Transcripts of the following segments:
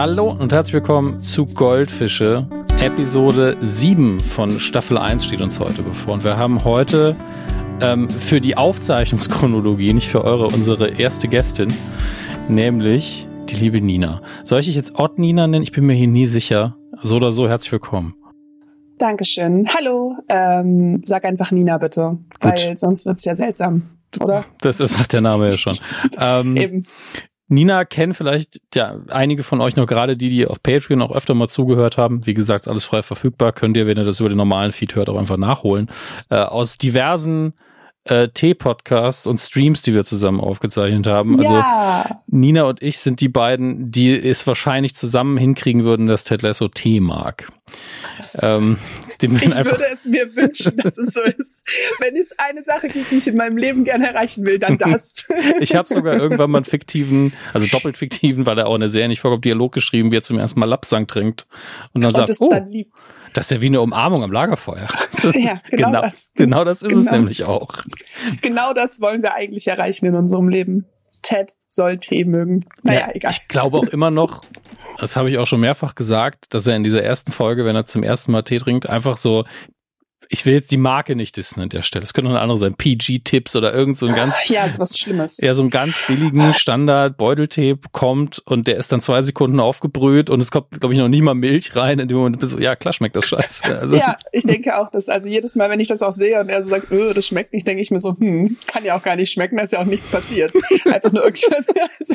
Hallo und herzlich willkommen zu Goldfische. Episode 7 von Staffel 1 steht uns heute bevor. Und wir haben heute ähm, für die Aufzeichnungschronologie, nicht für eure, unsere erste Gästin, nämlich die liebe Nina. Soll ich dich jetzt Ott Nina nennen? Ich bin mir hier nie sicher. So oder so, herzlich willkommen. Dankeschön. Hallo. Ähm, sag einfach Nina bitte, Gut. weil sonst wird's ja seltsam, oder? Das ist halt der Name ja schon. ähm, Eben. Nina kennen vielleicht ja einige von euch noch gerade die, die auf Patreon auch öfter mal zugehört haben. Wie gesagt, alles frei verfügbar. Könnt ihr, wenn ihr das über den normalen Feed hört, auch einfach nachholen. Äh, aus diversen äh, T-Podcasts und Streams, die wir zusammen aufgezeichnet haben. Also ja. Nina und ich sind die beiden, die es wahrscheinlich zusammen hinkriegen würden, dass Ted Lasso T mag. Ähm, ich würde es mir wünschen, dass es so ist. Wenn es eine Sache gibt, die ich in meinem Leben gerne erreichen will, dann das. ich habe sogar irgendwann mal einen fiktiven, also doppelt fiktiven, weil er auch in der Serie nicht vorkommt, Dialog geschrieben, wie er zum ersten Mal Lapsang trinkt. Und dann und sagt, oh, dann liebt. Das ist ja wie eine Umarmung am Lagerfeuer. Das ja, genau, genau, das. Genau das ist genau es nämlich auch. Genau das wollen wir eigentlich erreichen in unserem Leben. Ted soll Tee mögen. Naja, ja, egal. Ich glaube auch immer noch, das habe ich auch schon mehrfach gesagt, dass er in dieser ersten Folge, wenn er zum ersten Mal Tee trinkt, einfach so ich will jetzt die Marke nicht dissen an der Stelle. Es könnte noch eine andere sein. PG-Tipps oder irgend so ein ganz. Ja, so was Schlimmes. Ja, so ein ganz billigen Standard-Beuteltee kommt und der ist dann zwei Sekunden aufgebrüht und es kommt, glaube ich, noch nicht mal Milch rein. In dem Moment bist du, ja, klar schmeckt das scheiße. Also ja, ich denke auch, dass, also jedes Mal, wenn ich das auch sehe und er so sagt, öh, das schmeckt nicht, denke ich mir so, hm, das kann ja auch gar nicht schmecken, da ist ja auch nichts passiert. Einfach nur irgendwann. Also.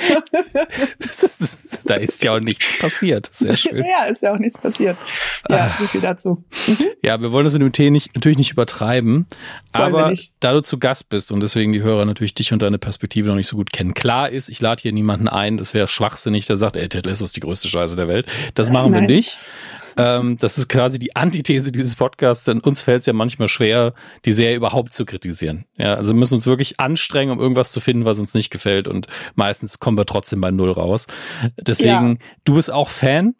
ist, da ist ja auch nichts passiert. Sehr schön. Ja, ist ja auch nichts passiert. Ja, ah. so viel dazu. Mhm. Ja, wir wollen das mit dem Tee nicht nicht, natürlich nicht übertreiben, Wollen aber da du zu Gast bist und deswegen die Hörer natürlich dich und deine Perspektive noch nicht so gut kennen. Klar ist, ich lade hier niemanden ein, das wäre schwachsinnig, der sagt, ey, Ted Lasso ist die größte Scheiße der Welt. Das machen Nein. wir nicht. Ähm, das ist quasi die Antithese dieses Podcasts, denn uns fällt es ja manchmal schwer, die Serie überhaupt zu kritisieren. Ja, also wir müssen uns wirklich anstrengen, um irgendwas zu finden, was uns nicht gefällt und meistens kommen wir trotzdem bei Null raus. Deswegen, ja. du bist auch Fan?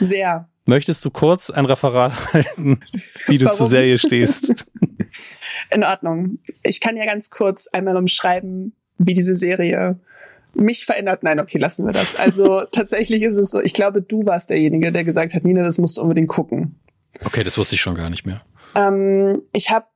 Sehr. Möchtest du kurz ein Referat halten, wie du Warum? zur Serie stehst? In Ordnung. Ich kann ja ganz kurz einmal umschreiben, wie diese Serie mich verändert. Nein, okay, lassen wir das. Also tatsächlich ist es so, ich glaube, du warst derjenige, der gesagt hat, Nina, das musst du unbedingt gucken. Okay, das wusste ich schon gar nicht mehr. Ähm, ich habe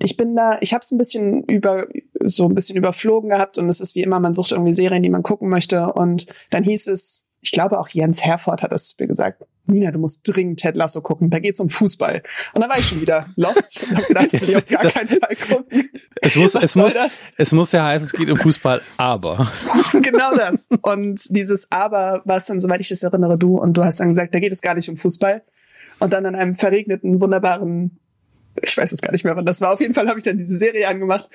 ich bin da, ich habe es ein bisschen über so ein bisschen überflogen gehabt und es ist wie immer, man sucht irgendwie Serien, die man gucken möchte und dann hieß es, ich glaube auch Jens Herford hat es mir gesagt, Nina, du musst dringend Ted Lasso gucken, da geht's um Fußball. Und dann war ich schon wieder lost und hab gedacht, das will ich auf gar das, keinen Fall gucken. Es muss, es muss, es muss ja heißen, es geht um Fußball, aber. genau das. Und dieses Aber war es dann, soweit ich das erinnere, du und du hast dann gesagt, da geht es gar nicht um Fußball. Und dann an einem verregneten, wunderbaren ich weiß es gar nicht mehr, wann das war. Auf jeden Fall habe ich dann diese Serie angemacht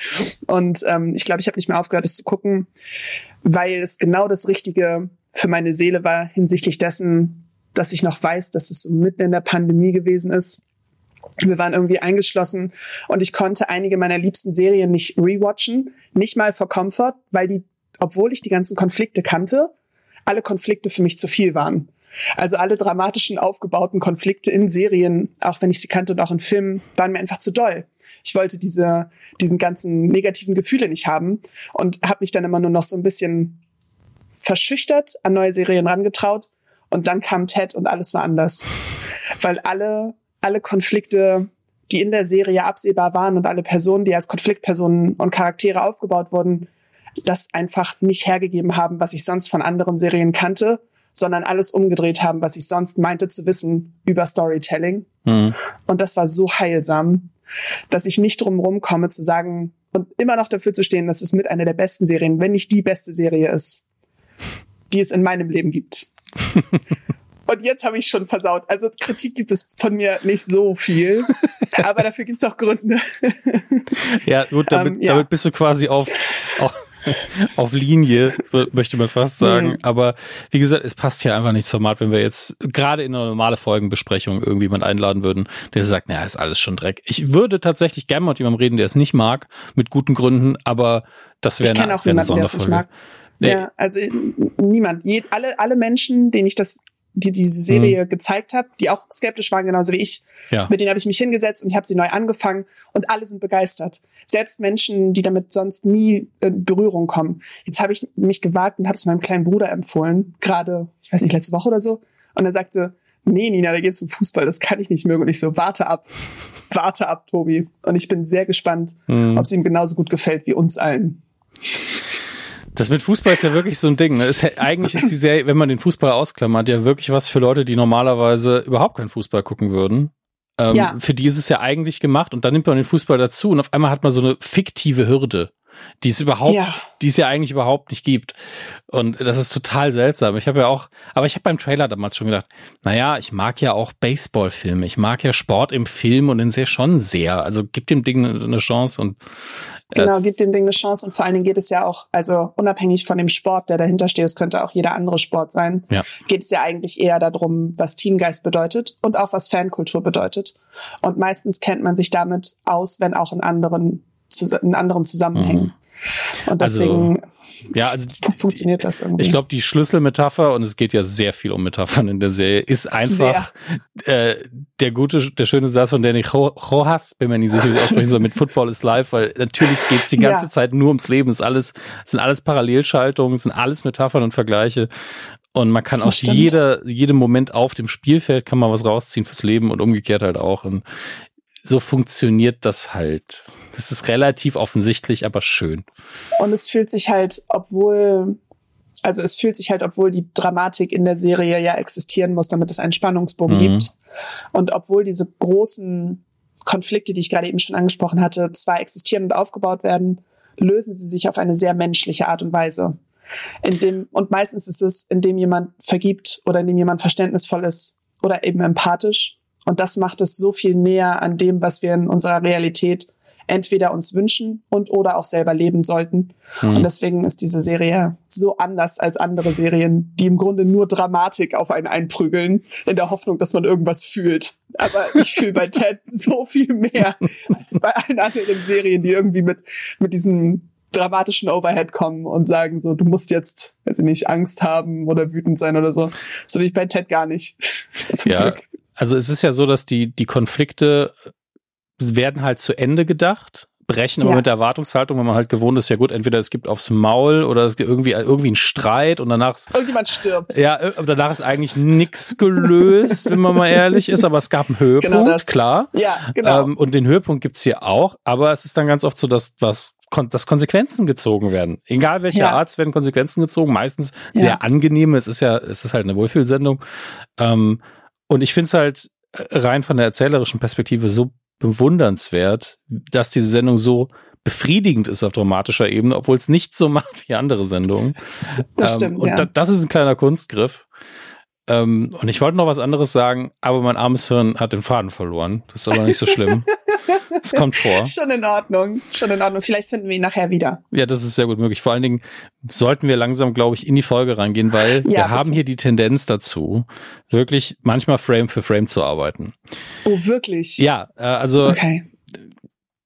und ähm, ich glaube, ich habe nicht mehr aufgehört, es zu gucken, weil es genau das Richtige für meine Seele war hinsichtlich dessen, dass ich noch weiß, dass es mitten in der Pandemie gewesen ist. Wir waren irgendwie eingeschlossen und ich konnte einige meiner liebsten Serien nicht rewatchen, nicht mal for Comfort, weil die, obwohl ich die ganzen Konflikte kannte, alle Konflikte für mich zu viel waren. Also alle dramatischen aufgebauten Konflikte in Serien, auch wenn ich sie kannte und auch in Filmen, waren mir einfach zu doll. Ich wollte diese, diesen ganzen negativen Gefühle nicht haben und habe mich dann immer nur noch so ein bisschen verschüchtert an neue Serien rangetraut und dann kam Ted und alles war anders. Weil alle, alle Konflikte, die in der Serie absehbar waren und alle Personen, die als Konfliktpersonen und Charaktere aufgebaut wurden, das einfach nicht hergegeben haben, was ich sonst von anderen Serien kannte, sondern alles umgedreht haben, was ich sonst meinte zu wissen über Storytelling. Mhm. Und das war so heilsam, dass ich nicht drum komme zu sagen und immer noch dafür zu stehen, dass es mit einer der besten Serien, wenn nicht die beste Serie ist, die es in meinem Leben gibt. Und jetzt habe ich schon versaut. Also Kritik gibt es von mir nicht so viel, aber dafür gibt es auch Gründe. ja, gut, damit, ähm, ja. damit bist du quasi auf, auf, auf Linie, möchte man fast sagen. Mhm. Aber wie gesagt, es passt hier einfach nicht zum Format, wenn wir jetzt gerade in einer normale Folgenbesprechung irgendwie jemand einladen würden, der sagt, naja, ist alles schon Dreck. Ich würde tatsächlich gerne mit jemandem reden, der es nicht mag, mit guten Gründen, aber das wäre eine, wär eine Sonderfolge. Nee. Ja, also niemand. Je, alle, alle Menschen, denen ich das die diese Serie mhm. gezeigt hat, die auch skeptisch waren, genauso wie ich. Ja. Mit denen habe ich mich hingesetzt und ich habe sie neu angefangen und alle sind begeistert. Selbst Menschen, die damit sonst nie in Berührung kommen. Jetzt habe ich mich gewagt und habe es meinem kleinen Bruder empfohlen, gerade, ich weiß nicht, letzte Woche oder so. Und er sagte, nee, Nina, da geht's um Fußball, das kann ich nicht mögen. Und ich so, warte ab, warte ab, Tobi. Und ich bin sehr gespannt, mhm. ob es ihm genauso gut gefällt wie uns allen. Das mit Fußball ist ja wirklich so ein Ding. Ne? Ist, eigentlich ist die Serie, wenn man den Fußball ausklammert, ja wirklich was für Leute, die normalerweise überhaupt keinen Fußball gucken würden. Ähm, ja. Für die ist es ja eigentlich gemacht und dann nimmt man den Fußball dazu und auf einmal hat man so eine fiktive Hürde die es überhaupt, ja. die es ja eigentlich überhaupt nicht gibt. Und das ist total seltsam. Ich habe ja auch, aber ich habe beim Trailer damals schon gedacht, naja, ich mag ja auch Baseballfilme. Ich mag ja Sport im Film und den sehr schon sehr. Also gibt dem Ding eine Chance und Genau, gibt dem Ding eine Chance und vor allen Dingen geht es ja auch, also unabhängig von dem Sport, der dahinter steht, es könnte auch jeder andere Sport sein, ja. geht es ja eigentlich eher darum, was Teamgeist bedeutet und auch was Fankultur bedeutet. Und meistens kennt man sich damit aus, wenn auch in anderen in anderen Zusammenhängen. Mhm. Und also, deswegen also, ja, also funktioniert das irgendwie. Ich glaube, die Schlüsselmetapher, und es geht ja sehr viel um Metaphern in der Serie, ist einfach äh, der gute, der schöne Satz von Danny Rojas, bin mir nicht sicher, aussprechen soll, mit Football is live, weil natürlich geht's die ganze ja. Zeit nur ums Leben, es alles, es sind alles Parallelschaltungen, es sind alles Metaphern und Vergleiche. Und man kann aus jeder, jedem Moment auf dem Spielfeld kann man was rausziehen fürs Leben und umgekehrt halt auch. Und so funktioniert das halt. Das ist relativ offensichtlich, aber schön. Und es fühlt sich halt, obwohl, also es fühlt sich halt, obwohl die Dramatik in der Serie ja existieren muss, damit es einen Spannungsbogen mhm. gibt. Und obwohl diese großen Konflikte, die ich gerade eben schon angesprochen hatte, zwar existieren und aufgebaut werden, lösen sie sich auf eine sehr menschliche Art und Weise. In dem, und meistens ist es, indem jemand vergibt oder indem jemand verständnisvoll ist oder eben empathisch. Und das macht es so viel näher an dem, was wir in unserer Realität entweder uns wünschen und oder auch selber leben sollten. Mhm. Und deswegen ist diese Serie so anders als andere Serien, die im Grunde nur Dramatik auf einen einprügeln, in der Hoffnung, dass man irgendwas fühlt. Aber ich fühle bei Ted so viel mehr als bei allen anderen Serien, die irgendwie mit, mit diesem dramatischen Overhead kommen und sagen so, du musst jetzt, also nicht, Angst haben oder wütend sein oder so. So wie ich bei Ted gar nicht. ja, Glück. also es ist ja so, dass die, die Konflikte werden halt zu Ende gedacht, brechen aber ja. mit der Erwartungshaltung, wenn man halt gewohnt ist, ja gut, entweder es gibt aufs Maul oder es gibt irgendwie, irgendwie einen Streit und danach. Irgendjemand stirbt. Ja, danach ist eigentlich nichts gelöst, wenn man mal ehrlich ist, aber es gab einen Höhepunkt, genau das. klar. Ja, genau. Ähm, und den Höhepunkt gibt's hier auch, aber es ist dann ganz oft so, dass, dass, dass Konsequenzen gezogen werden. Egal welcher ja. Art, werden Konsequenzen gezogen, meistens sehr ja. angenehme. Es ist ja, es ist halt eine Wohlfühlsendung. Ähm, und ich finde es halt rein von der erzählerischen Perspektive so bewundernswert, dass diese Sendung so befriedigend ist auf dramatischer Ebene, obwohl es nicht so macht wie andere Sendungen. Das ähm, stimmt, und ja. da, das ist ein kleiner Kunstgriff. Ähm, und ich wollte noch was anderes sagen, aber mein armes Hirn hat den Faden verloren. Das ist aber nicht so schlimm. Es kommt vor. Schon in Ordnung. Schon in Ordnung. Vielleicht finden wir ihn nachher wieder. Ja, das ist sehr gut möglich. Vor allen Dingen sollten wir langsam, glaube ich, in die Folge reingehen, weil ja, wir bitte. haben hier die Tendenz dazu, wirklich manchmal Frame für Frame zu arbeiten. Oh, wirklich? Ja, äh, also okay.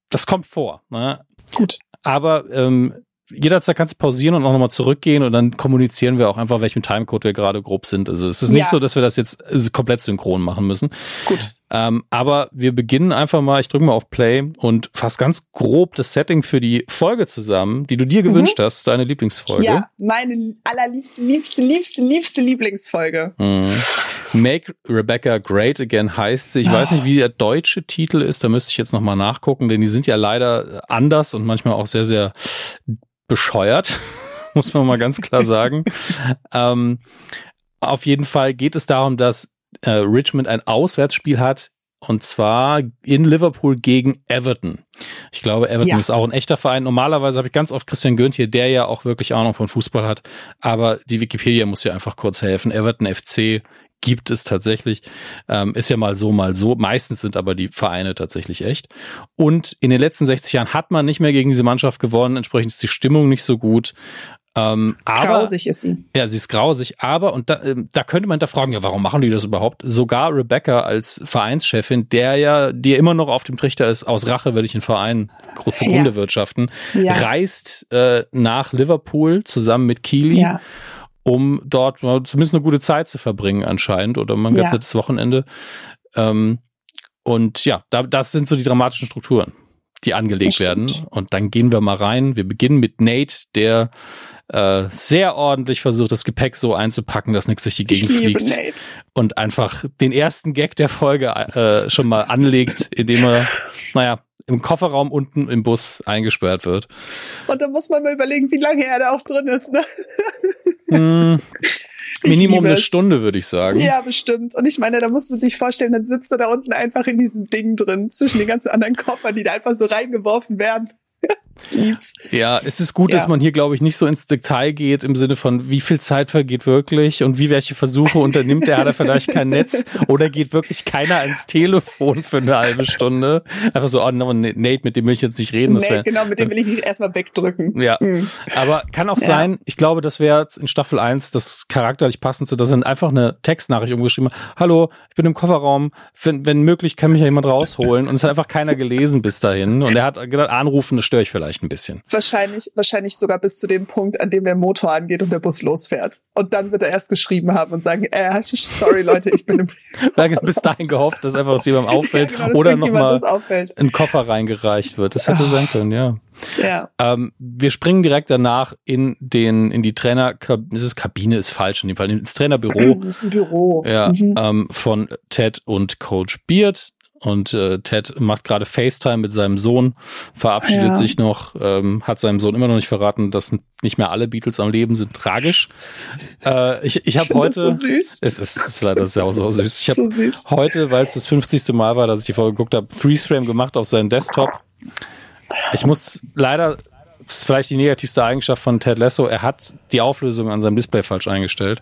das kommt vor. Ne? Gut. Aber ähm, jederzeit kannst du pausieren und auch nochmal zurückgehen und dann kommunizieren wir auch einfach, welchem Timecode wir gerade grob sind. Also es ist nicht ja. so, dass wir das jetzt komplett synchron machen müssen. Gut. Ähm, aber wir beginnen einfach mal, ich drücke mal auf Play und fasse ganz grob das Setting für die Folge zusammen, die du dir mhm. gewünscht hast, deine Lieblingsfolge. Ja, meine allerliebste, liebste, liebste, liebste Lieblingsfolge. Mhm. Make Rebecca Great Again heißt sie. Ich oh. weiß nicht, wie der deutsche Titel ist, da müsste ich jetzt nochmal nachgucken, denn die sind ja leider anders und manchmal auch sehr, sehr bescheuert, muss man mal ganz klar sagen. ähm, auf jeden Fall geht es darum, dass äh, Richmond ein Auswärtsspiel hat und zwar in Liverpool gegen Everton. Ich glaube, Everton ja. ist auch ein echter Verein. Normalerweise habe ich ganz oft Christian Gönnt hier, der ja auch wirklich Ahnung von Fußball hat. Aber die Wikipedia muss ja einfach kurz helfen. Everton FC gibt es tatsächlich. Ähm, ist ja mal so, mal so. Meistens sind aber die Vereine tatsächlich echt. Und in den letzten 60 Jahren hat man nicht mehr gegen diese Mannschaft gewonnen. Entsprechend ist die Stimmung nicht so gut. Ähm, aber, grausig ist sie. Ja, sie ist grausig. Aber, und da, äh, da könnte man hinterfragen, ja, warum machen die das überhaupt? Sogar Rebecca als Vereinschefin, der ja, die immer noch auf dem Trichter ist, aus Rache will ich den Verein zugrunde ja. wirtschaften, ja. reist äh, nach Liverpool zusammen mit Keely. Ja um dort zumindest eine gute Zeit zu verbringen anscheinend oder man ganz ja. nettes Wochenende. Ähm, und ja, da, das sind so die dramatischen Strukturen, die angelegt werden. Und dann gehen wir mal rein. Wir beginnen mit Nate, der äh, sehr ordentlich versucht, das Gepäck so einzupacken, dass nichts durch die Gegend fliegt. Nate. Und einfach den ersten Gag der Folge äh, schon mal anlegt, indem er, naja, im Kofferraum unten im Bus eingesperrt wird. Und da muss man mal überlegen, wie lange er da auch drin ist. Ne? Mm, Minimum eine Stunde, würde ich sagen. Ja, bestimmt. Und ich meine, da muss man sich vorstellen, dann sitzt er da unten einfach in diesem Ding drin, zwischen den ganzen anderen Koffern, die da einfach so reingeworfen werden. Ja, es ist gut, ja. dass man hier, glaube ich, nicht so ins Detail geht im Sinne von, wie viel Zeit vergeht wirklich und wie welche Versuche unternimmt er, hat er vielleicht kein Netz oder geht wirklich keiner ans Telefon für eine halbe Stunde. Einfach so, oh, no, Nate, mit dem will ich jetzt nicht reden. Nate, wär, genau, mit dem will ich nicht erstmal wegdrücken. Ja, mhm. aber kann auch ja. sein, ich glaube, das wäre jetzt in Staffel 1 das charakterlich passendste, da sind einfach eine Textnachricht umgeschrieben, hallo, ich bin im Kofferraum, wenn, wenn möglich, kann mich ja jemand rausholen und es hat einfach keiner gelesen bis dahin und er hat gedacht, anrufen, das störe ich vielleicht vielleicht ein bisschen. Wahrscheinlich, wahrscheinlich sogar bis zu dem Punkt, an dem der Motor angeht und der Bus losfährt. Und dann wird er erst geschrieben haben und sagen, äh, sorry Leute, ich bin im bis dahin gehofft, dass einfach was jemandem auffällt ja, genau, oder nochmal ein Koffer reingereicht wird. Das hätte sein können, ja. Ja. Ähm, wir springen direkt danach in den in die Trainer ist Kabine ist falsch in dem Fall ins Trainerbüro. Das ist ein Büro. Ja, mhm. ähm, von Ted und Coach Beard. Und äh, Ted macht gerade FaceTime mit seinem Sohn, verabschiedet ja. sich noch, ähm, hat seinem Sohn immer noch nicht verraten, dass nicht mehr alle Beatles am Leben sind. Tragisch. Äh, ich ich habe heute. So süß. Es ist, es ist leider sehr auch so süß. Ich habe so heute, weil es das 50. Mal war, dass ich die Folge geguckt habe, Freeze Frame gemacht auf seinen Desktop. Ich muss leider, das ist vielleicht die negativste Eigenschaft von Ted Lasso, er hat die Auflösung an seinem Display falsch eingestellt.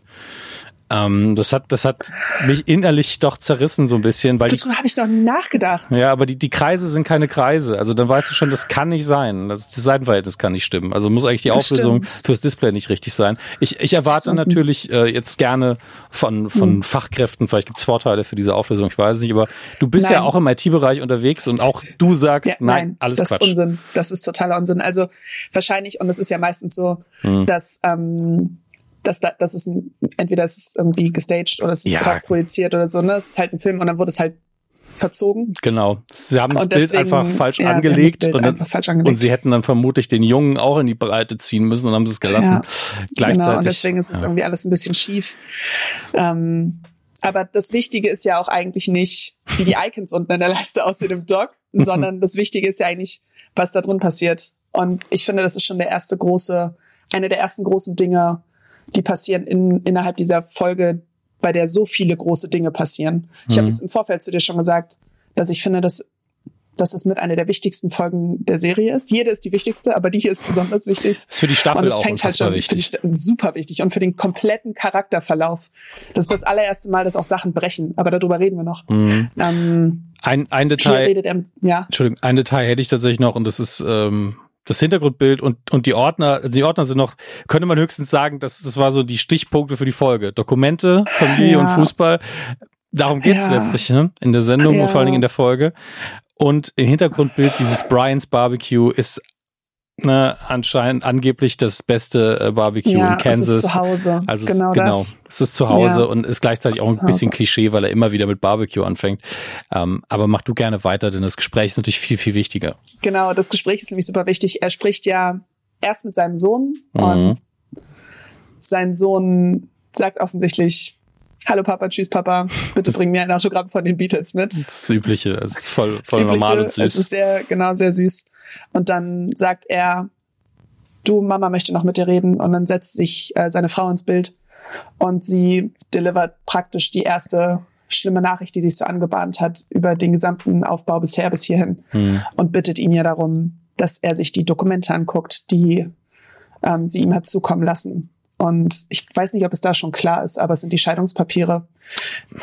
Ähm, das hat, das hat mich innerlich doch zerrissen so ein bisschen, weil darüber habe ich noch nachgedacht. Ja, aber die die Kreise sind keine Kreise. Also dann weißt du schon, das kann nicht sein. Das, das Seitenverhältnis kann nicht stimmen. Also muss eigentlich die das Auflösung stimmt. fürs Display nicht richtig sein. Ich, ich erwarte natürlich äh, jetzt gerne von von hm. Fachkräften. Vielleicht gibt's Vorteile für diese Auflösung. Ich weiß nicht, aber du bist nein. ja auch im IT-Bereich unterwegs und auch du sagst, ja, nein, nein, alles das Quatsch. Das ist Unsinn. Das ist totaler Unsinn. Also wahrscheinlich und es ist ja meistens so, hm. dass ähm, dass da, das ist ein, entweder ist es irgendwie gestaged oder es ist ja. projiziert oder so, ne? Es ist halt ein Film und dann wurde es halt verzogen. Genau. Sie haben das deswegen, Bild einfach falsch ja, angelegt sie und, dann, falsch angelegt. und sie hätten dann vermutlich den Jungen auch in die Breite ziehen müssen und haben es gelassen. Ja, Gleichzeitig. Genau, und deswegen ist es irgendwie alles ein bisschen schief. Ähm, aber das Wichtige ist ja auch eigentlich nicht, wie die Icons unten in der Leiste aussehen im Dock, sondern das Wichtige ist ja eigentlich, was da drin passiert. Und ich finde, das ist schon der erste große, eine der ersten großen Dinge, die passieren in, innerhalb dieser Folge, bei der so viele große Dinge passieren. Ich mhm. habe es im Vorfeld zu dir schon gesagt, dass ich finde, dass dass es mit einer der wichtigsten Folgen der Serie ist. Jede ist die wichtigste, aber die hier ist besonders wichtig. Das ist für die Staffel und es fängt halt schon wichtig. Für die, super wichtig und für den kompletten Charakterverlauf. Das ist das allererste Mal, dass auch Sachen brechen, aber darüber reden wir noch. Mhm. Ähm, ein, ein Detail. Er, ja. Entschuldigung, ein Detail hätte ich tatsächlich noch und das ist ähm, das Hintergrundbild und, und die Ordner, also die Ordner sind noch, könnte man höchstens sagen, dass das war so die Stichpunkte für die Folge. Dokumente, Familie ja. und Fußball. Darum geht's ja. letztlich, ne? In der Sendung ja. und vor allen Dingen in der Folge. Und im Hintergrundbild dieses Brian's Barbecue ist ne, anscheinend angeblich das beste äh, Barbecue ja, in Kansas. Es ist zu Hause. Also genau, es, genau das. es ist zu Hause ja. und ist gleichzeitig ist auch ein bisschen Klischee, weil er immer wieder mit Barbecue anfängt. Ähm, aber mach du gerne weiter, denn das Gespräch ist natürlich viel, viel wichtiger. Genau, das Gespräch ist nämlich super wichtig. Er spricht ja erst mit seinem Sohn mhm. und sein Sohn sagt offensichtlich, Hallo Papa, tschüss Papa, bitte bring mir ein Autogramm von den Beatles mit. Das Übliche, es ist voll, voll normal und süß. Es ist sehr, genau, sehr süß. Und dann sagt er, du, Mama möchte noch mit dir reden. Und dann setzt sich äh, seine Frau ins Bild und sie delivert praktisch die erste schlimme Nachricht, die sich so angebahnt hat über den gesamten Aufbau bisher bis hierhin mhm. und bittet ihn ja darum, dass er sich die Dokumente anguckt, die ähm, sie ihm hat zukommen lassen. Und ich weiß nicht, ob es da schon klar ist, aber es sind die Scheidungspapiere,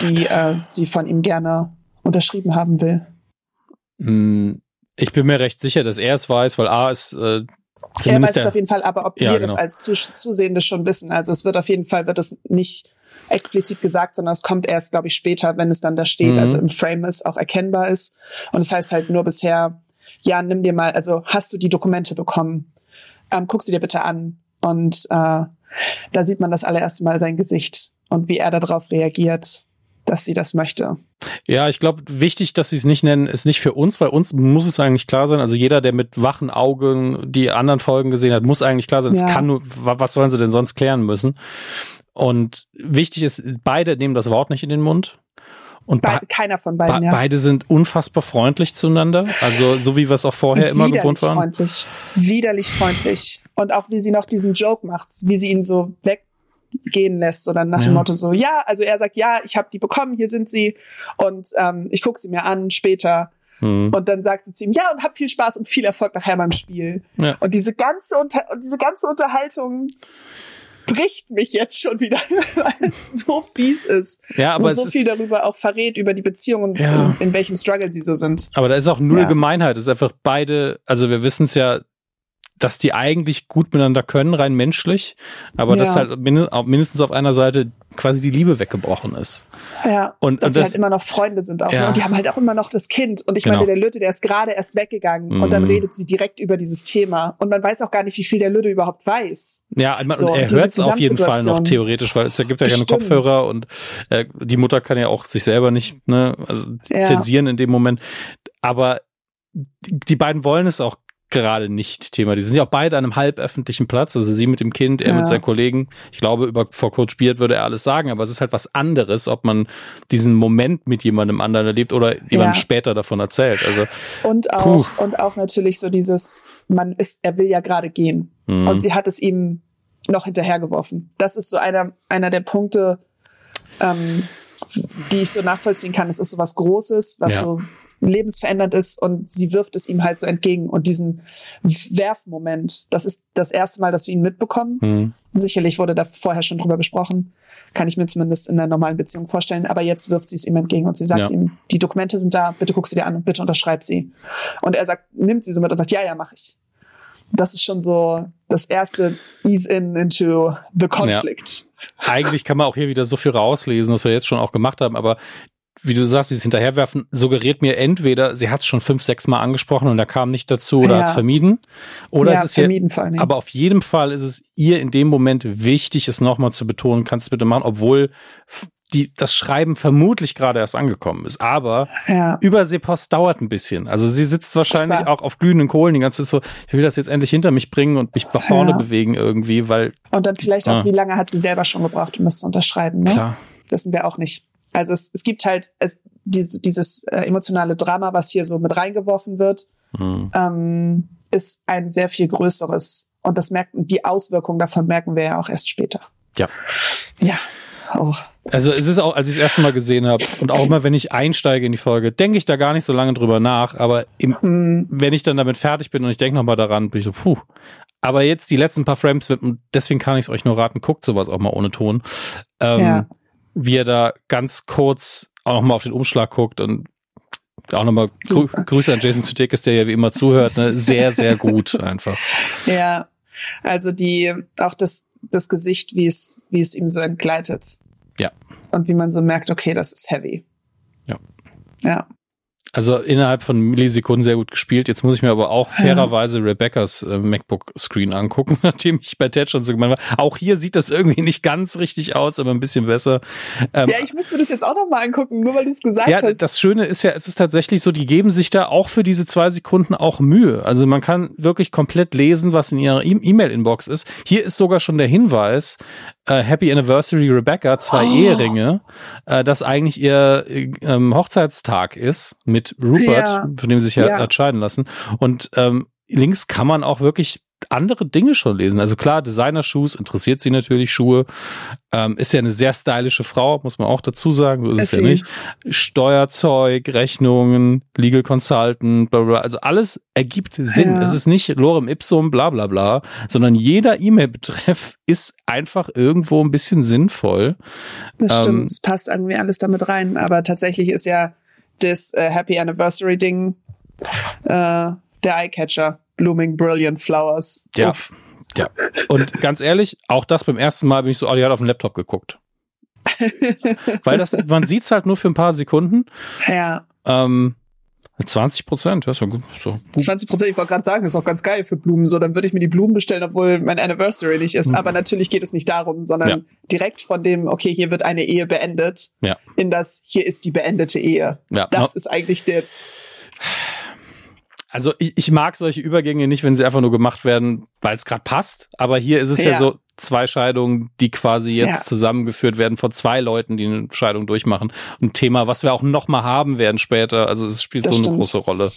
die äh, sie von ihm gerne unterschrieben haben will. Hm, ich bin mir recht sicher, dass er es weiß, weil A ist äh, er weiß es auf jeden Fall, aber ob ja, wir genau. das als Zusehende schon wissen. Also es wird auf jeden Fall, wird es nicht explizit gesagt, sondern es kommt erst, glaube ich, später, wenn es dann da steht, mhm. also im Frame ist, auch erkennbar ist. Und es das heißt halt nur bisher, ja, nimm dir mal, also hast du die Dokumente bekommen? Ähm, guck sie dir bitte an. Und äh, da sieht man das allererste Mal sein Gesicht und wie er darauf reagiert, dass sie das möchte. Ja, ich glaube, wichtig, dass sie es nicht nennen, ist nicht für uns, weil uns muss es eigentlich klar sein. Also jeder, der mit wachen Augen die anderen Folgen gesehen hat, muss eigentlich klar sein. Ja. Es kann nur, was sollen sie denn sonst klären müssen? Und wichtig ist, beide nehmen das Wort nicht in den Mund. Und Be keiner von beiden. Be ja. Beide sind unfassbar freundlich zueinander. Also so wie wir es auch vorher immer gewohnt waren. Freundlich. Widerlich freundlich. Und auch wie sie noch diesen Joke macht, wie sie ihn so weggehen lässt, so dann nach ja. dem Motto so, ja, also er sagt, ja, ich habe die bekommen, hier sind sie und ähm, ich gucke sie mir an später. Mhm. Und dann sagt sie ihm, ja, und hab viel Spaß und viel Erfolg nachher beim Spiel. Ja. Und diese ganze, Unter und diese ganze Unterhaltung bricht mich jetzt schon wieder, weil es so fies ist. Ja, aber und so viel darüber auch verrät, über die Beziehung und ja. in, in, welchem Struggle sie so sind. Aber da ist auch null ja. Gemeinheit. Es ist einfach beide, also wir wissen es ja, dass die eigentlich gut miteinander können, rein menschlich, aber ja. dass halt mindestens auf einer Seite quasi die Liebe weggebrochen ist. Ja. Und, dass und sie halt immer noch Freunde sind auch. Ja. Ne? Und die haben halt auch immer noch das Kind. Und ich genau. meine, der Lütte, der ist gerade erst weggegangen mm. und dann mhm. redet sie direkt über dieses Thema. Und man weiß auch gar nicht, wie viel der Lütte überhaupt weiß. Ja, man, so, er hört es auf jeden Fall noch theoretisch, weil es gibt ja keine Kopfhörer und äh, die Mutter kann ja auch sich selber nicht ne, also ja. zensieren in dem Moment. Aber die beiden wollen es auch gerade nicht Thema. Die sind ja auch beide an einem halböffentlichen Platz, also sie mit dem Kind, er ja. mit seinen Kollegen. Ich glaube, über vor Coach Beard würde er alles sagen, aber es ist halt was anderes, ob man diesen Moment mit jemandem anderen erlebt oder jemandem ja. später davon erzählt. Also und auch puh. und auch natürlich so dieses, man ist, er will ja gerade gehen mhm. und sie hat es ihm noch hinterhergeworfen. Das ist so einer einer der Punkte, ähm, die ich so nachvollziehen kann. Es ist so was Großes, was ja. so lebensverändernd ist und sie wirft es ihm halt so entgegen. Und diesen Werfmoment, das ist das erste Mal, dass wir ihn mitbekommen. Mhm. Sicherlich wurde da vorher schon drüber gesprochen. Kann ich mir zumindest in einer normalen Beziehung vorstellen. Aber jetzt wirft sie es ihm entgegen und sie sagt ja. ihm, die Dokumente sind da, bitte guck sie dir an und bitte unterschreib sie. Und er sagt, nimmt sie so mit und sagt, ja, ja, mach ich. Das ist schon so das erste Ease in into the conflict. Ja. Eigentlich kann man auch hier wieder so viel rauslesen, was wir jetzt schon auch gemacht haben, aber wie du sagst, dieses Hinterherwerfen suggeriert mir entweder, sie hat es schon fünf, sechs Mal angesprochen und er kam nicht dazu oder ja. hat es vermieden. Oder ja, es ist vermieden ja, vor allem. aber auf jeden Fall ist es ihr in dem Moment wichtig, es nochmal zu betonen, kannst du bitte machen, obwohl die, das Schreiben vermutlich gerade erst angekommen ist. Aber ja. Überseepost dauert ein bisschen. Also sie sitzt wahrscheinlich auch auf glühenden Kohlen die ganze Zeit so, ich will das jetzt endlich hinter mich bringen und mich nach vorne ja. bewegen irgendwie, weil. Und dann vielleicht auch, ah. wie lange hat sie selber schon gebraucht, um das zu unterschreiben, ne? Klar. Wissen wir auch nicht. Also es, es gibt halt es, dieses, dieses äh, emotionale Drama, was hier so mit reingeworfen wird, mhm. ähm, ist ein sehr viel größeres. Und das merken, die Auswirkungen davon merken wir ja auch erst später. Ja. Ja. Oh. Also es ist auch, als ich das erste Mal gesehen habe und auch immer, wenn ich einsteige in die Folge, denke ich da gar nicht so lange drüber nach. Aber im, mhm. wenn ich dann damit fertig bin und ich denke nochmal daran, bin ich so, puh. Aber jetzt die letzten paar Frames, und deswegen kann ich es euch nur raten, guckt sowas auch mal ohne Ton. Ähm, ja wie er da ganz kurz auch nochmal auf den Umschlag guckt und auch nochmal Grü Grüße an Jason Sudeikis, der ja wie immer zuhört, ne? sehr, sehr gut einfach. Ja, also die, auch das, das Gesicht, wie es, wie es ihm so entgleitet. Ja. Und wie man so merkt, okay, das ist heavy. Ja. Ja. Also innerhalb von Millisekunden sehr gut gespielt. Jetzt muss ich mir aber auch fairerweise Rebeccas äh, MacBook-Screen angucken, nachdem ich bei Ted schon so gemeint war. Auch hier sieht das irgendwie nicht ganz richtig aus, aber ein bisschen besser. Ähm, ja, ich muss mir das jetzt auch nochmal angucken, nur weil du es gesagt ja, hast. Das Schöne ist ja, es ist tatsächlich so, die geben sich da auch für diese zwei Sekunden auch Mühe. Also man kann wirklich komplett lesen, was in ihrer e- E-Mail-Inbox ist. Hier ist sogar schon der Hinweis, äh, Happy Anniversary Rebecca, zwei oh. Eheringe, äh, das eigentlich ihr ähm, Hochzeitstag ist mit Rupert, ja. von dem sie sich ja, ja. hat scheiden lassen. Und ähm, links kann man auch wirklich andere Dinge schon lesen. Also klar, Designer-Shoes interessiert sie natürlich Schuhe. Ähm, ist ja eine sehr stylische Frau, muss man auch dazu sagen. So ist es ja nicht. Steuerzeug, Rechnungen, Legal Consultant, bla bla. Also alles ergibt Sinn. Ja. Es ist nicht Lorem Ipsum, bla bla bla, sondern jeder E-Mail-Betreff ist einfach irgendwo ein bisschen sinnvoll. Das ähm, stimmt, es passt irgendwie alles damit rein. Aber tatsächlich ist ja das äh, Happy Anniversary Ding äh, der Eyecatcher. Blooming Brilliant Flowers. Ja. Uff. Ja. Und ganz ehrlich, auch das beim ersten Mal bin ich so, hat auf den Laptop geguckt. Weil das, man sieht's halt nur für ein paar Sekunden. Ja. Ähm, 20 Prozent, ja, so gut. So gut. 20 Prozent, ich wollte gerade sagen, ist auch ganz geil für Blumen. So, dann würde ich mir die Blumen bestellen, obwohl mein Anniversary nicht ist. Mhm. Aber natürlich geht es nicht darum, sondern ja. direkt von dem, okay, hier wird eine Ehe beendet, ja. in das, hier ist die beendete Ehe. Ja. Das no. ist eigentlich der. Also ich, ich mag solche Übergänge nicht, wenn sie einfach nur gemacht werden, weil es gerade passt. Aber hier ist es ja. ja. so zwei Scheidungen, die quasi jetzt ja. zusammengeführt werden von zwei Leuten, die eine Scheidung durchmachen. Ein Thema, was wir auch noch mal haben werden später. Also es spielt das so eine große Rolle.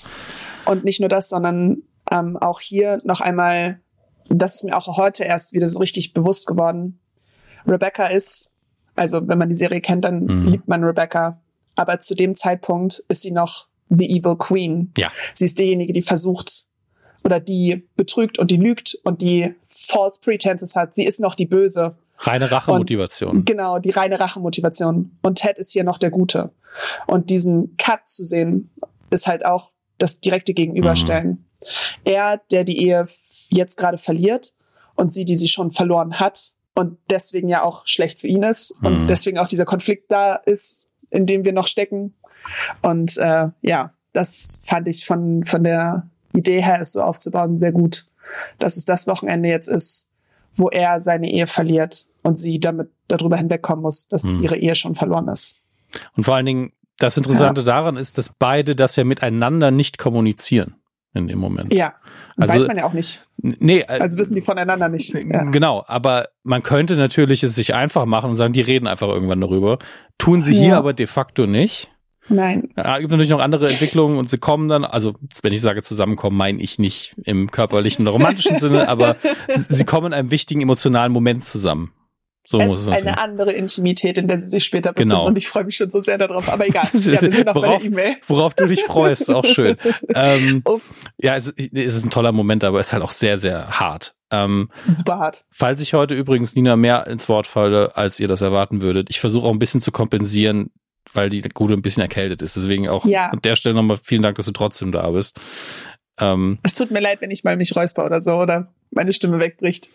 Und nicht nur das, sondern ähm, auch hier noch einmal, das ist mir auch heute erst wieder so richtig bewusst geworden. Rebecca ist, also wenn man die Serie kennt, dann mhm. liebt man Rebecca. Aber zu dem Zeitpunkt ist sie noch the evil queen. Ja. Sie ist diejenige, die versucht oder die betrügt und die lügt und die false pretenses hat. Sie ist noch die Böse. Reine Rachemotivation. Genau, die reine Rachemotivation. Und Ted ist hier noch der Gute. Und diesen Cut zu sehen, ist halt auch das direkte Gegenüberstellen. Mhm. Er, der die Ehe jetzt gerade verliert und sie, die sie schon verloren hat und deswegen ja auch schlecht für ihn ist mhm. und deswegen auch dieser Konflikt da ist, in dem wir noch stecken und äh, ja, das fand ich von, von der Idee her, es so aufzubauen, sehr gut. Dass es das Wochenende jetzt ist, wo er seine Ehe verliert und sie damit darüber hinwegkommen muss, dass hm. ihre Ehe schon verloren ist. Und vor allen Dingen, das Interessante ja. daran ist, dass beide das ja miteinander nicht kommunizieren in dem Moment. Ja, also, weiß man ja auch nicht. Nee, äh, also wissen die voneinander nicht. Ja. Genau, aber man könnte natürlich es sich einfach machen und sagen, die reden einfach irgendwann darüber. Tun sie ja. hier aber de facto nicht. Nein. Ja, gibt natürlich noch andere Entwicklungen und sie kommen dann, also wenn ich sage zusammenkommen, meine ich nicht im körperlichen oder romantischen Sinne, aber sie kommen in einem wichtigen emotionalen Moment zusammen. So es muss es ist eine sein. andere Intimität, in der sie sich später befinden genau. und ich freue mich schon so sehr darauf. Aber egal, ja, wir sind auf worauf, E-Mail. Worauf du dich freust, auch schön. ähm, oh. Ja, es, es, ist ein toller Moment, aber es ist halt auch sehr, sehr hart. Ähm, Super hart. Falls ich heute übrigens Nina mehr ins Wort falle, als ihr das erwarten würdet, ich versuche auch ein bisschen zu kompensieren, weil die Gute ein bisschen erkältet ist. Deswegen auch ja. an der Stelle nochmal vielen Dank, dass du trotzdem da bist. Ähm, es tut mir leid, wenn ich mal mich räusper oder so oder meine Stimme wegbricht.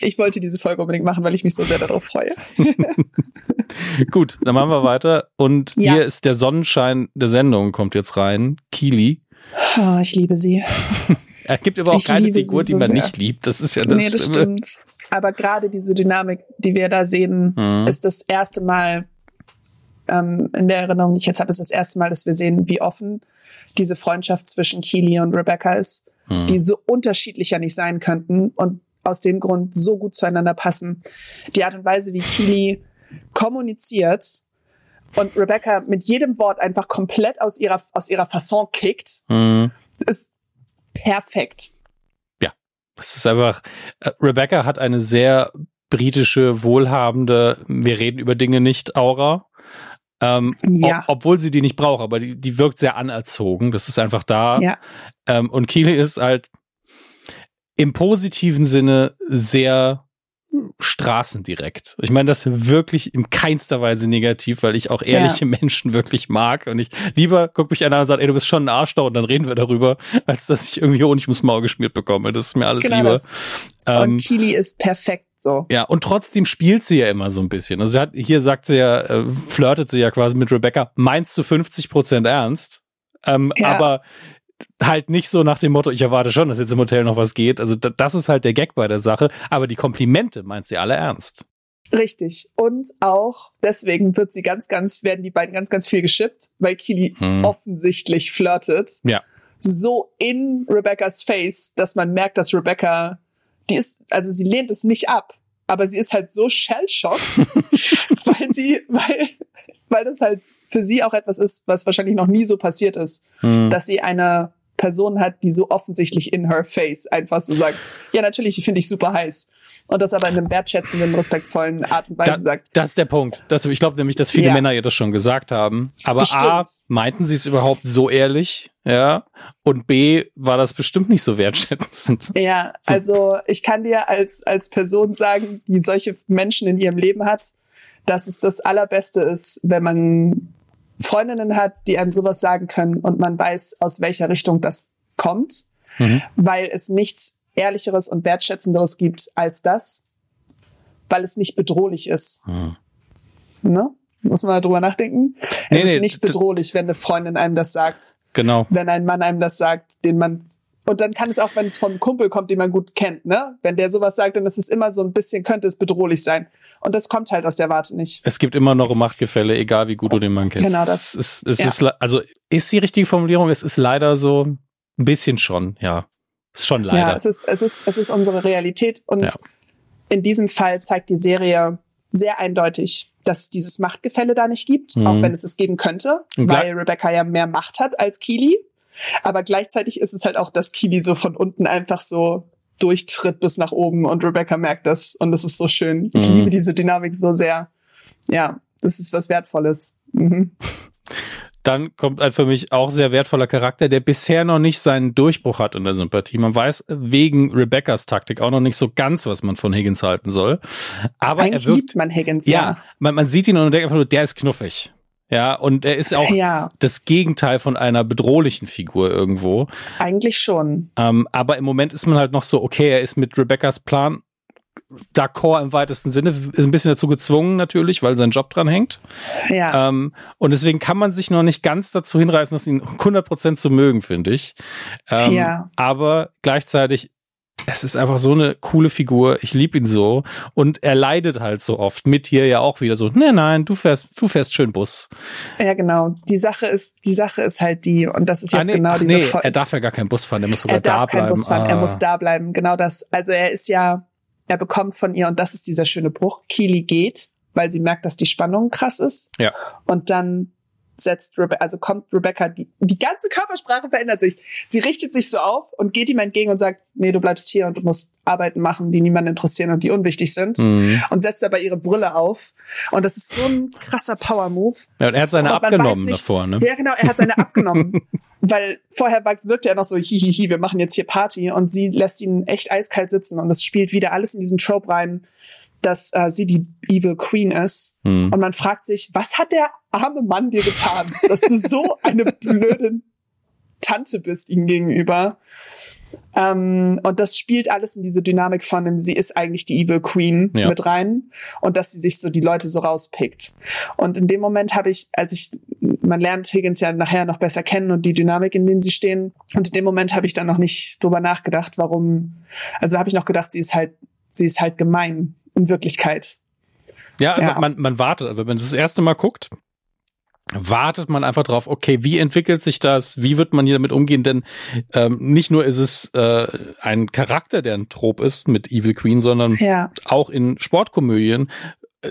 Ich wollte diese Folge unbedingt machen, weil ich mich so sehr darauf freue. Gut, dann machen wir weiter. Und ja. hier ist der Sonnenschein der Sendung, kommt jetzt rein. Kili. Oh, ich liebe sie. er gibt aber auch ich keine Figur, so die man sehr. nicht liebt. Das ist ja das. Nee, das Stimme. stimmt. Aber gerade diese Dynamik, die wir da sehen, mhm. ist das erste Mal, ähm, in der Erinnerung, die ich jetzt habe, ist das erste Mal, dass wir sehen, wie offen diese Freundschaft zwischen Keely und Rebecca ist, mhm. die so unterschiedlicher nicht sein könnten und aus dem Grund so gut zueinander passen. Die Art und Weise, wie Keely kommuniziert und Rebecca mit jedem Wort einfach komplett aus ihrer, aus ihrer Fasson kickt, mhm. ist perfekt. Ja, das ist einfach, äh, Rebecca hat eine sehr britische, wohlhabende, wir reden über Dinge nicht, Aura. Ähm, ja. ob, obwohl sie die nicht braucht, aber die, die wirkt sehr anerzogen. Das ist einfach da. Ja. Ähm, und Keely ist halt im positiven Sinne sehr straßendirekt. Ich meine das wirklich in keinster Weise negativ, weil ich auch ehrliche ja. Menschen wirklich mag und ich lieber guck mich einer und sage, ey, du bist schon ein Arsch da und dann reden wir darüber, als dass ich irgendwie Honig ums Maul geschmiert bekomme. Das ist mir alles genau lieber. Das. Ähm, und Kili ist perfekt so. Ja, und trotzdem spielt sie ja immer so ein bisschen. Also sie hat, hier sagt sie ja, äh, flirtet sie ja quasi mit Rebecca, meinst du 50 Prozent ernst? Ähm, ja. Aber halt nicht so nach dem Motto, ich erwarte schon, dass jetzt im Hotel noch was geht. Also das ist halt der Gag bei der Sache. Aber die Komplimente meint sie alle ernst. Richtig. Und auch deswegen wird sie ganz, ganz, werden die beiden ganz, ganz viel geschippt, weil Kili hm. offensichtlich flirtet. Ja. So in Rebecca's Face, dass man merkt, dass Rebecca die ist, also sie lehnt es nicht ab, aber sie ist halt so shell-shocked, weil sie, weil, weil das halt für sie auch etwas ist, was wahrscheinlich noch nie so passiert ist, mhm. dass sie eine Person hat, die so offensichtlich in her face einfach so sagt, ja, natürlich finde ich super heiß. Und das aber in einem wertschätzenden, respektvollen Art und Weise da, sagt. Das ist der Punkt. Das, ich glaube nämlich, dass viele ja. Männer ihr das schon gesagt haben. Aber bestimmt. A, meinten sie es überhaupt so ehrlich? Ja. Und B, war das bestimmt nicht so wertschätzend. Ja, so. also ich kann dir als, als Person sagen, die solche Menschen in ihrem Leben hat, dass es das Allerbeste ist, wenn man Freundinnen hat, die einem sowas sagen können und man weiß, aus welcher Richtung das kommt, mhm. weil es nichts Ehrlicheres und Wertschätzenderes gibt als das, weil es nicht bedrohlich ist. Mhm. Ne? Muss man drüber nachdenken. Nee, es nee, ist nicht bedrohlich, wenn eine Freundin einem das sagt. Genau. Wenn ein Mann einem das sagt, den man und dann kann es auch, wenn es von einem Kumpel kommt, den man gut kennt, ne? Wenn der sowas sagt, dann ist es immer so ein bisschen, könnte es bedrohlich sein. Und das kommt halt aus der Warte nicht. Es gibt immer noch Machtgefälle, egal wie gut du den Mann kennst. Genau das. Es ist, es ja. ist, also ist die richtige Formulierung, es ist leider so ein bisschen schon, ja. Ist schon leider. Ja, es ist, es ist, es ist unsere Realität und ja. in diesem Fall zeigt die Serie sehr eindeutig, dass es dieses Machtgefälle da nicht gibt, mhm. auch wenn es es geben könnte, weil Rebecca ja mehr Macht hat als Keely. Aber gleichzeitig ist es halt auch, dass Keely so von unten einfach so durchtritt bis nach oben und Rebecca merkt das und das ist so schön. Ich mhm. liebe diese Dynamik so sehr. Ja, das ist was Wertvolles. Mhm. Dann kommt ein für mich auch sehr wertvoller Charakter, der bisher noch nicht seinen Durchbruch hat in der Sympathie. Man weiß wegen Rebeccas Taktik auch noch nicht so ganz, was man von Higgins halten soll. Aber Eigentlich er wirkt, liebt man Higgins, ja. ja. Man, man sieht ihn und denkt einfach nur, der ist knuffig. Ja, und er ist auch ja. das Gegenteil von einer bedrohlichen Figur irgendwo. Eigentlich schon. Ähm, aber im Moment ist man halt noch so, okay, er ist mit Rebeccas Plan d'accord im weitesten Sinne, ist ein bisschen dazu gezwungen natürlich, weil sein Job dran hängt. Ja. Ähm, und deswegen kann man sich noch nicht ganz dazu hinreißen, das ihn 100% zu mögen, finde ich. Ähm, ja. Aber gleichzeitig es ist einfach so eine coole Figur. Ich liebe ihn so. Und er leidet halt so oft. Mit hier ja auch wieder so, nein, nein, du fährst, du fährst schön Bus. Ja, genau. Die Sache ist, die Sache ist halt die, und das ist ah, jetzt ah, nee, genau ach, diese nee, Er darf ja gar keinen Bus fahren, er muss sogar er da bleiben. Bus fahren. Ah. Er muss da bleiben. Genau das. Also er ist ja, er bekommt von ihr, und das ist dieser schöne Bruch, Keely geht, weil sie merkt, dass die Spannung krass ist. Ja. Und dann setzt Rebecca, also kommt Rebecca, die, die ganze Körpersprache verändert sich. Sie richtet sich so auf und geht ihm entgegen und sagt, nee, du bleibst hier und du musst Arbeiten machen, die niemanden interessieren und die unwichtig sind. Mhm. Und setzt aber ihre Brille auf. Und das ist so ein krasser Power-Move. Ja, und er hat seine abgenommen nicht, davor, ne? Ja, genau, er hat seine abgenommen. Weil vorher wirkte er noch so, hihihi, wir machen jetzt hier Party. Und sie lässt ihn echt eiskalt sitzen. Und es spielt wieder alles in diesen Trope rein dass äh, sie die Evil Queen ist. Hm. Und man fragt sich, was hat der arme Mann dir getan, dass du so eine blöde Tante bist ihm gegenüber? Ähm, und das spielt alles in diese Dynamik von dem, sie ist eigentlich die Evil Queen ja. mit rein und dass sie sich so die Leute so rauspickt. Und in dem Moment habe ich, als ich, man lernt Higgins ja nachher noch besser kennen und die Dynamik, in denen sie stehen. Und in dem Moment habe ich dann noch nicht drüber nachgedacht, warum, also habe ich noch gedacht, sie ist halt, sie ist halt gemein in Wirklichkeit. Ja, ja. Man, man wartet, also wenn man das erste Mal guckt, wartet man einfach drauf, okay, wie entwickelt sich das, wie wird man hier damit umgehen, denn ähm, nicht nur ist es äh, ein Charakter, der ein Trop ist mit Evil Queen, sondern ja. auch in Sportkomödien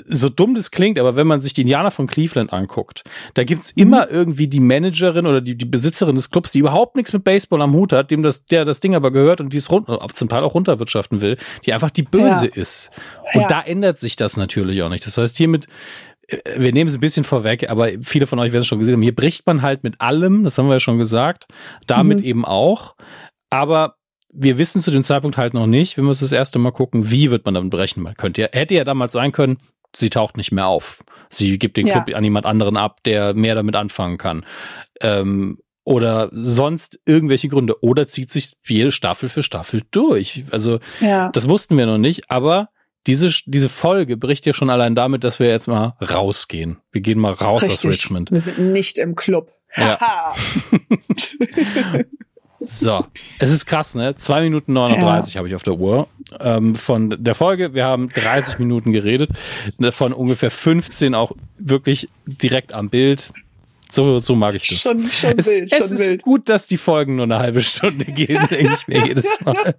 so dumm das klingt, aber wenn man sich die Indianer von Cleveland anguckt, da gibt's mhm. immer irgendwie die Managerin oder die, die Besitzerin des Clubs, die überhaupt nichts mit Baseball am Hut hat, dem das, der das Ding aber gehört und die es rund, zum Teil auch runterwirtschaften will, die einfach die Böse ja. ist. Und ja. da ändert sich das natürlich auch nicht. Das heißt, hiermit äh, wir nehmen es ein bisschen vorweg, aber viele von euch werden es schon gesehen haben. Hier bricht man halt mit allem, das haben wir ja schon gesagt, damit mhm. eben auch. Aber wir wissen zu dem Zeitpunkt halt noch nicht, wenn wir es das erste Mal gucken, wie wird man damit brechen. Man könnte ja, hätte ja damals sein können, sie taucht nicht mehr auf. Sie gibt den ja. Club an jemand anderen ab, der mehr damit anfangen kann. Ähm, oder sonst irgendwelche Gründe. Oder zieht sich jede Staffel für Staffel durch. Also, ja. das wussten wir noch nicht, aber diese, diese Folge bricht ja schon allein damit, dass wir jetzt mal rausgehen. Wir gehen mal raus Richtig. aus Richmond. Wir sind nicht im Club. Ja. So, es ist krass, ne? Zwei Minuten 39 ja. habe ich auf der Uhr ähm, von der Folge. Wir haben 30 Minuten geredet, davon ungefähr 15 auch wirklich direkt am Bild. So, so mag ich das. Schon, schon es, wild, es ist wild. gut, dass die Folgen nur eine halbe Stunde gehen, denke ich mir jedes Mal.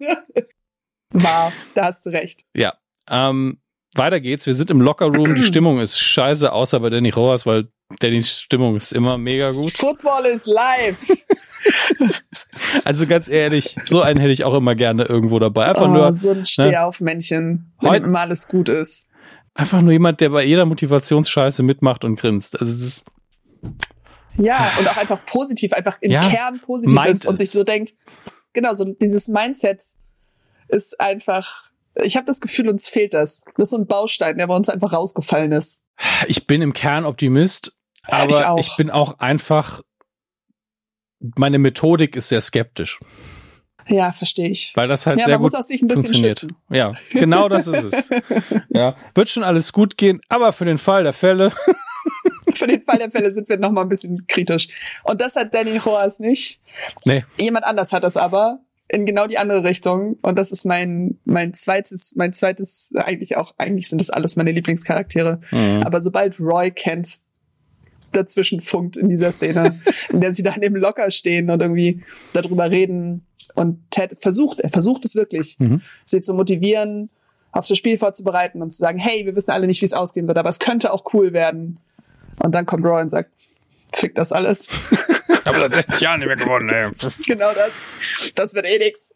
Wow, da hast du recht. Ja. Ähm, weiter geht's. Wir sind im Lockerroom. Die Stimmung ist scheiße, außer bei Danny Rojas, weil Dannys Stimmung ist immer mega gut. Football is live. Also ganz ehrlich, so einen hätte ich auch immer gerne irgendwo dabei. Einfach oh, nur so ein ne? Stehaufmännchen, wenn Heut, immer alles gut ist. Einfach nur jemand, der bei jeder Motivationsscheiße mitmacht und grinst. Also das ist ja, und auch einfach positiv, einfach im ja, Kern positiv ist und sich so denkt, genau, so dieses Mindset ist einfach, ich habe das Gefühl, uns fehlt das. Das ist so ein Baustein, der bei uns einfach rausgefallen ist. Ich bin im Kern Optimist, aber ich, ich bin auch einfach meine Methodik ist sehr skeptisch. Ja, verstehe ich. Weil das halt ja, sehr man gut muss auch sich ein bisschen funktioniert. Schützen. Ja, genau das ist es. ja, wird schon alles gut gehen, aber für den Fall der Fälle Für den Fall der Fälle sind wir noch mal ein bisschen kritisch. Und das hat Danny Hoas nicht. Nee. Jemand anders hat das aber in genau die andere Richtung. Und das ist mein, mein zweites, mein zweites, eigentlich auch, eigentlich sind das alles meine Lieblingscharaktere. Mhm. Aber sobald Roy kennt, dazwischen funkt in dieser Szene, in der sie dann eben locker stehen und irgendwie darüber reden. Und Ted versucht, er versucht es wirklich, mhm. sie zu motivieren, auf das Spiel vorzubereiten und zu sagen, hey, wir wissen alle nicht, wie es ausgehen wird, aber es könnte auch cool werden. Und dann kommt Roy und sagt, fick das alles. Ich habe seit 60 Jahren nicht mehr gewonnen, ey. Genau das. Das wird eh nix.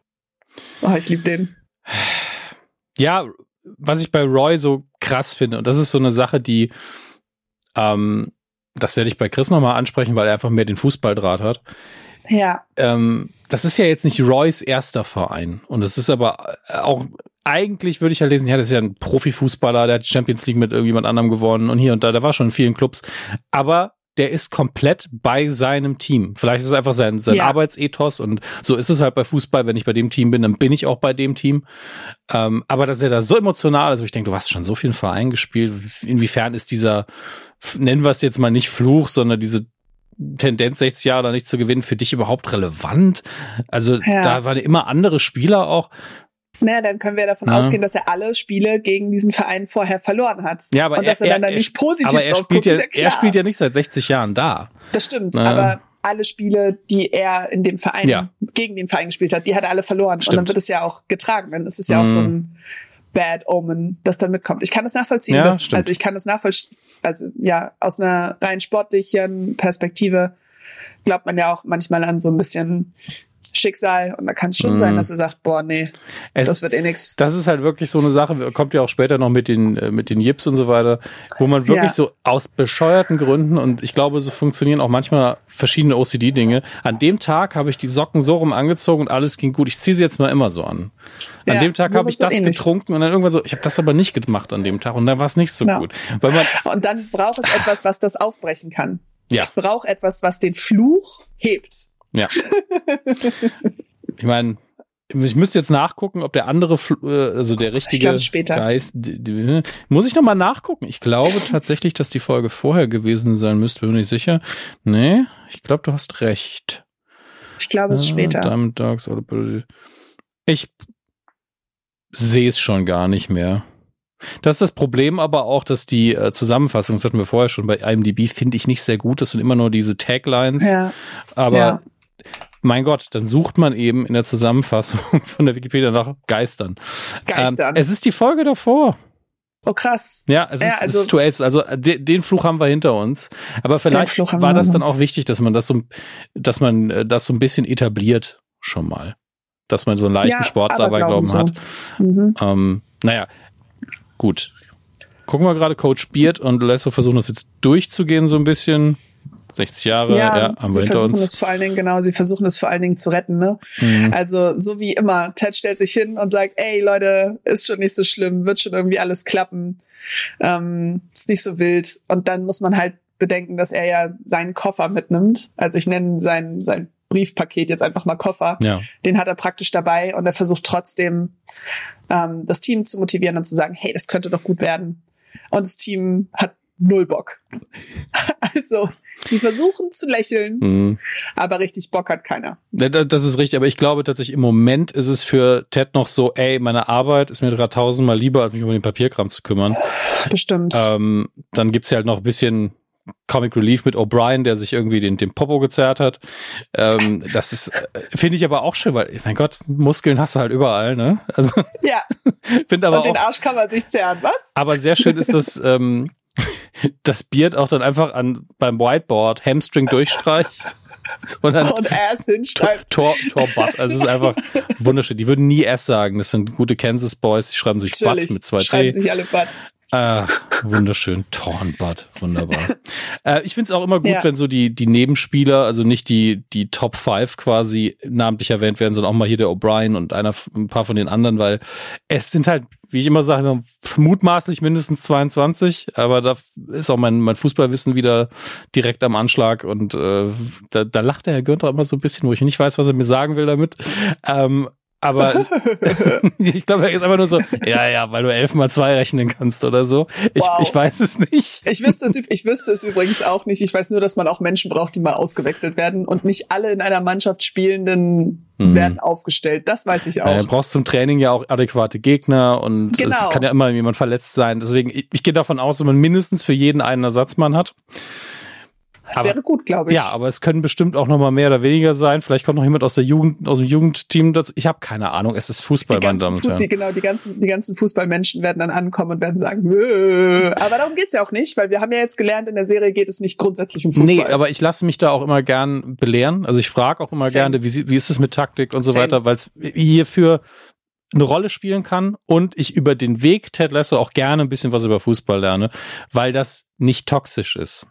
Oh, ich liebe den. Ja, was ich bei Roy so krass finde, und das ist so eine Sache, die, ähm, das werde ich bei Chris nochmal ansprechen, weil er einfach mehr den Fußballdraht hat. Ja. Ähm, das ist ja jetzt nicht Roys erster Verein. Und es ist aber auch, eigentlich würde ich ja lesen, ja, das ist ja ein Profifußballer, der hat die Champions League mit irgendjemand anderem gewonnen und hier und da, der war schon in vielen Clubs. Aber der ist komplett bei seinem Team. Vielleicht ist es einfach sein, sein ja. Arbeitsethos und so ist es halt bei Fußball. Wenn ich bei dem Team bin, dann bin ich auch bei dem Team. Ähm, aber dass er da so emotional ist, wo ich denke, du hast schon so viel Verein gespielt. Inwiefern ist dieser, nennen wir es jetzt mal nicht Fluch, sondern diese Tendenz 60 Jahre da nicht zu gewinnen, für dich überhaupt relevant? Also ja. da waren immer andere Spieler auch. Naja, dann können wir davon ja. ausgehen, dass er alle Spiele gegen diesen Verein vorher verloren hat. Ja, aber und dass er, er dann, dann nicht positiv aber er spielt ja, ja er spielt ja nicht seit 60 Jahren da. Das stimmt, ja. aber alle Spiele, die er in dem Verein ja. gegen den Verein gespielt hat, die hat er alle verloren. Stimmt. Und dann wird es ja auch getragen. Dann ist es ja mm. auch so mhm. ein Bad Omen, das dann mitkommt. Ich kann das nachvollziehen. Ja, dass, also ich kann das nachvollziehen. Also ja, aus einer rein sportlichen Perspektive glaubt man ja auch manchmal an so ein bisschen Schicksal. Und da kann es schon mm. sein, mhm. dass er sagt, boah, nee, es, das wird eh nix. Das ist halt wirklich so eine Sache, kommt ja auch später noch mit den, äh, mit den Jips und so weiter, wo man wirklich ja. so aus bescheuerten Gründen, und ich glaube, so funktionieren auch manchmal verschiedene OCD-Dinge. An dem Tag habe ich die Socken so rum angezogen und alles ging gut. Ich ziehe sie jetzt mal immer so an. An ja, dem Tag so habe ich das ähnlich. getrunken und dann irgendwann so, ich habe das aber nicht gemacht an dem Tag und dann war es nicht so ja. gut. Weil man und dann braucht es etwas, was das aufbrechen kann. Ja. Es braucht etwas, was den Fluch hebt. Ja. ich meine, ich müsste jetzt nachgucken, ob der andere, äh, also der richtige Geist, die, die, muss ich nochmal nachgucken. Ich glaube tatsächlich, dass die Folge vorher gewesen sein müsste, bin nicht sicher. Nee, ich glaube, du hast recht. Ich glaube, es ist später. Diamond Dogs Ich sehe es schon gar nicht mehr. Das ist das Problem aber auch, dass die äh, Zusammenfassung, das hatten wir vorher schon bei IMDb, finde ich nicht sehr gut. Das sind immer nur diese Taglines. Ja. Aber ja mein Gott, dann sucht man eben in der Zusammenfassung von der Wikipedia nach Geistern. Geistern. Ähm, es ist die Folge davor. Oh krass. Ja, es ist, ja, also, es ist Ace. Also de, den Fluch haben wir hinter uns. Aber vielleicht war das dann auch wichtig, dass man das so, dass man äh, das so ein bisschen etabliert schon mal. Dass man so einen leichten ja, Sportsaberglauben so. hat. Mhm. Ähm, naja, gut. Gucken wir gerade Coach Beard und Lesso versuchen das jetzt durchzugehen so ein bisschen. 60 Jahre, ja, ja haben sie wir versuchen uns. es vor allen Dingen, genau, sie versuchen es vor allen Dingen zu retten, ne? Mhm. Also, so wie immer, Ted stellt sich hin und sagt, ey Leute, ist schon nicht so schlimm, wird schon irgendwie alles klappen, ähm, ist nicht so wild. Und dann muss man halt bedenken, dass er ja seinen Koffer mitnimmt. Also ich nenne sein, sein Briefpaket jetzt einfach mal Koffer. Ja. Den hat er praktisch dabei und er versucht trotzdem, ähm, das Team zu motivieren und zu sagen, hey, das könnte doch gut werden. Und das Team hat null Bock. also, sie versuchen zu lächeln, mhm. aber richtig Bock hat keiner. Das ist richtig, aber ich glaube tatsächlich, im Moment ist es für Ted noch so, ey, meine Arbeit ist mir gerade tausendmal lieber, als mich um den Papierkram zu kümmern. Bestimmt. Ähm, dann gibt's ja halt noch ein bisschen Comic Relief mit O'Brien, der sich irgendwie den, den Popo gezerrt hat. Ähm, das ist, äh, finde ich aber auch schön, weil, mein Gott, Muskeln hast du halt überall, ne? Also, ja. Find aber Und den auch, Arsch kann man sich zerren, was? Aber sehr schön ist das, ähm, das Beard auch dann einfach an, beim Whiteboard Hamstring durchstreicht. Und dann und Ass hinschreibt. Tor, Tor, Butt. Also es ist einfach wunderschön. Die würden nie S sagen. Das sind gute Kansas Boys. Die schreiben sich Butt mit zwei T. Schreiben sich alle Butt. Ah, wunderschön. Tornbad, wunderbar. äh, ich finde es auch immer gut, ja. wenn so die, die Nebenspieler, also nicht die, die Top 5 quasi namentlich erwähnt werden, sondern auch mal hier der O'Brien und einer, ein paar von den anderen, weil es sind halt, wie ich immer sage, mutmaßlich mindestens 22, aber da ist auch mein, mein Fußballwissen wieder direkt am Anschlag und äh, da, da lacht der Herr Günther immer so ein bisschen, wo ich nicht weiß, was er mir sagen will damit. Ähm, aber ich glaube, er ist einfach nur so, ja, ja, weil du elf mal zwei rechnen kannst oder so. Ich, wow. ich weiß es nicht. Ich wüsste es, ich wüsste es übrigens auch nicht. Ich weiß nur, dass man auch Menschen braucht, die mal ausgewechselt werden und nicht alle in einer Mannschaft spielenden hm. werden aufgestellt. Das weiß ich auch. Ja, du brauchst zum Training ja auch adäquate Gegner und genau. es kann ja immer jemand verletzt sein. Deswegen, ich, ich gehe davon aus, dass man mindestens für jeden einen Ersatzmann hat. Das aber, wäre gut, glaube ich. Ja, aber es können bestimmt auch noch mal mehr oder weniger sein. Vielleicht kommt noch jemand aus der Jugend, aus dem Jugendteam dazu. Ich habe keine Ahnung. Es ist Fußball, meine Damen und Herren. Die, genau, die ganzen, die ganzen Fußballmenschen werden dann ankommen und werden sagen, Mö. aber darum geht's ja auch nicht, weil wir haben ja jetzt gelernt, in der Serie geht es nicht grundsätzlich um Fußball. Nee, aber ich lasse mich da auch immer gern belehren. Also ich frage auch immer Same. gerne, wie, wie ist es mit Taktik und so Same. weiter, weil es hierfür eine Rolle spielen kann und ich über den Weg Ted Lasso auch gerne ein bisschen was über Fußball lerne, weil das nicht toxisch ist.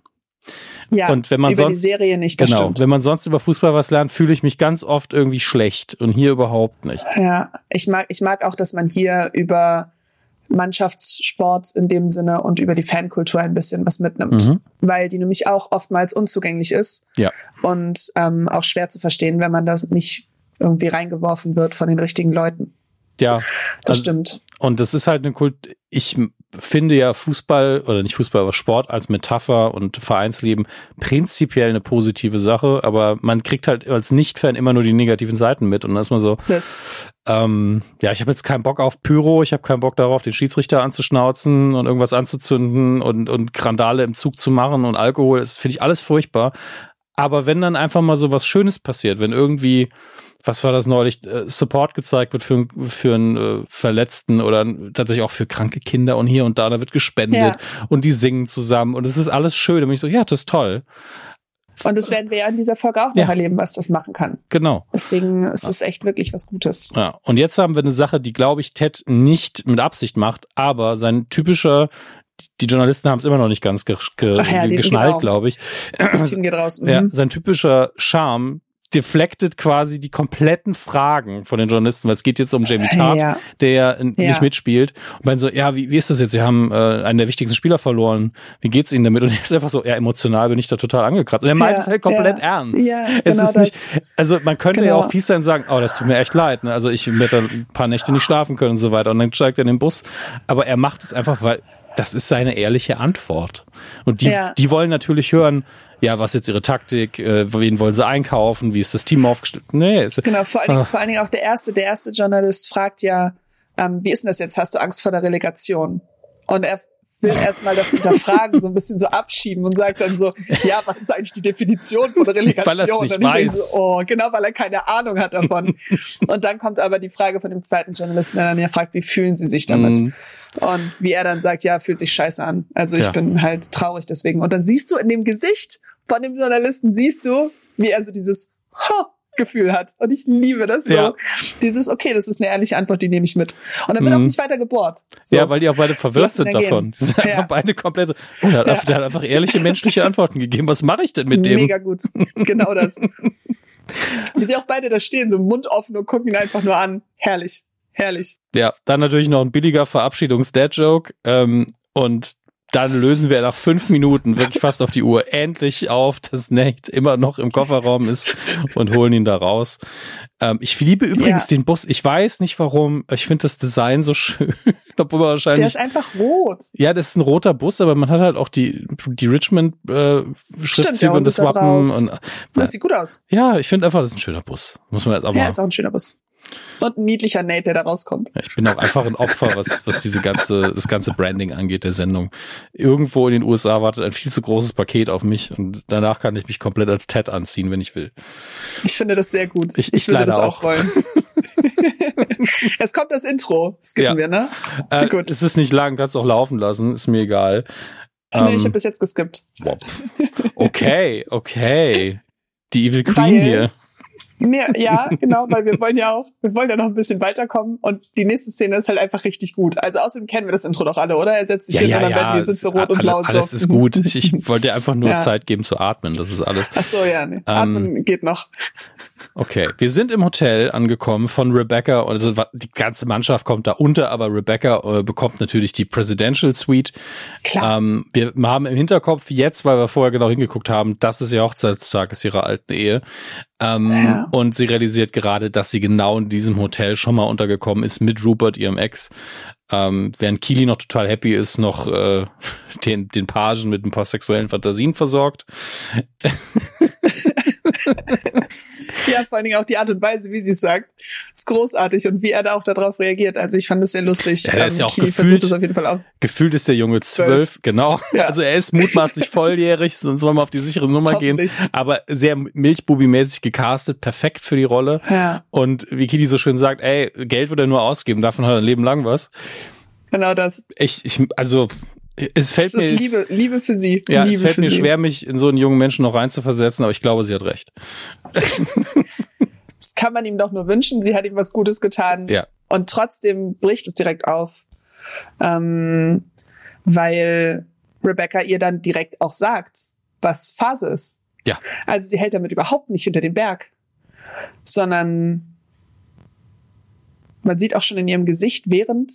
Ja, und wenn man über sonst, die Serie nicht, genau, stimmt. wenn man sonst über Fußball was lernt, fühle ich mich ganz oft irgendwie schlecht und hier überhaupt nicht. Ja, ich mag, ich mag auch, dass man hier über Mannschaftssport in dem Sinne und über die Fankultur ein bisschen was mitnimmt, mhm. weil die nämlich auch oftmals unzugänglich ist ja. und ähm, auch schwer zu verstehen, wenn man das nicht irgendwie reingeworfen wird von den richtigen Leuten. Ja, das also, stimmt. Und das ist halt eine Kult. Ich finde ja Fußball oder nicht Fußball, aber Sport als Metapher und Vereinsleben prinzipiell eine positive Sache, aber man kriegt halt als Nicht-Fan immer nur die negativen Seiten mit und dann ist man so, ähm, ja, ich habe jetzt keinen Bock auf Pyro, ich habe keinen Bock darauf, den Schiedsrichter anzuschnauzen und irgendwas anzuzünden und, und Grandale im Zug zu machen und Alkohol, das finde ich alles furchtbar. Aber wenn dann einfach mal so was Schönes passiert, wenn irgendwie was war das neulich, äh, Support gezeigt wird für, für einen äh, Verletzten oder tatsächlich auch für kranke Kinder und hier und da, da wird gespendet ja. und die singen zusammen und es ist alles schön. Und ich so, ja, das ist toll. Und das werden wir ja in dieser Folge auch noch ja. erleben, was das machen kann. Genau. Deswegen ist es echt wirklich was Gutes. Ja. Und jetzt haben wir eine Sache, die, glaube ich, Ted nicht mit Absicht macht, aber sein typischer die Journalisten haben es immer noch nicht ganz ge ge ja, geschnallt, glaube ich. Das Team geht raus. Mhm. Ja, sein typischer Charme deflected quasi die kompletten Fragen von den Journalisten, weil es geht jetzt um Jamie Tart, ja. der ja nicht ja. mitspielt. Und man so, ja, wie, wie ist das jetzt? Sie haben äh, einen der wichtigsten Spieler verloren. Wie geht's Ihnen damit? Und er ist einfach so, ja, emotional bin ich da total angekratzt. Und er meint ja, es halt komplett ernst. Es genau ist nicht, also man könnte genau. ja auch fies sein und sagen, oh, das tut mir echt leid. Ne? Also ich werde da ein paar Nächte nicht schlafen können und so weiter. Und dann steigt er in den Bus. Aber er macht es einfach, weil das ist seine ehrliche Antwort. Und die, die wollen natürlich hören, ja, was ist jetzt ihre Taktik, äh, wen wollen sie einkaufen, wie ist das Team aufgestellt? Nee, genau, vor allen, Dingen, ah. vor allen Dingen auch der erste, der erste Journalist fragt ja, ähm, wie ist denn das jetzt? Hast du Angst vor der Relegation? Und er will erstmal das hinterfragen, so ein bisschen so abschieben und sagt dann so, ja, was ist eigentlich die Definition von Relegation? Weil nicht und weiß. So, oh, genau, weil er keine Ahnung hat davon. und dann kommt aber die Frage von dem zweiten Journalisten, der dann ja fragt, wie fühlen sie sich damit? Mm. Und wie er dann sagt, ja, fühlt sich scheiße an. Also ich ja. bin halt traurig deswegen. Und dann siehst du in dem Gesicht von dem Journalisten, siehst du, wie er so dieses ha, Gefühl hat. Und ich liebe das so. Ja. Dieses, okay, das ist eine ehrliche Antwort, die nehme ich mit. Und dann wird mhm. auch nicht weiter gebohrt. So. Ja, weil die auch beide verwirrt sind davon. Das sind einfach beide komplett so, oh, der hat, ja. der hat einfach ehrliche menschliche Antworten gegeben. Was mache ich denn mit dem? Mega gut. Genau das. Wie sie auch beide da stehen, so Mund offen und gucken ihn einfach nur an. Herrlich. Herrlich. Ja, dann natürlich noch ein billiger Verabschiedungs-Dad-Joke. Ähm, und dann lösen wir nach fünf Minuten wirklich fast auf die Uhr endlich auf, dass Nate immer noch im Kofferraum ist und holen ihn da raus. Ähm, ich liebe übrigens ja. den Bus. Ich weiß nicht warum. Ich finde das Design so schön. Obwohl man wahrscheinlich. Der ist einfach rot. Ja, das ist ein roter Bus, aber man hat halt auch die, die Richmond-Schriftzüge äh, und das Wappen. Und, äh, das sieht gut aus. Ja, ich finde einfach, das ist ein schöner Bus. Muss man jetzt auch mal. Ja, ist auch ein schöner Bus. Und ein niedlicher Nate, der da rauskommt. Ich bin auch einfach ein Opfer, was, was diese ganze, das ganze Branding angeht der Sendung. Irgendwo in den USA wartet ein viel zu großes Paket auf mich und danach kann ich mich komplett als Ted anziehen, wenn ich will. Ich finde das sehr gut. Ich, ich, ich würde das auch, auch wollen. es kommt das Intro. Skippen ja. wir, ne? Äh, gut. Es ist nicht lang, kannst auch laufen lassen, ist mir egal. Nee, ähm, ich habe bis jetzt geskippt. Okay, okay. Die Evil Queen Weil, hier. Mehr, ja, genau, weil wir wollen ja auch, wir wollen ja noch ein bisschen weiterkommen und die nächste Szene ist halt einfach richtig gut. Also außerdem kennen wir das Intro doch alle, oder? Er setzt sich ja, hin ja, und dann ja, werden die Sitze rot und blau und so. Alles ist gut. Ich, ich wollte dir einfach nur. Zeit geben zu atmen, das ist alles. Ach so, ja, nee. Ähm, atmen geht noch. Okay, wir sind im Hotel angekommen von Rebecca. Also die ganze Mannschaft kommt da unter, aber Rebecca äh, bekommt natürlich die Presidential Suite. Klar. Ähm, wir haben im Hinterkopf jetzt, weil wir vorher genau hingeguckt haben, dass es ihr Hochzeitstag ist ihrer alten Ehe. Ähm, ja. Und sie realisiert gerade, dass sie genau in diesem Hotel schon mal untergekommen ist mit Rupert, ihrem Ex. Ähm, während Kili noch total happy ist, noch äh, den, den Pagen mit ein paar sexuellen Fantasien versorgt. ja, vor allen Dingen auch die Art und Weise, wie sie es sagt, ist großartig und wie er da auch darauf reagiert. Also ich fand es sehr lustig. Ja, ähm, ist ja auch Kili gefühlt, auf jeden Fall auch. gefühlt ist der Junge zwölf, genau. Ja. Also er ist mutmaßlich volljährig, sonst wollen wir auf die sichere Nummer gehen. Aber sehr Milchbubi-mäßig gecastet, perfekt für die Rolle. Ja. Und wie Kili so schön sagt, ey, Geld wird er nur ausgeben, davon hat er ein Leben lang was. Genau das. Ich, ich, also es fällt mir jetzt, Liebe, Liebe für sie. Ja, Liebe es fällt mir sie. schwer, mich in so einen jungen Menschen noch reinzuversetzen, aber ich glaube, sie hat recht. das kann man ihm doch nur wünschen. Sie hat ihm was Gutes getan. Ja. Und trotzdem bricht es direkt auf. Ähm, weil Rebecca ihr dann direkt auch sagt, was Phase ist. Ja. Also sie hält damit überhaupt nicht hinter den Berg, sondern man sieht auch schon in ihrem Gesicht, während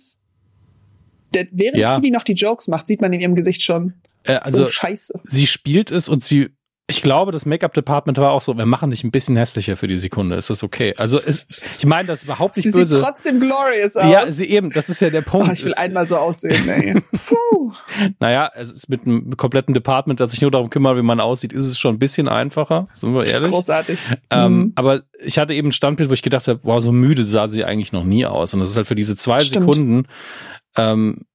der, während ja. Kiwi noch die Jokes macht, sieht man in ihrem Gesicht schon. Äh, also, oh, scheiße. Sie spielt es und sie ich glaube, das Make-up-Department war auch so, wir machen dich ein bisschen hässlicher für die Sekunde. Ist das okay? Also es, ich meine das ist überhaupt nicht sie böse. Sie sieht trotzdem glorious aus. Ja, sie eben, das ist ja der Punkt. Oh, ich will es, einmal so aussehen, ey. Puh. naja, es ist mit einem kompletten Department, das sich nur darum kümmert, wie man aussieht, ist es schon ein bisschen einfacher, sind wir ehrlich. Das ist großartig. Ähm, mhm. Aber ich hatte eben ein Standbild, wo ich gedacht habe, wow, so müde sah sie eigentlich noch nie aus. Und das ist halt für diese zwei Stimmt. Sekunden ähm,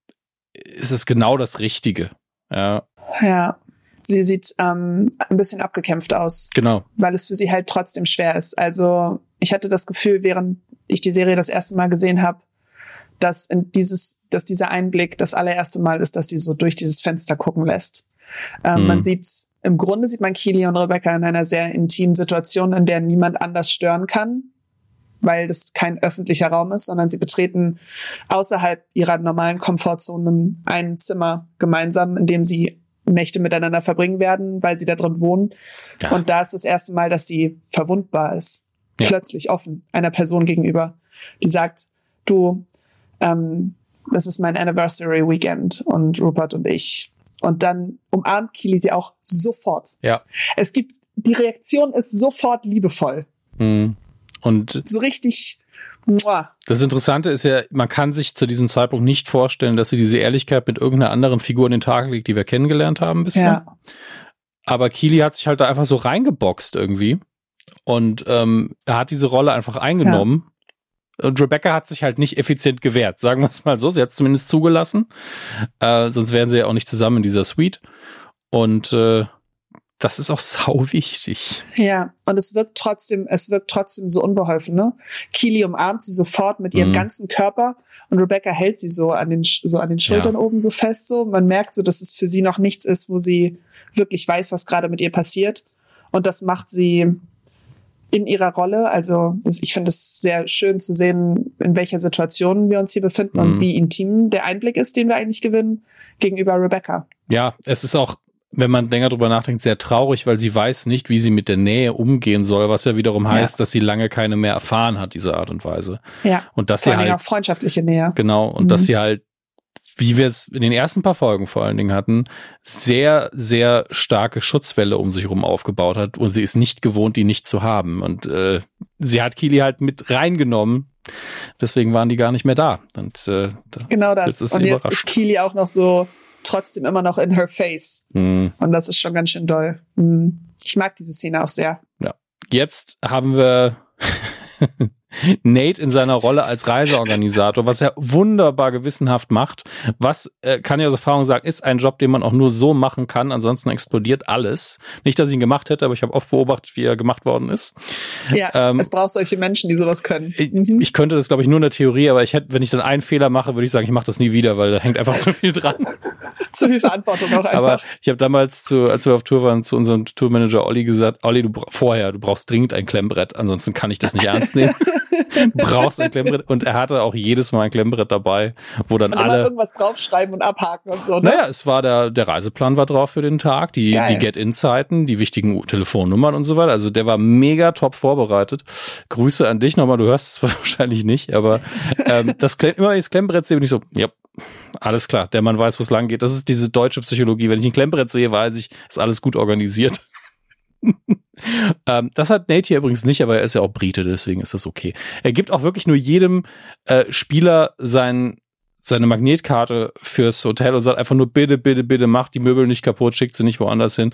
ist es genau das Richtige. Ja. Ja. Sie sieht ähm, ein bisschen abgekämpft aus. Genau. Weil es für sie halt trotzdem schwer ist. Also ich hatte das Gefühl, während ich die Serie das erste Mal gesehen habe, dass in dieses, dass dieser Einblick das allererste Mal ist, dass sie so durch dieses Fenster gucken lässt. Ähm, hm. Man sieht, im Grunde sieht man Keely und Rebecca in einer sehr intimen Situation, in der niemand anders stören kann weil das kein öffentlicher Raum ist, sondern sie betreten außerhalb ihrer normalen Komfortzone ein Zimmer gemeinsam, in dem sie Nächte miteinander verbringen werden, weil sie da drin wohnen. Ja. Und da ist das erste Mal, dass sie verwundbar ist. Ja. Plötzlich offen einer Person gegenüber, die sagt, du, ähm, das ist mein Anniversary Weekend und Rupert und ich. Und dann umarmt Kili sie auch sofort. Ja. Es gibt, die Reaktion ist sofort liebevoll. Mhm. Und so richtig. Muah. Das Interessante ist ja, man kann sich zu diesem Zeitpunkt nicht vorstellen, dass sie diese Ehrlichkeit mit irgendeiner anderen Figur in den Tag legt, die wir kennengelernt haben bisher. Ja. Aber Kili hat sich halt da einfach so reingeboxt irgendwie. Und ähm, er hat diese Rolle einfach eingenommen. Ja. Und Rebecca hat sich halt nicht effizient gewehrt, sagen wir es mal so. Sie hat es zumindest zugelassen. Äh, sonst wären sie ja auch nicht zusammen in dieser Suite. Und äh, das ist auch sau wichtig. Ja, und es wirkt trotzdem, es wirkt trotzdem so unbeholfen, ne? Kili umarmt sie sofort mit ihrem mhm. ganzen Körper und Rebecca hält sie so an den, so an den Schultern ja. oben so fest, so. Man merkt so, dass es für sie noch nichts ist, wo sie wirklich weiß, was gerade mit ihr passiert. Und das macht sie in ihrer Rolle. Also ich finde es sehr schön zu sehen, in welcher Situation wir uns hier befinden mhm. und wie intim der Einblick ist, den wir eigentlich gewinnen gegenüber Rebecca. Ja, es ist auch wenn man länger drüber nachdenkt, sehr traurig, weil sie weiß nicht, wie sie mit der Nähe umgehen soll, was ja wiederum heißt, dass sie lange keine mehr erfahren hat, diese Art und Weise. Ja. Und dass sie halt auch freundschaftliche Nähe. Genau. Und mhm. dass sie halt, wie wir es in den ersten paar Folgen vor allen Dingen hatten, sehr, sehr starke Schutzwelle um sich herum aufgebaut hat und sie ist nicht gewohnt, die nicht zu haben. Und äh, sie hat Kili halt mit reingenommen. Deswegen waren die gar nicht mehr da. Und äh, da genau das. Und jetzt ist Kili auch noch so trotzdem immer noch in her face. Mhm. Und das ist schon ganz schön doll. Mhm. Ich mag diese Szene auch sehr. Ja. Jetzt haben wir Nate in seiner Rolle als Reiseorganisator, was er wunderbar gewissenhaft macht, was äh, kann ich aus Erfahrung sagen, ist ein Job, den man auch nur so machen kann, ansonsten explodiert alles. Nicht, dass ich ihn gemacht hätte, aber ich habe oft beobachtet, wie er gemacht worden ist. Ja, ähm, es braucht solche Menschen, die sowas können. Mhm. Ich, könnte das, glaube ich, nur in der Theorie, aber ich hätte, wenn ich dann einen Fehler mache, würde ich sagen, ich mache das nie wieder, weil da hängt einfach zu viel dran. zu viel Verantwortung auch einfach. Aber ich habe damals, zu, als wir auf Tour waren, zu unserem Tourmanager Olli gesagt, Olli, du vorher, du brauchst dringend ein Klemmbrett, ansonsten kann ich das nicht ernst nehmen. brauchst ein Klemmbrett. Und er hatte auch jedes Mal ein Klemmbrett dabei, wo dann alle. irgendwas draufschreiben und abhaken und so. Ne? Naja, es war der, der Reiseplan war drauf für den Tag, die, die Get-In-Zeiten, die wichtigen Telefonnummern und so weiter. Also der war mega top vorbereitet. Grüße an dich nochmal, du hörst es wahrscheinlich nicht, aber ähm, das immer das Klemmbrett sehe, bin ich so, ja, alles klar, der Mann weiß, wo es lang geht. Das ist diese deutsche Psychologie. Wenn ich ein Klemmbrett sehe, weiß ich, ist alles gut organisiert. ähm, das hat Nate hier übrigens nicht, aber er ist ja auch Brite, deswegen ist das okay. Er gibt auch wirklich nur jedem äh, Spieler sein, seine Magnetkarte fürs Hotel und sagt einfach nur, bitte, bitte, bitte, mach die Möbel nicht kaputt, schickt sie nicht woanders hin.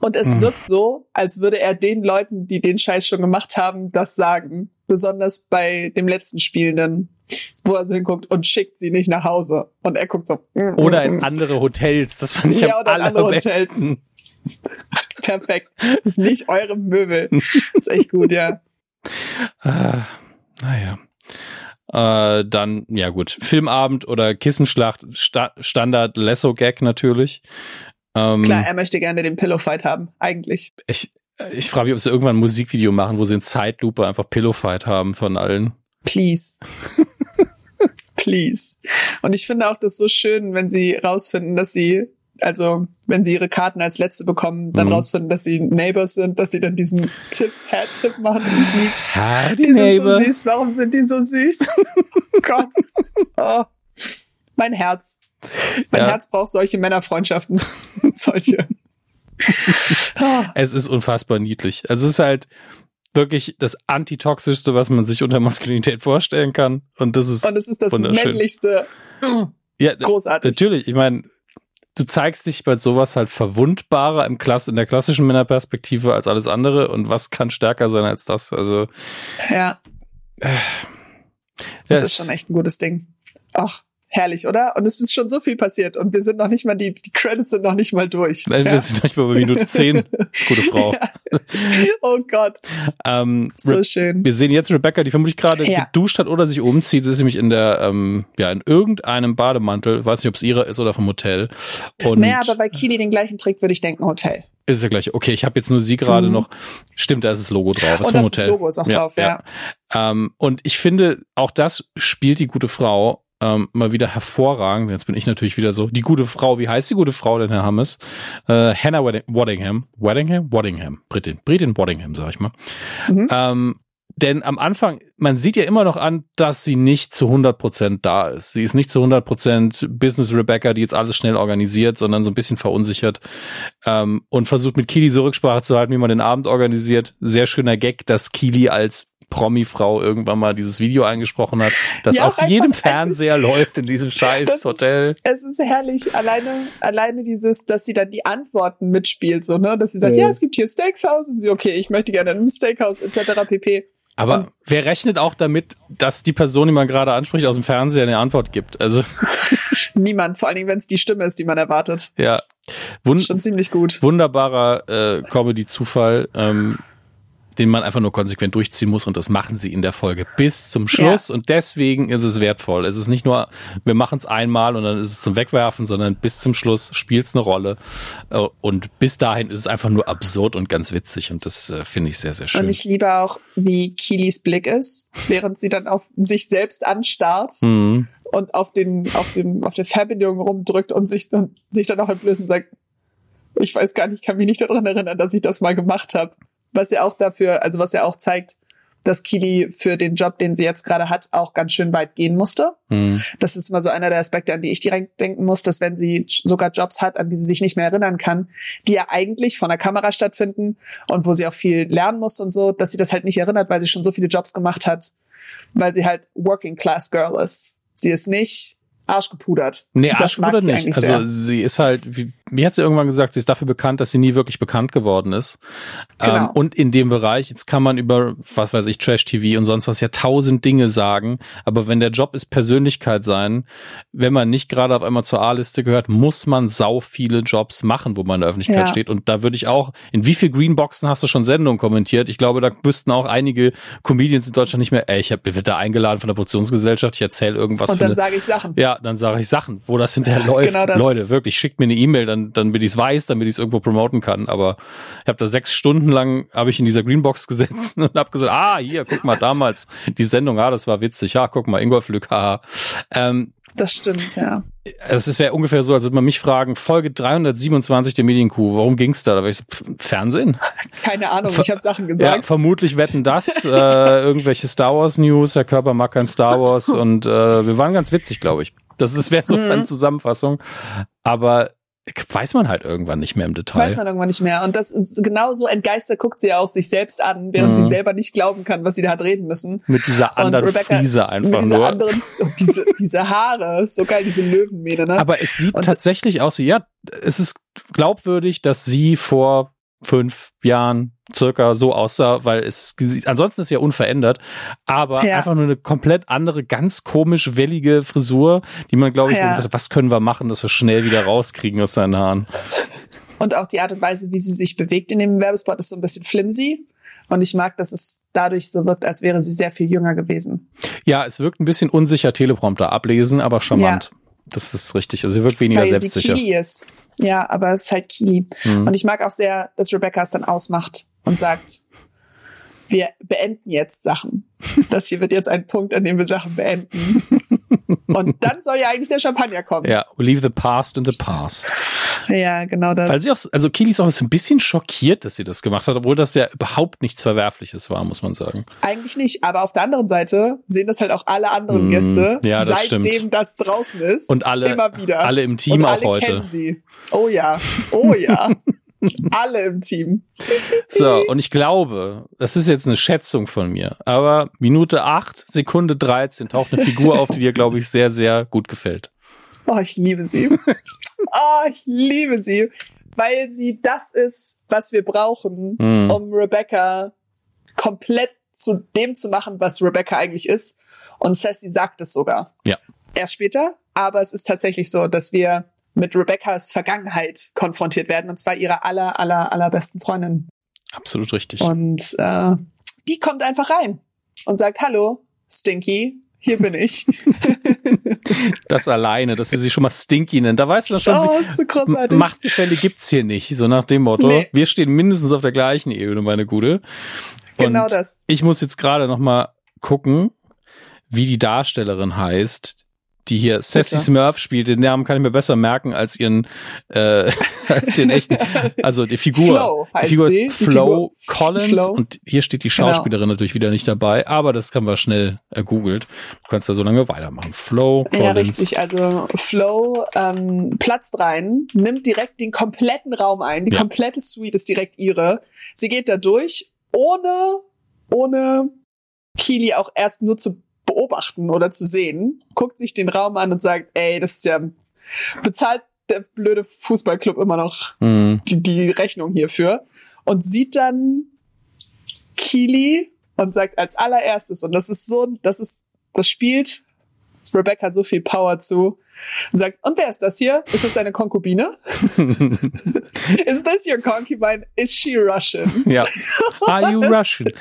Und es hm. wirkt so, als würde er den Leuten, die den Scheiß schon gemacht haben, das sagen. Besonders bei dem letzten Spielenden, wo er so hinguckt und schickt sie nicht nach Hause. Und er guckt so. Mm, oder in mm, mm. andere Hotels. Das fand ich ja, am allerbesten. Perfekt. Das ist nicht eure Möbel. Das ist echt gut, ja. Ah, naja. Äh, dann, ja gut, Filmabend oder Kissenschlacht, Sta Standard Lesso-Gag natürlich. Ähm, Klar, er möchte gerne den Pillow-Fight haben, eigentlich. Ich, ich frage mich, ob sie irgendwann ein Musikvideo machen, wo sie in Zeitlupe einfach Pillow-Fight haben von allen. Please. Please. Und ich finde auch das so schön, wenn sie rausfinden, dass sie also wenn sie ihre Karten als letzte bekommen, dann mhm. rausfinden, dass sie Neighbors sind, dass sie dann diesen Tipp, Hat-Tipp machen und ich lieb's. Hi, die Neighbor. sind so süß. Warum sind die so süß? oh Gott. Oh. Mein Herz. Mein ja. Herz braucht solche Männerfreundschaften. solche. Es ist unfassbar niedlich. Also es ist halt wirklich das antitoxischste, was man sich unter Maskulinität vorstellen kann. Und das ist Und es ist das männlichste. Ja, großartig. Natürlich. Ich meine, du zeigst dich bei sowas halt verwundbarer im Klass in der klassischen Männerperspektive als alles andere. Und was kann stärker sein als das? Also ja, äh, das ja, ist schon echt ein gutes Ding. Ach, herrlich, oder? Und es ist schon so viel passiert und wir sind noch nicht mal, die, die Credits sind noch nicht mal durch. Ja. wir sind noch nicht mal bei Minute 10. Gute Frau. Ja. Oh Gott. Ähm, so schön. Wir sehen jetzt Rebecca, die vermutlich gerade ja. geduscht hat oder sich umzieht. Sie ist nämlich in der, ähm, ja, in irgendeinem Bademantel. Weiß nicht, ob es ihrer ist oder vom Hotel. Und naja, aber bei Kili den gleichen Trick würde ich denken, Hotel. Ist ja gleich. Okay, ich habe jetzt nur sie gerade mhm. noch. Stimmt, da ist das Logo drauf. Ist und vom das Hotel. Logo ist auch ja, drauf, ja. ja. Ähm, und ich finde, auch das spielt die gute Frau ähm, mal wieder hervorragend. Jetzt bin ich natürlich wieder so. Die gute Frau, wie heißt die gute Frau denn, Herr Hammes? Äh, Hannah Waddingham. Waddingham? Waddingham. Britin. Britin Waddingham, sag ich mal. Mhm. Ähm, denn am Anfang, man sieht ja immer noch an, dass sie nicht zu 100% da ist. Sie ist nicht zu 100% Business Rebecca, die jetzt alles schnell organisiert, sondern so ein bisschen verunsichert ähm, und versucht mit Kili so Rücksprache zu halten, wie man den Abend organisiert. Sehr schöner Gag, dass Kili als Promi-Frau irgendwann mal dieses Video eingesprochen hat, das ja, auf jedem Fernseher läuft in diesem scheiß Hotel. Ist, es ist herrlich, alleine, alleine dieses, dass sie dann die Antworten mitspielt, so, ne, dass sie sagt, ja, ja es gibt hier Steakhouse und sie, okay, ich möchte gerne ein Steakhouse, etc. pp. Aber und wer rechnet auch damit, dass die Person, die man gerade anspricht, aus dem Fernseher eine Antwort gibt? Also niemand, vor allen Dingen, wenn es die Stimme ist, die man erwartet. Ja, Wund schon ziemlich gut. Wunderbarer äh, Comedy-Zufall. Ähm, den man einfach nur konsequent durchziehen muss und das machen sie in der Folge bis zum Schluss ja. und deswegen ist es wertvoll. Es ist nicht nur, wir machen es einmal und dann ist es zum Wegwerfen, sondern bis zum Schluss spielt es eine Rolle äh, und bis dahin ist es einfach nur absurd und ganz witzig und das äh, finde ich sehr, sehr schön. Und ich liebe auch, wie Kilis Blick ist, während sie dann auf sich selbst anstarrt. Mhm. Und auf den, auf dem, auf der Verbindung rumdrückt und sich dann, sich dann auch entblößt und sagt, ich weiß gar nicht, ich kann mich nicht daran erinnern, dass ich das mal gemacht habe was ja auch dafür, also was ja auch zeigt, dass Kili für den Job, den sie jetzt gerade hat, auch ganz schön weit gehen musste. Mhm. Das ist immer so einer der Aspekte, an die ich direkt denken muss, dass wenn sie sogar Jobs hat, an die sie sich nicht mehr erinnern kann, die ja eigentlich von der Kamera stattfinden und wo sie auch viel lernen muss und so, dass sie das halt nicht erinnert, weil sie schon so viele Jobs gemacht hat, weil sie halt Working Class Girl ist. Sie ist nicht arschgepudert. Nee, arschgepudert nicht. Also sehr. sie ist halt, wie, wie hat sie irgendwann gesagt, sie ist dafür bekannt, dass sie nie wirklich bekannt geworden ist. Genau. Ähm, und in dem Bereich, jetzt kann man über, was weiß ich, Trash-TV und sonst was ja tausend Dinge sagen, aber wenn der Job ist Persönlichkeit sein, wenn man nicht gerade auf einmal zur A-Liste gehört, muss man sau viele Jobs machen, wo man in der Öffentlichkeit ja. steht. Und da würde ich auch, in wie viel Greenboxen hast du schon Sendungen kommentiert? Ich glaube, da wüssten auch einige Comedians in Deutschland nicht mehr, ey, ich ich da eingeladen von der Produktionsgesellschaft, ich erzähle irgendwas. Und dann sage ich Sachen. Ja, dann sage ich Sachen, wo das hinterher läuft. Genau das. Leute, wirklich, schickt mir eine E-Mail, dann dann, damit ich es weiß, damit ich es irgendwo promoten kann. Aber ich habe da sechs Stunden lang, habe ich in dieser Greenbox gesessen und habe gesagt, ah, hier, guck mal, damals die Sendung, ah, das war witzig, ja, guck mal, Ingolf Lück, haha. Ähm, das stimmt, ja. Es wäre ungefähr so, als würde man mich fragen, Folge 327 der Medienkuh, worum ging's da? Da wäre ich so, Fernsehen? Keine Ahnung, Ver ich habe Sachen gesagt. Ja, vermutlich wetten das, äh, irgendwelche Star Wars News, der Körper mag kein Star Wars und äh, wir waren ganz witzig, glaube ich. Das wäre so mhm. eine Zusammenfassung. Aber weiß man halt irgendwann nicht mehr im Detail. Weiß man irgendwann nicht mehr. Und das ist genauso entgeistert guckt sie ja auch sich selbst an, während mhm. sie selber nicht glauben kann, was sie da hat reden müssen. Mit dieser anderen Rebecca, Friese einfach mit dieser nur. Anderen, diese, diese Haare, so geil, diese Löwenmähne, ne? Aber es sieht und tatsächlich aus wie, ja, es ist glaubwürdig, dass sie vor fünf Jahren circa so aussah, weil es ansonsten ist ja unverändert, aber ja. einfach nur eine komplett andere, ganz komisch wellige Frisur, die man glaube ich ja. gesagt hat, was können wir machen, dass wir schnell wieder rauskriegen aus seinen Haaren. Und auch die Art und Weise, wie sie sich bewegt in dem Werbespot, ist so ein bisschen flimsy. Und ich mag, dass es dadurch so wirkt, als wäre sie sehr viel jünger gewesen. Ja, es wirkt ein bisschen unsicher Teleprompter ablesen, aber charmant. Ja. Das ist richtig. Also sie wirkt weniger Weil selbstsicher. Sie Kili ist. Ja, aber es ist halt Kili. Mhm. Und ich mag auch sehr, dass Rebecca es dann ausmacht und sagt, wir beenden jetzt Sachen. Das hier wird jetzt ein Punkt, an dem wir Sachen beenden. Und dann soll ja eigentlich der Champagner kommen. Ja, we leave the past in the past. Ja, genau das. Weil sie auch, also Kili ist auch ein bisschen schockiert, dass sie das gemacht hat, obwohl das ja überhaupt nichts Verwerfliches war, muss man sagen. Eigentlich nicht, aber auf der anderen Seite sehen das halt auch alle anderen mm, Gäste, ja, das seitdem stimmt. das draußen ist. Und alle, immer wieder. alle im Team Und auch alle heute. Kennen sie. Oh ja, oh ja. Alle im Team. So, und ich glaube, das ist jetzt eine Schätzung von mir, aber Minute 8, Sekunde 13 taucht eine Figur auf, die dir, glaube ich, sehr, sehr gut gefällt. Oh, ich liebe sie. oh, ich liebe sie. Weil sie das ist, was wir brauchen, mm. um Rebecca komplett zu dem zu machen, was Rebecca eigentlich ist. Und Sassy sagt es sogar. Ja. Erst später, aber es ist tatsächlich so, dass wir mit Rebeccas Vergangenheit konfrontiert werden, und zwar ihrer aller, aller, allerbesten Freundin. Absolut richtig. Und äh, die kommt einfach rein und sagt, hallo, Stinky, hier bin ich. das alleine, dass sie sich schon mal Stinky nennt. Da weißt du das schon. Oh, so großartig. Machtgefälle gibt's hier nicht. So nach dem Motto. Nee. Wir stehen mindestens auf der gleichen Ebene, meine Gute. Und genau das. Ich muss jetzt gerade noch mal gucken, wie die Darstellerin heißt, die hier Sassy? Smurf spielt. Den Namen kann ich mir besser merken als ihren, äh, als ihren echten. Also die Figur. Flow die Figur ist Flo Collins Flo. und hier steht die genau. Schauspielerin genau. natürlich wieder nicht dabei, aber das kann man schnell äh, googelt. Du kannst da so lange weitermachen. Flo Collins. Ja, richtig. Also Flo ähm, platzt rein, nimmt direkt den kompletten Raum ein. Die ja. komplette Suite ist direkt ihre. Sie geht da durch, ohne, ohne Keely auch erst nur zu beobachten oder zu sehen, guckt sich den Raum an und sagt, ey, das ist ja, bezahlt der blöde Fußballclub immer noch mhm. die, die Rechnung hierfür und sieht dann Keely und sagt als allererstes, und das ist so, das ist, das spielt Rebecca so viel Power zu, und sagt, und wer ist das hier? Ist das deine Konkubine? is this your concubine? Is she Russian? Ja. Are you Russian?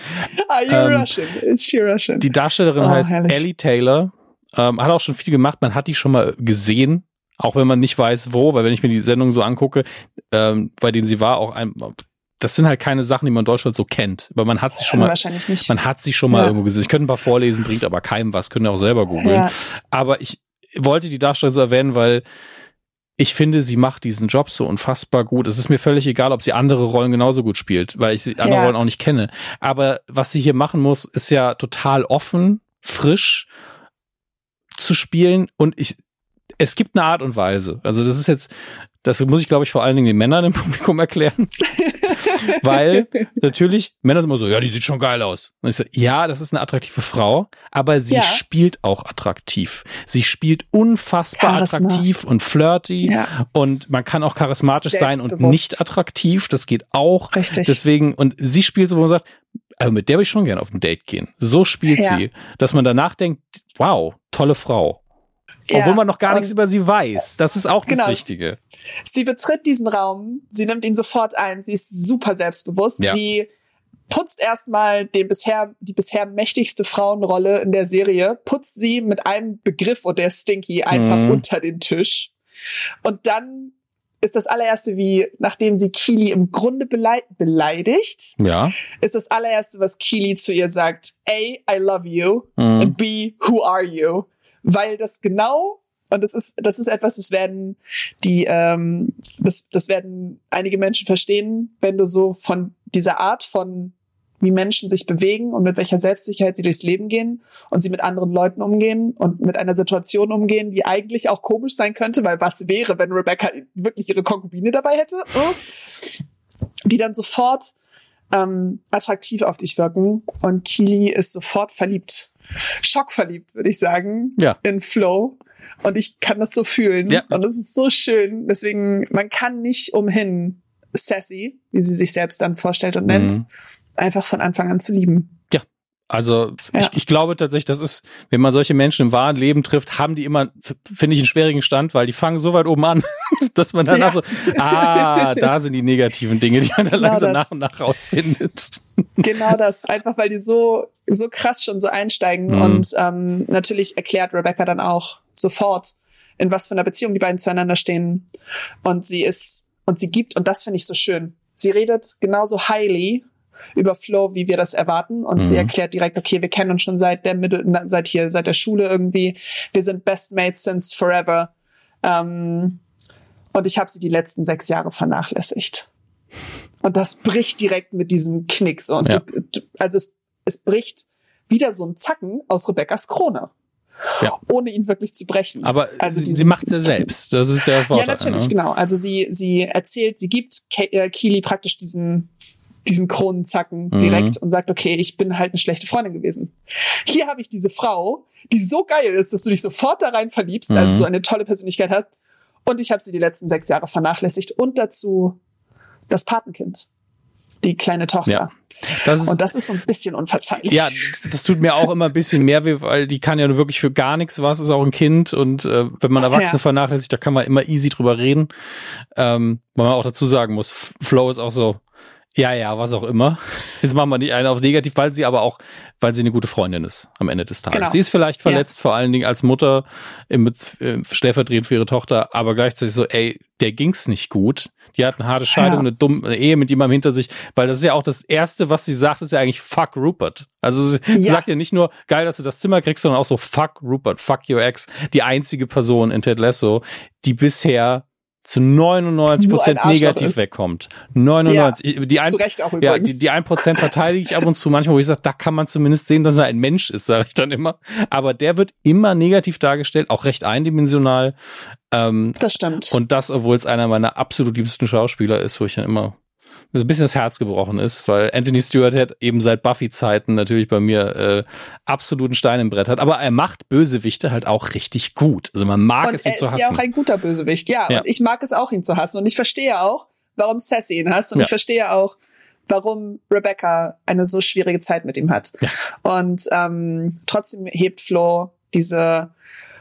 Are you ähm, Russian? Is she Russian? Die Darstellerin oh, heißt herrlich. Ellie Taylor. Ähm, hat auch schon viel gemacht. Man hat die schon mal gesehen. Auch wenn man nicht weiß, wo, weil wenn ich mir die Sendung so angucke, ähm, bei denen sie war, auch ein, das sind halt keine Sachen, die man in Deutschland so kennt. Weil man hat sie schon mal, wahrscheinlich nicht. man hat sie schon mal ja. irgendwo gesehen. Ich könnte ein paar vorlesen, bringt aber keinem was, können auch selber googeln. Ja. Aber ich, wollte die Darstellerin so erwähnen, weil ich finde, sie macht diesen Job so unfassbar gut. Es ist mir völlig egal, ob sie andere Rollen genauso gut spielt, weil ich sie andere ja. Rollen auch nicht kenne. Aber was sie hier machen muss, ist ja total offen, frisch zu spielen und ich, es gibt eine Art und Weise. Also das ist jetzt, das muss ich glaube ich vor allen Dingen den Männern im Publikum erklären. Weil natürlich, Männer sind immer so, ja, die sieht schon geil aus. Und ich so, ja, das ist eine attraktive Frau, aber sie ja. spielt auch attraktiv. Sie spielt unfassbar Charisma. attraktiv und flirty ja. und man kann auch charismatisch sein und nicht attraktiv. Das geht auch. Richtig. Deswegen, und sie spielt so, wo man sagt, also mit der würde ich schon gerne auf ein Date gehen. So spielt ja. sie, dass man danach denkt, wow, tolle Frau. Ja, Obwohl man noch gar nichts über sie weiß. Das ist auch genau. das Wichtige. Sie betritt diesen Raum, sie nimmt ihn sofort ein, sie ist super selbstbewusst. Ja. Sie putzt erstmal den bisher, die bisher mächtigste Frauenrolle in der Serie, putzt sie mit einem Begriff und der Stinky einfach mhm. unter den Tisch. Und dann ist das allererste, wie, nachdem sie Keely im Grunde beleid beleidigt, ja. ist das allererste, was Keely zu ihr sagt, A, I love you, mhm. and B, who are you? Weil das genau, und das ist, das ist etwas, das werden die, ähm, das, das werden einige Menschen verstehen, wenn du so von dieser Art von wie Menschen sich bewegen und mit welcher Selbstsicherheit sie durchs Leben gehen und sie mit anderen Leuten umgehen und mit einer Situation umgehen, die eigentlich auch komisch sein könnte, weil was wäre, wenn Rebecca wirklich ihre Konkubine dabei hätte, die dann sofort ähm, attraktiv auf dich wirken und Kili ist sofort verliebt. Schockverliebt, würde ich sagen, ja. in Flow. Und ich kann das so fühlen. Ja. Und es ist so schön. Deswegen, man kann nicht umhin, Sassy, wie sie sich selbst dann vorstellt und nennt, mhm einfach von Anfang an zu lieben. Also ja. ich, ich glaube tatsächlich, das ist, wenn man solche Menschen im wahren Leben trifft, haben die immer, finde ich, einen schwierigen Stand, weil die fangen so weit oben an, dass man danach ja. so, ah, da sind die negativen Dinge, die man dann genau langsam das. nach und nach rausfindet. Genau das, einfach weil die so, so krass schon so einsteigen mhm. und ähm, natürlich erklärt Rebecca dann auch sofort, in was für einer Beziehung die beiden zueinander stehen. Und sie ist, und sie gibt, und das finde ich so schön, sie redet genauso highly über Flow, wie wir das erwarten. Und mhm. sie erklärt direkt, okay, wir kennen uns schon seit der Mittel, seit hier, seit der Schule irgendwie. Wir sind Best Mates since forever. Ähm, und ich habe sie die letzten sechs Jahre vernachlässigt. Und das bricht direkt mit diesem Knick so. Und ja. du, du, also es, es bricht wieder so ein Zacken aus Rebeccas Krone. Ja. ohne ihn wirklich zu brechen. Aber also sie, sie macht es ja selbst. Das ist der Vorteil. Ja, natürlich, ne? genau. Also sie, sie erzählt, sie gibt Ke äh, Keely praktisch diesen diesen Kronenzacken mhm. direkt und sagt, okay, ich bin halt eine schlechte Freundin gewesen. Hier habe ich diese Frau, die so geil ist, dass du dich sofort da rein verliebst, mhm. also so eine tolle Persönlichkeit hat. Und ich habe sie die letzten sechs Jahre vernachlässigt und dazu das Patenkind, die kleine Tochter. Ja. Das ist, und das ist so ein bisschen unverzeihlich. Ja, das tut mir auch immer ein bisschen mehr weh, weil die kann ja nur wirklich für gar nichts was, ist auch ein Kind und äh, wenn man Erwachsene ja. vernachlässigt, da kann man immer easy drüber reden. Ähm, weil man auch dazu sagen muss, Flow ist auch so ja, ja, was auch immer. Jetzt machen wir nicht eine auf negativ, weil sie aber auch, weil sie eine gute Freundin ist am Ende des Tages. Genau. Sie ist vielleicht verletzt, ja. vor allen Dingen als Mutter, im, äh, stellvertretend für ihre Tochter, aber gleichzeitig so, ey, der ging's nicht gut. Die hat eine harte Scheidung, ja. eine dumme Ehe mit jemandem hinter sich, weil das ist ja auch das Erste, was sie sagt, ist ja eigentlich fuck Rupert. Also sie, ja. sagt ja nicht nur, geil, dass du das Zimmer kriegst, sondern auch so fuck Rupert, fuck your ex. Die einzige Person in Ted Lasso, die bisher zu 99 Prozent negativ ist. wegkommt. 99. Ja, die ein, zu Recht auch übrigens. Ja, die, die 1 Prozent verteidige ich ab und zu manchmal, wo ich sage, da kann man zumindest sehen, dass er ein Mensch ist, sage ich dann immer. Aber der wird immer negativ dargestellt, auch recht eindimensional. Ähm, das stimmt. Und das, obwohl es einer meiner absolut liebsten Schauspieler ist, wo ich dann immer so ein bisschen das Herz gebrochen ist, weil Anthony Stewart hat eben seit Buffy-Zeiten natürlich bei mir äh, absoluten Stein im Brett hat. Aber er macht Bösewichte halt auch richtig gut. Also man mag und es ihn zu hassen. Er ist ja auch ein guter Bösewicht, ja, ja. Und ich mag es auch, ihn zu hassen. Und ich verstehe auch, warum Sassy ihn hasst. Und ja. ich verstehe auch, warum Rebecca eine so schwierige Zeit mit ihm hat. Ja. Und ähm, trotzdem hebt Flo diese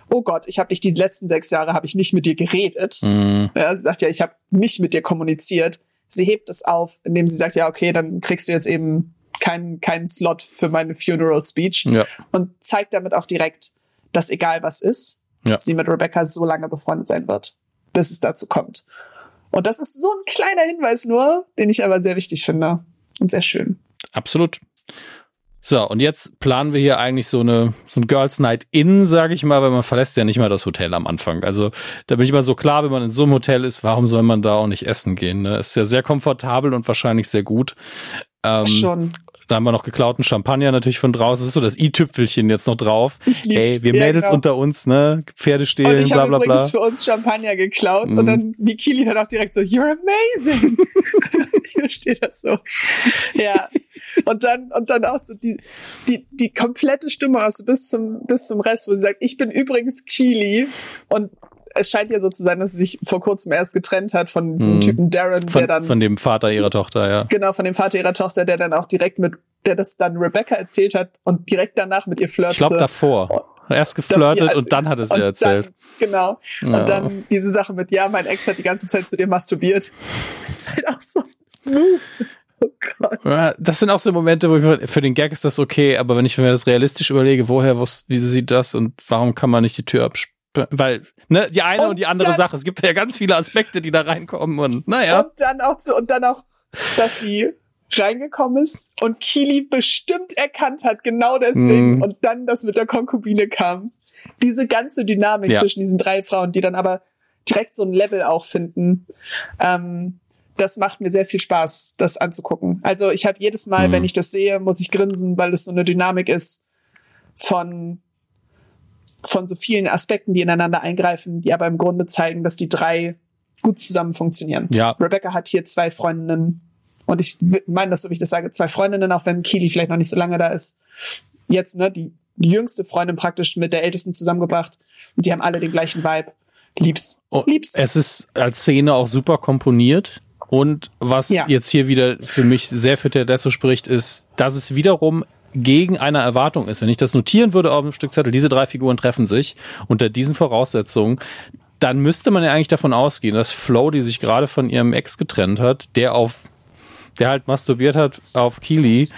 oh Gott, ich habe dich die letzten sechs Jahre habe ich nicht mit dir geredet. Mhm. Ja, sie sagt ja, ich habe nicht mit dir kommuniziert. Sie hebt es auf, indem sie sagt, ja, okay, dann kriegst du jetzt eben keinen keinen Slot für meine Funeral Speech ja. und zeigt damit auch direkt, dass egal was ist, ja. sie mit Rebecca so lange befreundet sein wird, bis es dazu kommt. Und das ist so ein kleiner Hinweis nur, den ich aber sehr wichtig finde und sehr schön. Absolut. So, und jetzt planen wir hier eigentlich so eine so ein Girls Night In, sage ich mal, weil man verlässt ja nicht mal das Hotel am Anfang. Also da bin ich mal so klar, wenn man in so einem Hotel ist, warum soll man da auch nicht essen gehen? Ne? Ist ja sehr komfortabel und wahrscheinlich sehr gut. Ähm, Schon. Da haben wir noch geklauten Champagner natürlich von draußen. Das ist so das i-Tüpfelchen jetzt noch drauf. Ich lieb's. Ey, wir Mädels genau. unter uns, ne? Pferde stehlen, und ich bla bla bla. übrigens für uns Champagner geklaut mhm. und dann wie Kili dann auch direkt so, you're amazing. Hier steht das so. Ja. Und dann, und dann auch so die, die, die komplette Stimme also bis zum, bis zum Rest, wo sie sagt, ich bin übrigens Keely und es scheint ja so zu sein, dass sie sich vor kurzem erst getrennt hat von diesem mhm. Typen Darren, von, der dann. Von dem Vater ihrer Tochter, ja. Genau, von dem Vater ihrer Tochter, der dann auch direkt mit, der das dann Rebecca erzählt hat und direkt danach mit ihr flirtete. Ich glaube davor. Erst geflirtet und dann hat es ihr erzählt. Dann, genau. Ja. Und dann diese Sache mit, ja, mein Ex hat die ganze Zeit zu dir masturbiert. Das ist halt auch so Move. Oh Gott. Das sind auch so Momente, wo ich für den Gag ist das okay, aber wenn ich mir das realistisch überlege, woher, wie sieht das und warum kann man nicht die Tür weil ne, die eine und, und die andere dann, Sache, es gibt ja ganz viele Aspekte, die da reinkommen und naja. Und dann auch zu, und dann auch, dass sie reingekommen ist und Kili bestimmt erkannt hat, genau deswegen, mm. und dann das mit der Konkubine kam. Diese ganze Dynamik ja. zwischen diesen drei Frauen, die dann aber direkt so ein Level auch finden. Ähm, das macht mir sehr viel Spaß, das anzugucken. Also ich habe jedes Mal, mm. wenn ich das sehe, muss ich grinsen, weil es so eine Dynamik ist von von so vielen Aspekten, die ineinander eingreifen, die aber im Grunde zeigen, dass die drei gut zusammen funktionieren. Ja. Rebecca hat hier zwei Freundinnen und ich meine das so, wie ich das sage, zwei Freundinnen, auch wenn Keely vielleicht noch nicht so lange da ist. Jetzt, ne, die, die jüngste Freundin praktisch mit der ältesten zusammengebracht und die haben alle den gleichen Vibe. Lieb's. Oh, Lieb's. Es ist als Szene auch super komponiert. Und was ja. jetzt hier wieder für mich sehr für Tedesso spricht, ist, dass es wiederum gegen einer Erwartung ist. Wenn ich das notieren würde auf einem Stück Zettel, diese drei Figuren treffen sich unter diesen Voraussetzungen, dann müsste man ja eigentlich davon ausgehen, dass Flo, die sich gerade von ihrem Ex getrennt hat, der auf der halt masturbiert hat auf Kili,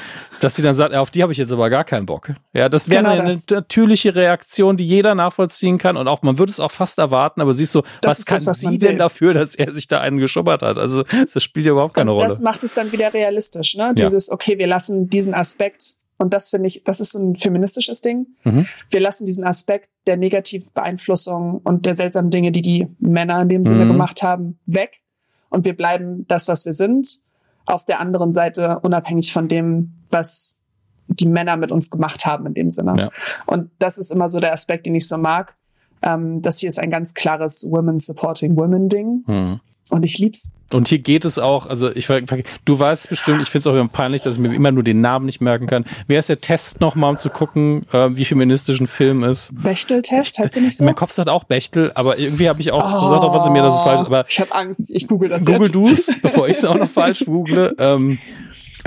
dass sie dann sagt, ja, auf die habe ich jetzt aber gar keinen Bock. Ja, das wäre genau eine das. natürliche Reaktion, die jeder nachvollziehen kann und auch man würde es auch fast erwarten, aber siehst du, das was kann das, was sie denn dafür, dass er sich da einen geschubbert hat? Also das spielt ja überhaupt keine und Rolle. Das macht es dann wieder realistisch, ne? Dieses, okay, wir lassen diesen Aspekt und das finde ich, das ist ein feministisches Ding. Mhm. Wir lassen diesen Aspekt der Negativbeeinflussung und der seltsamen Dinge, die die Männer in dem Sinne mhm. gemacht haben, weg. Und wir bleiben das, was wir sind. Auf der anderen Seite unabhängig von dem, was die Männer mit uns gemacht haben in dem Sinne. Ja. Und das ist immer so der Aspekt, den ich so mag. Ähm, das hier ist ein ganz klares Women Supporting Women Ding. Mhm. Und ich lieb's. Und hier geht es auch, also ich du weißt bestimmt, ich finde es auch immer peinlich, dass ich mir immer nur den Namen nicht merken kann. Wer ist der Test nochmal, um zu gucken, äh, wie feministisch ein Film ist? Bechtel-Test, heißt der nicht so? Mein Kopf sagt auch Bechtel, aber irgendwie habe ich auch oh, gesagt, auch was in mir, das ist falsch. Aber ich habe Angst, ich google das Google jetzt. Google du's, bevor ich es auch noch falsch google. Ähm,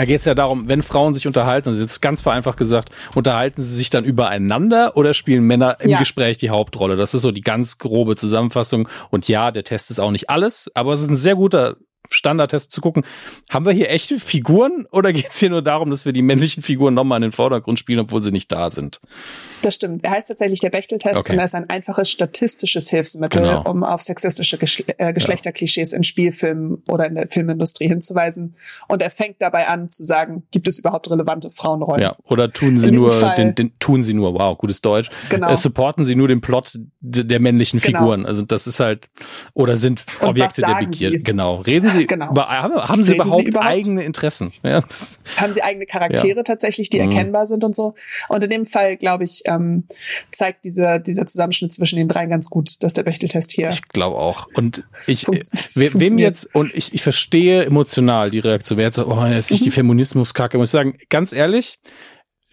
da geht es ja darum, wenn Frauen sich unterhalten, also jetzt ganz vereinfacht gesagt, unterhalten sie sich dann übereinander oder spielen Männer im ja. Gespräch die Hauptrolle? Das ist so die ganz grobe Zusammenfassung. Und ja, der Test ist auch nicht alles, aber es ist ein sehr guter Standardtest zu gucken, haben wir hier echte Figuren oder geht es hier nur darum, dass wir die männlichen Figuren nochmal in den Vordergrund spielen, obwohl sie nicht da sind? Das stimmt. Er heißt tatsächlich der Bechtel-Test okay. und er ist ein einfaches statistisches Hilfsmittel, genau. um auf sexistische Geschle äh, Geschlechterklischees ja. in Spielfilmen oder in der Filmindustrie hinzuweisen. Und er fängt dabei an zu sagen, gibt es überhaupt relevante Frauenrollen? Ja, oder tun sie nur den, den, tun sie nur, wow, gutes Deutsch. Genau. Äh, supporten sie nur den Plot der männlichen genau. Figuren. Also das ist halt, oder sind Objekte der Begierde. Genau. Reden sie genau. über, haben, haben sie, überhaupt sie, überhaupt eigene Interessen? Ja, haben sie eigene Charaktere ja. tatsächlich, die mhm. erkennbar sind und so? Und in dem Fall, glaube ich, ähm, zeigt dieser, dieser Zusammenschnitt zwischen den dreien ganz gut, dass der Bechteltest hier. Ich glaube auch. Und ich, äh, wem jetzt, und ich, ich verstehe emotional die Reaktion, wer jetzt sagt, oh, jetzt ist mhm. die Feminismuskacke. Muss ich sagen, ganz ehrlich,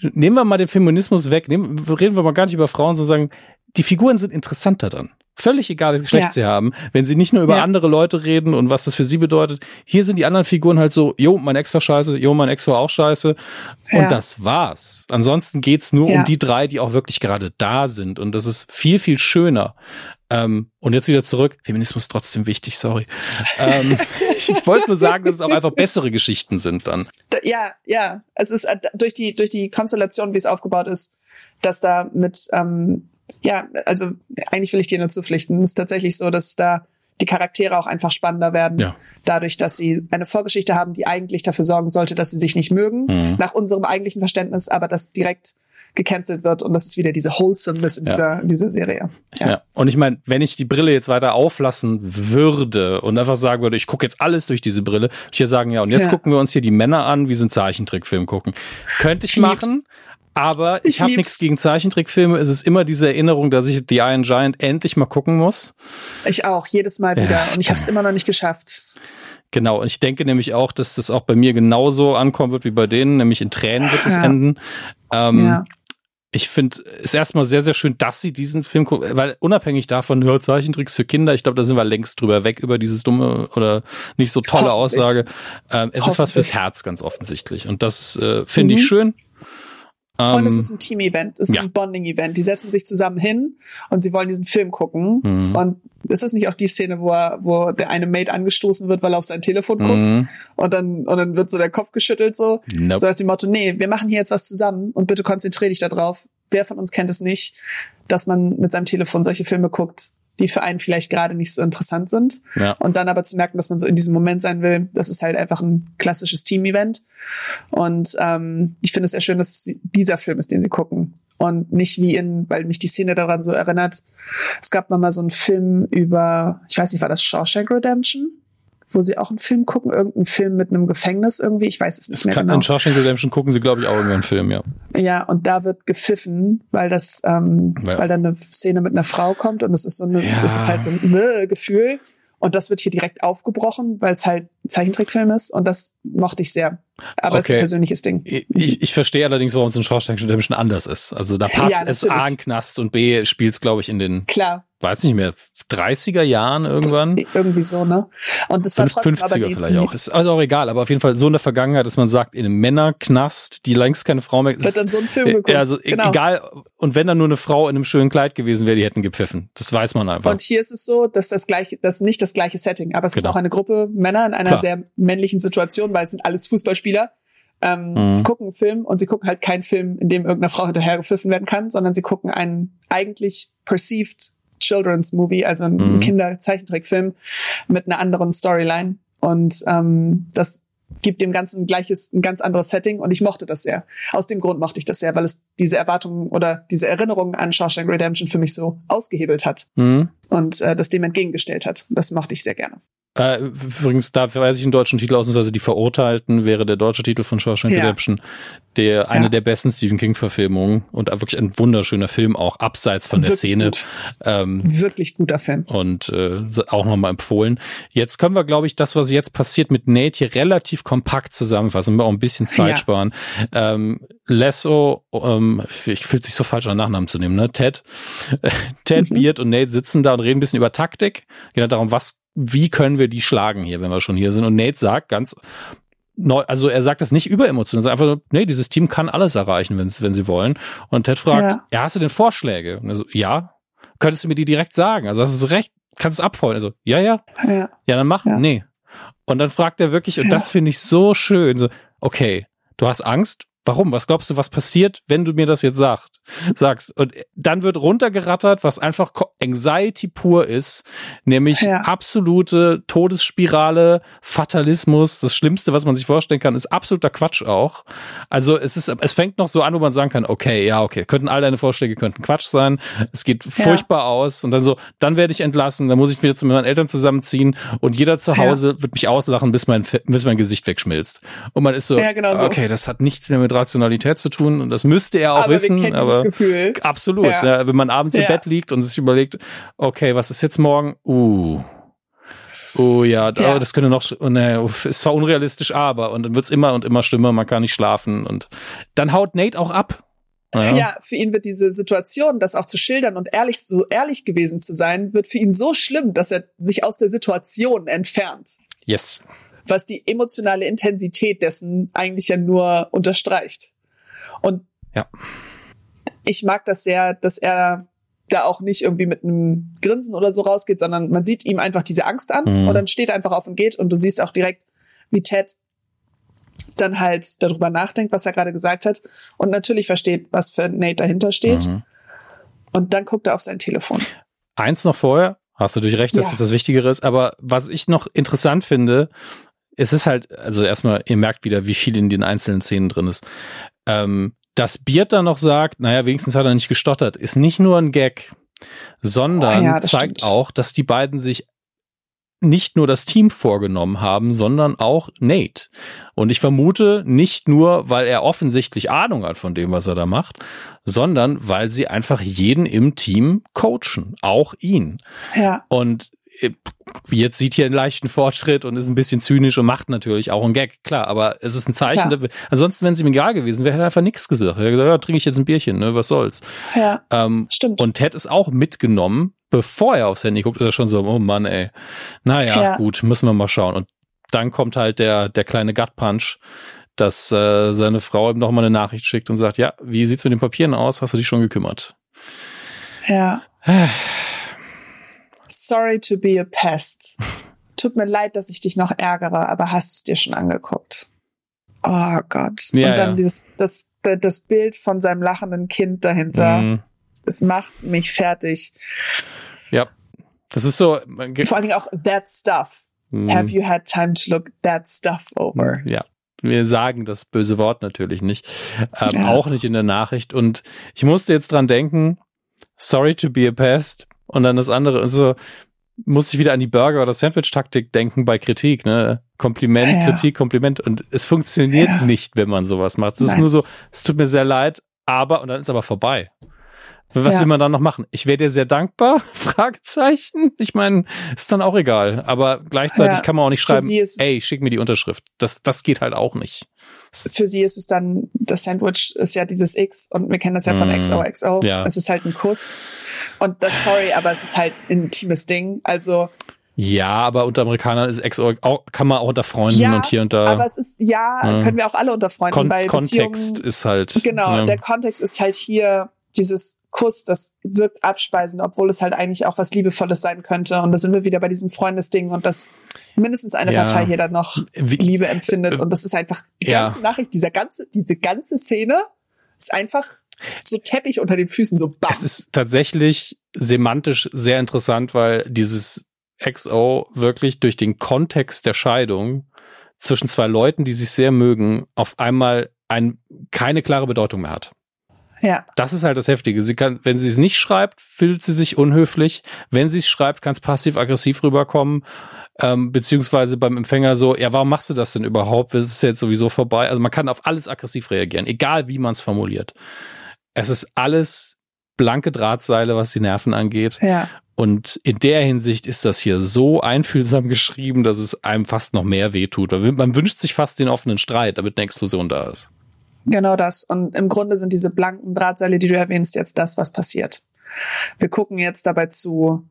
nehmen wir mal den Feminismus weg, nehmen, reden wir mal gar nicht über Frauen, sondern sagen, die Figuren sind interessanter dann. Völlig egal, welches Geschlecht ja. sie haben. Wenn sie nicht nur über ja. andere Leute reden und was das für sie bedeutet. Hier sind die anderen Figuren halt so, jo, mein Ex war scheiße, jo, mein Ex war auch scheiße. Ja. Und das war's. Ansonsten geht's nur um die drei, die auch wirklich gerade da sind. Und das ist viel, viel schöner. Ähm, und jetzt wieder zurück. Feminismus trotzdem wichtig, sorry. ähm, ich wollte nur sagen, dass es auch einfach bessere Geschichten sind dann. Ja, ja. Es ist äh, durch die, durch die Konstellation, wie es aufgebaut ist, dass da mit ähm, ja, also eigentlich will ich dir nur zupflichten. Es ist tatsächlich so, dass da die Charaktere auch einfach spannender werden, ja. dadurch, dass sie eine Vorgeschichte haben, die eigentlich dafür sorgen sollte, dass sie sich nicht mögen, mhm. nach unserem eigentlichen Verständnis, aber das direkt gecancelt wird und das ist wieder diese Wholesomeness in, ja. dieser, in dieser Serie. Ja, ja. und ich meine, wenn ich die Brille jetzt weiter auflassen würde und einfach sagen würde, ich gucke jetzt alles durch diese Brille, würde ich ja sagen, ja, und jetzt ja. gucken wir uns hier die Männer an, wie sie einen Zeichentrickfilm gucken. Könnte ich machen, aber ich, ich habe nichts gegen Zeichentrickfilme. Es ist immer diese Erinnerung, dass ich The Iron Giant endlich mal gucken muss. Ich auch, jedes Mal wieder. Ja, und ich habe es immer noch nicht geschafft. Genau, und ich denke nämlich auch, dass das auch bei mir genauso ankommen wird wie bei denen, nämlich in Tränen wird es ja. enden. Ähm, ja. Ich finde es erstmal sehr, sehr schön, dass sie diesen Film gucken, weil unabhängig davon, hört Zeichentricks für Kinder, ich glaube, da sind wir längst drüber weg über dieses dumme oder nicht so tolle Aussage. Ähm, es ist was fürs Herz, ganz offensichtlich. Und das äh, finde mhm. ich schön. Und es ähm, ist ein Team-Event, es ist ja. ein Bonding-Event. Die setzen sich zusammen hin und sie wollen diesen Film gucken. Mhm. Und ist es nicht auch die Szene, wo, er, wo der eine Mate angestoßen wird, weil er auf sein Telefon guckt? Mhm. Und dann, und dann wird so der Kopf geschüttelt so. Nope. So nach dem Motto, nee, wir machen hier jetzt was zusammen und bitte konzentrier dich darauf. wer von uns kennt es nicht, dass man mit seinem Telefon solche Filme guckt, die für einen vielleicht gerade nicht so interessant sind. Ja. Und dann aber zu merken, dass man so in diesem Moment sein will, das ist halt einfach ein klassisches Team-Event. Und ähm, ich finde es sehr schön, dass es dieser Film ist, den sie gucken. Und nicht wie in, weil mich die Szene daran so erinnert. Es gab mal so einen Film über, ich weiß nicht, war das Shawshank Redemption? Wo sie auch einen Film gucken, irgendeinen Film mit einem Gefängnis irgendwie, ich weiß es nicht das mehr kann, genau. In Shawshank Redemption gucken sie, glaube ich, auch irgendeinen Film, ja. Ja, und da wird gepfiffen, weil das, ähm, ja. weil da eine Szene mit einer Frau kommt und es ist so eine, ja. es ist halt so ein äh, Gefühl. Und das wird hier direkt aufgebrochen, weil es halt ein Zeichentrickfilm ist und das mochte ich sehr. Aber okay. es ist ein persönliches Ding. Ich, ich verstehe allerdings, warum es in Shawshank Redemption anders ist. Also da passt ja, es A in Knast und B spielt es, glaube ich, in den Klar weiß nicht mehr, 30er Jahren irgendwann. Irgendwie so, ne? Und das war trotzdem 50er aber die, vielleicht auch. Ist also auch egal, aber auf jeden Fall so in der Vergangenheit, dass man sagt, in einem Männerknast, die längst keine Frau mehr ist. Wird dann so ein Film geguckt. Ja, also e- genau. egal. Und wenn da nur eine Frau in einem schönen Kleid gewesen wäre, die hätten gepfiffen. Das weiß man einfach. Und hier ist es so, dass das gleiche, das nicht das gleiche Setting, aber es genau. ist auch eine Gruppe Männer in einer Klar. sehr männlichen Situation, weil es sind alles Fußballspieler. Ähm, mhm. gucken einen Film und sie gucken halt keinen Film, in dem irgendeiner Frau hinterher gepfiffen werden kann, sondern sie gucken einen eigentlich perceived Children's Movie, also ein mhm. Kinderzeichentrickfilm mit einer anderen Storyline. Und ähm, das gibt dem Ganzen ein gleiches, ein ganz anderes Setting und ich mochte das sehr. Aus dem Grund mochte ich das sehr, weil es diese Erwartungen oder diese Erinnerungen an Shawshank Redemption für mich so ausgehebelt hat mhm. und äh, das dem entgegengestellt hat. Das mochte ich sehr gerne. Äh, übrigens, da weiß ich einen deutschen Titel ausnahmsweise Die Verurteilten wäre der deutsche Titel von Shawshank ja. Redemption. Der, eine ja. der besten Stephen King-Verfilmungen und wirklich ein wunderschöner Film, auch abseits von der wirklich Szene. Gut. Ähm, wirklich guter Film. Und äh, auch nochmal empfohlen. Jetzt können wir, glaube ich, das, was jetzt passiert mit Nate hier relativ kompakt zusammenfassen, wir auch ein bisschen Zeit ja. sparen. Ähm, Lesso, ähm, ich fühle sich so falsch an Nachnamen zu nehmen, ne? Ted, Ted, mhm. Beard und Nate sitzen da und reden ein bisschen über Taktik. Geht darum, was wie können wir die schlagen hier, wenn wir schon hier sind? Und Nate sagt ganz neu, also er sagt das nicht überemotional, er sagt einfach, nee, dieses Team kann alles erreichen, wenn, wenn sie wollen. Und Ted fragt, ja. ja, hast du denn Vorschläge? Und er so, ja. Könntest du mir die direkt sagen? Also hast du recht, kannst es abfeuern. Also, ja, ja. Ja, ja dann mach. Ja. Nee. Und dann fragt er wirklich, und ja. das finde ich so schön, so, okay, du hast Angst, Warum? Was glaubst du, was passiert, wenn du mir das jetzt sagst? sagst? Und dann wird runtergerattert, was einfach Anxiety pur ist, nämlich ja. absolute Todesspirale, Fatalismus. Das Schlimmste, was man sich vorstellen kann, ist absoluter Quatsch auch. Also es ist, es fängt noch so an, wo man sagen kann, okay, ja, okay, könnten all deine Vorschläge könnten Quatsch sein. Es geht furchtbar ja. aus und dann so, dann werde ich entlassen, dann muss ich wieder zu meinen Eltern zusammenziehen und jeder zu Hause ja. wird mich auslachen, bis mein, bis mein Gesicht wegschmilzt. Und man ist so, genau so. okay, das hat nichts mehr mit Rationalität zu tun und das müsste er auch aber wissen. Wir aber das Gefühl. absolut. Ja. Ja, wenn man abends ja. im Bett liegt und sich überlegt, okay, was ist jetzt morgen? Uh. Oh ja, ja. das könnte noch, oh, ne, ist zwar unrealistisch, aber und dann wird's immer und immer schlimmer, man kann nicht schlafen und dann haut Nate auch ab. Ja. ja. für ihn wird diese Situation, das auch zu schildern und ehrlich, so ehrlich gewesen zu sein, wird für ihn so schlimm, dass er sich aus der Situation entfernt. Yes was die emotionale Intensität dessen eigentlich ja nur unterstreicht. Und ja. ich mag das sehr, dass er da auch nicht irgendwie mit einem Grinsen oder so rausgeht, sondern man sieht ihm einfach diese Angst an mhm. und dann steht er einfach auf und geht und du siehst auch direkt, wie Ted dann halt darüber nachdenkt, was er gerade gesagt hat und natürlich versteht, was für Nate dahinter steht. Mhm. Und dann guckt er auf sein Telefon. Eins noch vorher, hast du durch recht, dass ja. das das Wichtigere ist, aber was ich noch interessant finde, es ist halt, also erstmal, ihr merkt wieder, wie viel in den einzelnen Szenen drin ist. Ähm, dass Beard dann noch sagt, naja, wenigstens hat er nicht gestottert, ist nicht nur ein Gag, sondern oh ja, zeigt stimmt. auch, dass die beiden sich nicht nur das Team vorgenommen haben, sondern auch Nate. Und ich vermute nicht nur, weil er offensichtlich Ahnung hat von dem, was er da macht, sondern weil sie einfach jeden im Team coachen, auch ihn. Ja. Und jetzt sieht hier einen leichten Fortschritt und ist ein bisschen zynisch und macht natürlich auch einen Gag, klar, aber es ist ein Zeichen. Klar. Ansonsten, wenn es ihm egal gewesen wäre, hätte er einfach nichts gesagt. Er hätte gesagt, ja, trinke ich jetzt ein Bierchen, ne, was soll's. Ja, ähm, stimmt. Und Ted ist auch mitgenommen, bevor er aufs Handy guckt, ist er schon so, oh Mann, ey. Naja, ja. gut, müssen wir mal schauen. Und dann kommt halt der, der kleine Gut Punch, dass äh, seine Frau ihm nochmal eine Nachricht schickt und sagt, ja, wie sieht's mit den Papieren aus? Hast du dich schon gekümmert? Ja. Sorry to be a pest. Tut mir leid, dass ich dich noch ärgere, aber hast du es dir schon angeguckt? Oh Gott. Ja, und dann ja. dieses, das das Bild von seinem lachenden Kind dahinter. Mm. Es macht mich fertig. Ja. Das ist so. Vor allen Dingen auch that stuff. Mm. Have you had time to look that stuff over? Ja. Wir sagen das böse Wort natürlich nicht. Ähm, ja. Auch nicht in der Nachricht. Und ich musste jetzt dran denken, sorry to be a pest. Und dann das andere, und so, muss ich wieder an die Burger- oder Sandwich-Taktik denken bei Kritik, ne? Kompliment, ja. Kritik, Kompliment. Und es funktioniert ja. nicht, wenn man sowas macht. Es ist nur so, es tut mir sehr leid, aber, und dann ist aber vorbei. Was will man dann noch machen? Ich wäre dir sehr dankbar, Fragezeichen. Ich meine, ist dann auch egal. Aber gleichzeitig kann man auch nicht schreiben, ey, schick mir die Unterschrift. Das, das geht halt auch nicht. Für sie ist es dann, das Sandwich ist ja dieses X und wir kennen das ja von mm, XOXO. Ja. Es ist halt ein Kuss. Und das, sorry, aber es ist halt ein intimes Ding. Also. Ja, aber unter Amerikanern ist XO auch, kann man auch unter Freunden ja, und hier und da. Aber es ist, ja, ja. können wir auch alle unter Freunden, Kon weil Kontext ist halt. Genau, ja. der Kontext ist halt hier dieses Kuss, das wirkt abspeisend, obwohl es halt eigentlich auch was Liebevolles sein könnte. Und da sind wir wieder bei diesem Freundesding und dass mindestens eine ja. Partei hier dann noch Wie, Liebe empfindet. Und das ist einfach die ja. ganze Nachricht, dieser ganze, diese ganze Szene ist einfach so Teppich unter den Füßen, so bam. Es ist tatsächlich semantisch sehr interessant, weil dieses XO wirklich durch den Kontext der Scheidung zwischen zwei Leuten, die sich sehr mögen, auf einmal ein, keine klare Bedeutung mehr hat. Ja. Das ist halt das Heftige. Sie kann, wenn sie es nicht schreibt, fühlt sie sich unhöflich. Wenn sie es schreibt, kann es passiv-aggressiv rüberkommen. Ähm, beziehungsweise beim Empfänger so, ja, warum machst du das denn überhaupt? Es ist jetzt sowieso vorbei. Also man kann auf alles aggressiv reagieren, egal wie man es formuliert. Es ist alles blanke Drahtseile, was die Nerven angeht. Ja. Und in der Hinsicht ist das hier so einfühlsam geschrieben, dass es einem fast noch mehr wehtut. Man wünscht sich fast den offenen Streit, damit eine Explosion da ist. Genau das. Und im Grunde sind diese blanken Drahtseile, die du erwähnst, jetzt das, was passiert. Wir gucken jetzt dabei zu,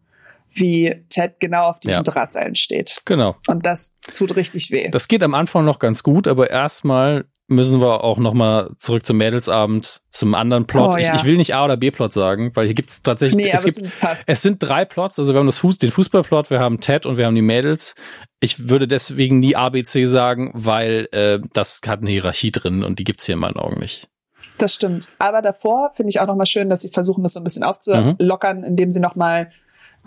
wie Ted genau auf diesen ja. Drahtseilen steht. Genau. Und das tut richtig weh. Das geht am Anfang noch ganz gut, aber erstmal müssen wir auch noch mal zurück zum Mädelsabend, zum anderen Plot. Oh, ja. ich, ich, will nicht A oder B Plot sagen, weil hier gibt es tatsächlich, nee, es, gibt, es, sind es sind drei Plots. Also wir haben das Fuß, den Fußballplot, wir haben Ted und wir haben die Mädels. Ich würde deswegen nie A, B, C sagen, weil äh, das hat eine Hierarchie drin und die gibt's hier in meinen Augen nicht. Das stimmt. Aber davor finde ich auch noch mal schön, dass sie versuchen, das so ein bisschen aufzulockern, mhm. indem sie noch mal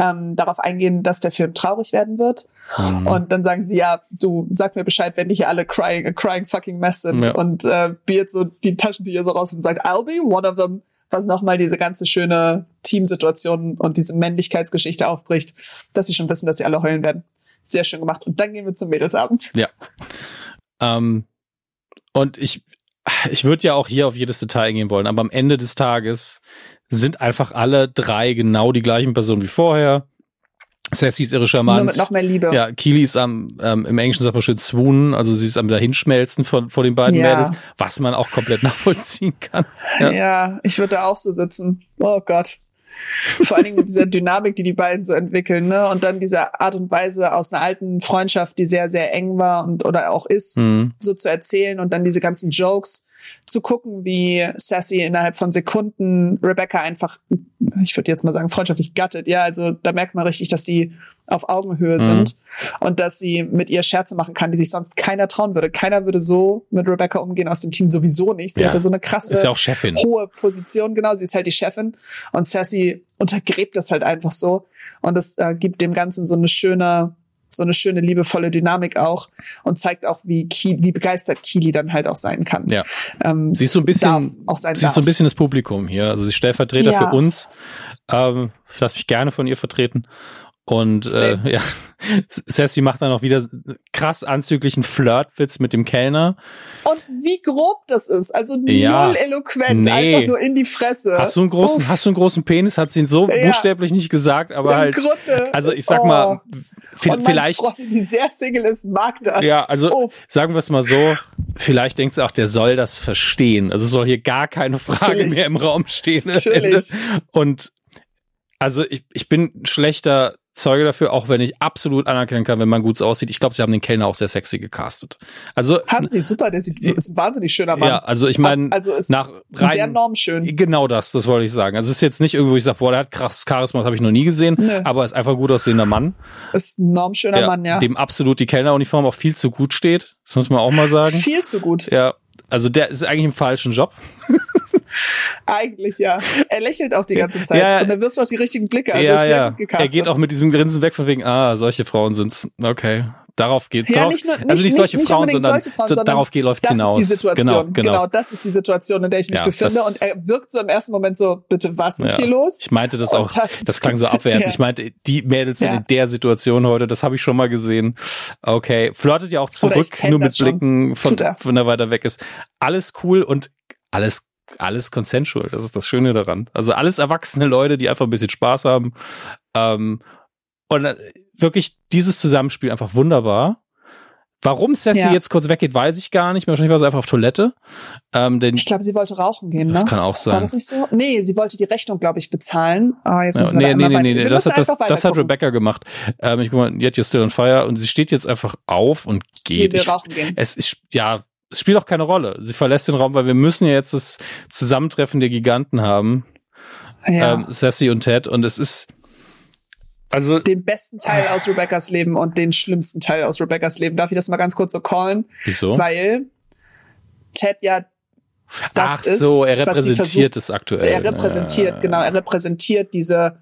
ähm, darauf eingehen, dass der Film traurig werden wird. Mhm. Und dann sagen sie, ja, du sag mir Bescheid, wenn die hier alle crying, a crying fucking mess sind. Ja. Und äh, Beard so die Taschentücher so raus und sagt, I'll be one of them. Was nochmal diese ganze schöne Teamsituation und diese Männlichkeitsgeschichte aufbricht, dass sie schon wissen, dass sie alle heulen werden. Sehr schön gemacht. Und dann gehen wir zum Mädelsabend. Ja. Ähm, und ich, ich würde ja auch hier auf jedes Detail gehen wollen, aber am Ende des Tages sind einfach alle drei genau die gleichen Personen wie vorher. Sassy ist ihre Charmant. Nur mit noch mehr Liebe. Ja, Keely ist am, ähm, im Englischen sagt man schön swoonen, also sie ist am dahinschmelzen von, vor den beiden ja. Mädels, was man auch komplett nachvollziehen kann. Ja, ja ich würde da auch so sitzen. Oh Gott. Vor allen Dingen mit dieser Dynamik, die die beiden so entwickeln, ne? Und dann diese Art und Weise aus einer alten Freundschaft, die sehr, sehr eng war und oder auch ist, mhm. so zu erzählen und dann diese ganzen Jokes zu gucken, wie Sassy innerhalb von Sekunden Rebecca einfach, ich würde jetzt mal sagen, freundschaftlich gattet. Ja, also da merkt man richtig, dass die auf Augenhöhe mhm. sind und dass sie mit ihr Scherze machen kann, die sich sonst keiner trauen würde. Keiner würde so mit Rebecca umgehen aus dem Team sowieso nicht. Sie ja. hatte so eine krasse, ist ja auch Chefin. hohe Position, genau. Sie ist halt die Chefin und Sassy untergräbt das halt einfach so und es äh, gibt dem Ganzen so eine schöne so eine schöne, liebevolle Dynamik auch und zeigt auch, wie, Ki wie begeistert Kili dann halt auch sein kann. Ja. Ähm, sie ist so ein bisschen, auch sein sie ist so ein bisschen das Publikum hier. Also sie ist Stellvertreter ja. für uns. Ähm, ich lasse mich gerne von ihr vertreten. Und äh, ja, Sassy macht dann auch wieder krass anzüglichen Flirtwitz mit dem Kellner. Und wie grob das ist, also ja, null eloquent, nee. einfach nur in die Fresse. Hast du einen großen, Uff. hast du einen großen Penis? Hat sie ihn so ja. buchstäblich nicht gesagt, aber Im halt. Grunde. Also ich sag oh. mal, vielleicht. Freundin, die sehr single ist, mag das. Ja, also Uff. sagen wir es mal so. Vielleicht denkt sie auch, der soll das verstehen. Also soll hier gar keine Frage Natürlich. mehr im Raum stehen. Natürlich. Und also ich, ich bin schlechter Zeuge dafür, auch wenn ich absolut anerkennen kann, wenn man gut aussieht. Ich glaube, sie haben den Kellner auch sehr sexy gecastet. Also haben sie super, der sieht, ist ein wahnsinnig schöner Mann. Ja, also ich meine, also ist nach rein, sehr normschön. Genau das, das wollte ich sagen. Also es ist jetzt nicht irgendwo, ich sage, boah, der hat krasses Charisma, das habe ich noch nie gesehen, Nö. aber ist einfach gut aussehender Mann. Ist ein normschöner ja, Mann, ja. Dem absolut die Kellneruniform auch viel zu gut steht. Das muss man auch mal sagen. Viel zu gut. Ja, Also der ist eigentlich im falschen Job. Eigentlich ja. Er lächelt auch die ganze Zeit ja, und er wirft auch die richtigen Blicke. Also ja, ja. Er geht auch mit diesem Grinsen weg von wegen, ah, solche Frauen sind's. Okay. Darauf geht's. Ja, nicht nur, nicht, also nicht solche nicht, Frauen, sondern, solche Frauen, sondern darauf geht läuft's das hinaus. Ist die Situation. Genau, genau. genau, das ist die Situation, in der ich mich ja, befinde. Und er wirkt so im ersten Moment so, bitte, was ist ja. hier los? Ich meinte das auch, das klang so abwertend. Ich meinte, die Mädels sind in der Situation heute, das habe ich schon mal gesehen. Okay, flirtet ja auch zurück, nur mit Blicken von, von der weiter weg ist. Alles cool und alles alles consensual. Das ist das Schöne daran. Also alles erwachsene Leute, die einfach ein bisschen Spaß haben. Ähm, und äh, wirklich dieses Zusammenspiel einfach wunderbar. Warum Sassy ja. jetzt kurz weggeht, weiß ich gar nicht. Wahrscheinlich war sie einfach auf Toilette. Ähm, denn ich glaube, sie wollte rauchen gehen. Ne? Das kann auch sein. War das nicht so? Nee, sie wollte die Rechnung, glaube ich, bezahlen. Ah, jetzt müssen ja, wir nee, nee, nee, nee, das, hat, das, das hat Rebecca gemacht. Ähm, ich guck mal, Yet You're Still on Fire und sie steht jetzt einfach auf und geht. Sie will rauchen gehen. Es ist, ja, es spielt auch keine Rolle. Sie verlässt den Raum, weil wir müssen ja jetzt das Zusammentreffen der Giganten haben. Ja. Ähm, Sassy und Ted und es ist, also den besten Teil aus Rebecca's Leben und den schlimmsten Teil aus Rebecca's Leben. Darf ich das mal ganz kurz so callen? Wieso? Weil Ted ja das Ach so, er repräsentiert es aktuell. Er repräsentiert, ja. genau, er repräsentiert diese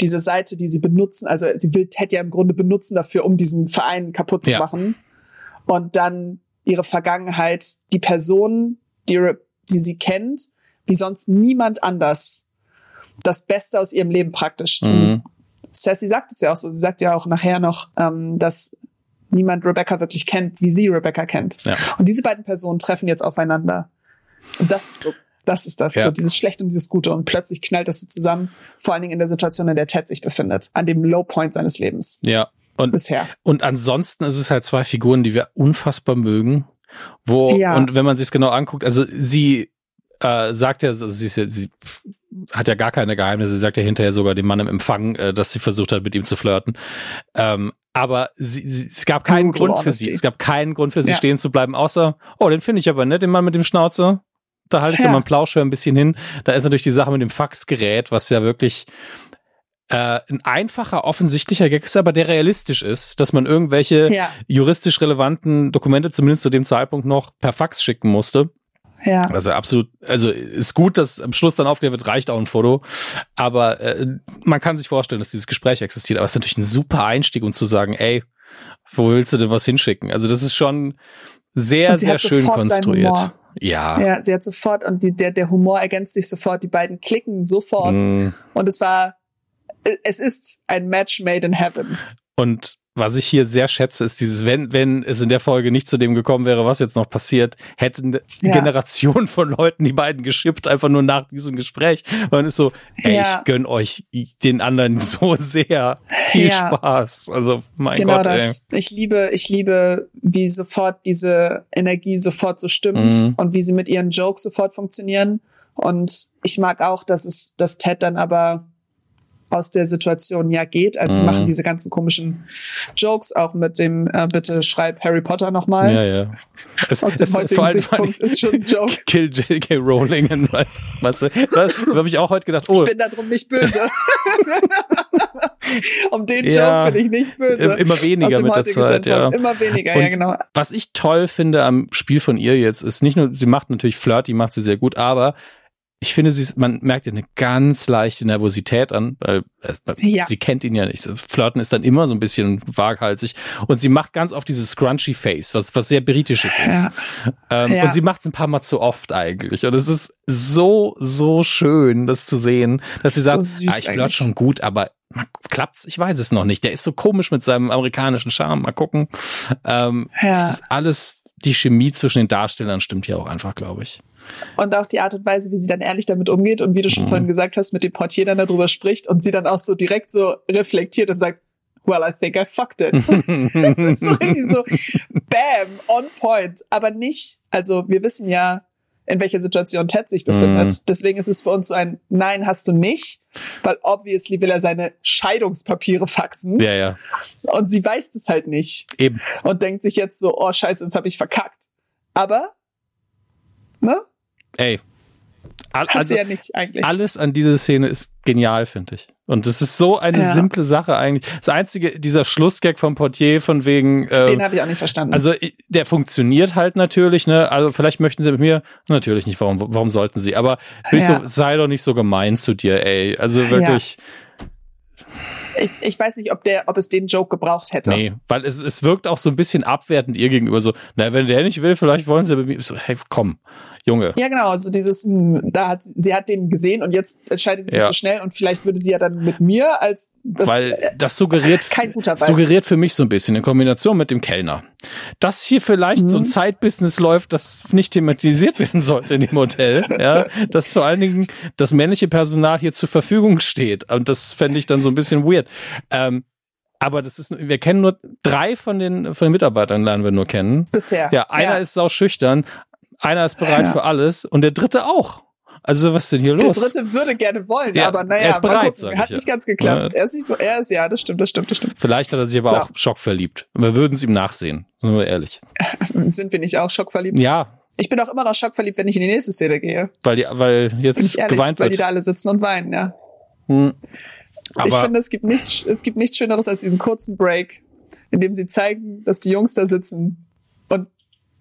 diese Seite, die sie benutzen. Also sie will Ted ja im Grunde benutzen dafür, um diesen Verein kaputt zu ja. machen. Und dann ihre Vergangenheit, die Person, die, die sie kennt, wie sonst niemand anders, das Beste aus ihrem Leben praktisch. Mhm. Sassy sagt es ja auch so. Sie sagt ja auch nachher noch, ähm, dass niemand Rebecca wirklich kennt, wie sie Rebecca kennt. Ja. Und diese beiden Personen treffen jetzt aufeinander. Und das ist so, das ist das, ja. so dieses Schlechte und dieses Gute. Und plötzlich knallt das so zusammen, vor allen Dingen in der Situation, in der Ted sich befindet, an dem Low Point seines Lebens. Ja. Und, bisher. Und ansonsten ist es halt zwei Figuren, die wir unfassbar mögen. Wo, ja. und wenn man sich genau anguckt, also sie äh, sagt ja, sie, ist ja, sie hat ja gar keine Geheimnisse. Sie sagt ja hinterher sogar dem Mann im Empfang, äh, dass sie versucht hat, mit ihm zu flirten. Ähm, aber sie, sie, es gab keinen Grund für sie. Es gab keinen Grund für sie, ja. stehen zu bleiben, außer, oh, den finde ich aber nett, den Mann mit dem Schnauze. Da halte ich ja. doch mal einen Plauschhör ein bisschen hin. Da ist natürlich die Sache mit dem Faxgerät, was ja wirklich äh, ein einfacher, offensichtlicher Gag ist, aber der realistisch ist, dass man irgendwelche ja. juristisch relevanten Dokumente zumindest zu dem Zeitpunkt noch per Fax schicken musste. Ja. Also absolut, also ist gut, dass am Schluss dann aufgeklärt wird, reicht auch ein Foto. Aber äh, man kann sich vorstellen, dass dieses Gespräch existiert. Aber es ist natürlich ein super Einstieg, um zu sagen, ey, wo willst du denn was hinschicken? Also das ist schon sehr, sehr schön konstruiert. Ja. Ja, sie hat sofort, und die, der, der Humor ergänzt sich sofort, die beiden klicken sofort. Mm. Und es war, es ist ein Match made in heaven. Und was ich hier sehr schätze, ist dieses, wenn, wenn es in der Folge nicht zu dem gekommen wäre, was jetzt noch passiert, hätten ja. Generation von Leuten die beiden geschippt, einfach nur nach diesem Gespräch. Und man ist so, ey, ja. ich gönn euch den anderen so sehr. Viel ja. Spaß. Also, mein genau Gott, das. Ey. Ich liebe, ich liebe, wie sofort diese Energie sofort so stimmt mhm. und wie sie mit ihren Jokes sofort funktionieren. Und ich mag auch, dass es, dass Ted dann aber aus der Situation ja geht. Also mhm. sie machen diese ganzen komischen Jokes auch mit dem äh, bitte schreib Harry Potter nochmal. Ja, ja. Es, aus dem heutigen Sichtpunkt ist schon ein Joke. Kill J.K. Rowling. Und was, du, da habe ich auch heute gedacht, oh. Ich bin darum nicht böse. um den ja, Joke bin ich nicht böse. Immer weniger mit der Zeit, ja. Immer weniger, und ja genau. Was ich toll finde am Spiel von ihr jetzt ist nicht nur, sie macht natürlich Flirt, die macht sie sehr gut, aber ich finde, sie, man merkt ihr eine ganz leichte Nervosität an, weil ja. sie kennt ihn ja nicht. Flirten ist dann immer so ein bisschen waghalsig. Und sie macht ganz oft dieses scrunchy Face, was, was sehr britisches ist. Ja. Ähm, ja. Und sie macht es ein paar Mal zu oft eigentlich. Und es ist so, so schön, das zu sehen, dass sie sagt, so ah, ich flirt schon gut, aber klappt's? Ich weiß es noch nicht. Der ist so komisch mit seinem amerikanischen Charme. Mal gucken. Ähm, Das ist alles, die Chemie zwischen den Darstellern stimmt hier auch einfach, glaube ich. Und auch die Art und Weise, wie sie dann ehrlich damit umgeht und wie du schon mhm. vorhin gesagt hast, mit dem Portier dann darüber spricht und sie dann auch so direkt so reflektiert und sagt, well, I think I fucked it. das ist so richtig so, bam, on point. Aber nicht, also wir wissen ja, in welcher Situation Ted sich befindet. Mm. Deswegen ist es für uns so ein Nein, hast du nicht, weil obviously will er seine Scheidungspapiere faxen. Ja, ja. Und sie weiß es halt nicht. Eben. Und denkt sich jetzt so, oh scheiße, das habe ich verkackt. Aber, ne? ey, also, ja nicht, alles an dieser Szene ist genial, finde ich. Und das ist so eine ja. simple Sache eigentlich. Das einzige, dieser Schlussgag vom Portier von wegen. Ähm, Den habe ich auch nicht verstanden. Also der funktioniert halt natürlich, ne? Also vielleicht möchten sie mit mir, natürlich nicht, warum, warum sollten sie? Aber ja. so, sei doch nicht so gemein zu dir, ey. Also wirklich. Ich, ich weiß nicht, ob der, ob es den Joke gebraucht hätte. Nee, weil es, es wirkt auch so ein bisschen abwertend ihr gegenüber so, na, wenn der nicht will, vielleicht wollen sie mit mir. So, hey, komm, Junge. Ja, genau, also dieses, hm, da hat sie hat den gesehen und jetzt entscheidet sie ja. so schnell und vielleicht würde sie ja dann mit mir als das, Weil äh, das suggeriert, kein guter suggeriert für mich so ein bisschen in Kombination mit dem Kellner. Dass hier vielleicht mhm. so ein Zeitbusiness läuft, das nicht thematisiert werden sollte in dem Hotel. ja, dass vor allen Dingen das männliche Personal hier zur Verfügung steht. Und das fände ich dann so ein bisschen weird. Ähm, aber das ist, wir kennen nur drei von den, von den Mitarbeitern lernen wir nur kennen. Bisher. Ja, einer ja. ist sau schüchtern, einer ist bereit ja. für alles und der dritte auch. Also was ist denn hier los? Der dritte würde gerne wollen, ja, aber naja, er ist bereit, sag hat ich, nicht ganz geklappt. Ja. Er, ist, er ist, ja, das stimmt, das stimmt, das stimmt. Vielleicht hat er sich aber so. auch schockverliebt. Wir würden es ihm nachsehen, sind wir ehrlich. Sind wir nicht auch schockverliebt? Ja. Ich bin auch immer noch schockverliebt, wenn ich in die nächste Szene gehe. Weil, die, weil jetzt ehrlich, geweint wird. Weil die da alle sitzen und weinen, ja. Hm. Ich finde, es gibt nichts, es gibt nichts Schöneres als diesen kurzen Break, in dem sie zeigen, dass die Jungs da sitzen und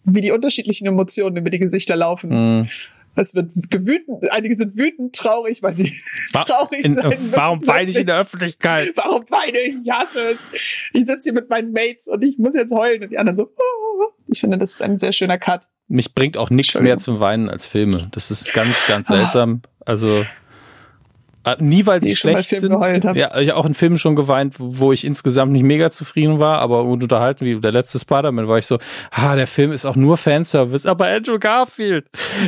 wie die unterschiedlichen Emotionen über die Gesichter laufen. Mm. Es wird gewütend, einige sind wütend, traurig, weil sie War, traurig in, sein müssen. Warum weine ich in der Öffentlichkeit? Warum weine ich? Ich hasse es. Ich sitze hier mit meinen Mates und ich muss jetzt heulen und die anderen so. Oh. Ich finde, das ist ein sehr schöner Cut. Mich bringt auch nichts mehr zum Weinen als Filme. Das ist ganz, ganz seltsam. Also nie, weil sie schlecht sind. Ja, ich auch in Filmen schon geweint, wo ich insgesamt nicht mega zufrieden war, aber unterhalten wie der letzte Spider-Man war ich so, ah, der Film ist auch nur Fanservice, aber Andrew Garfield.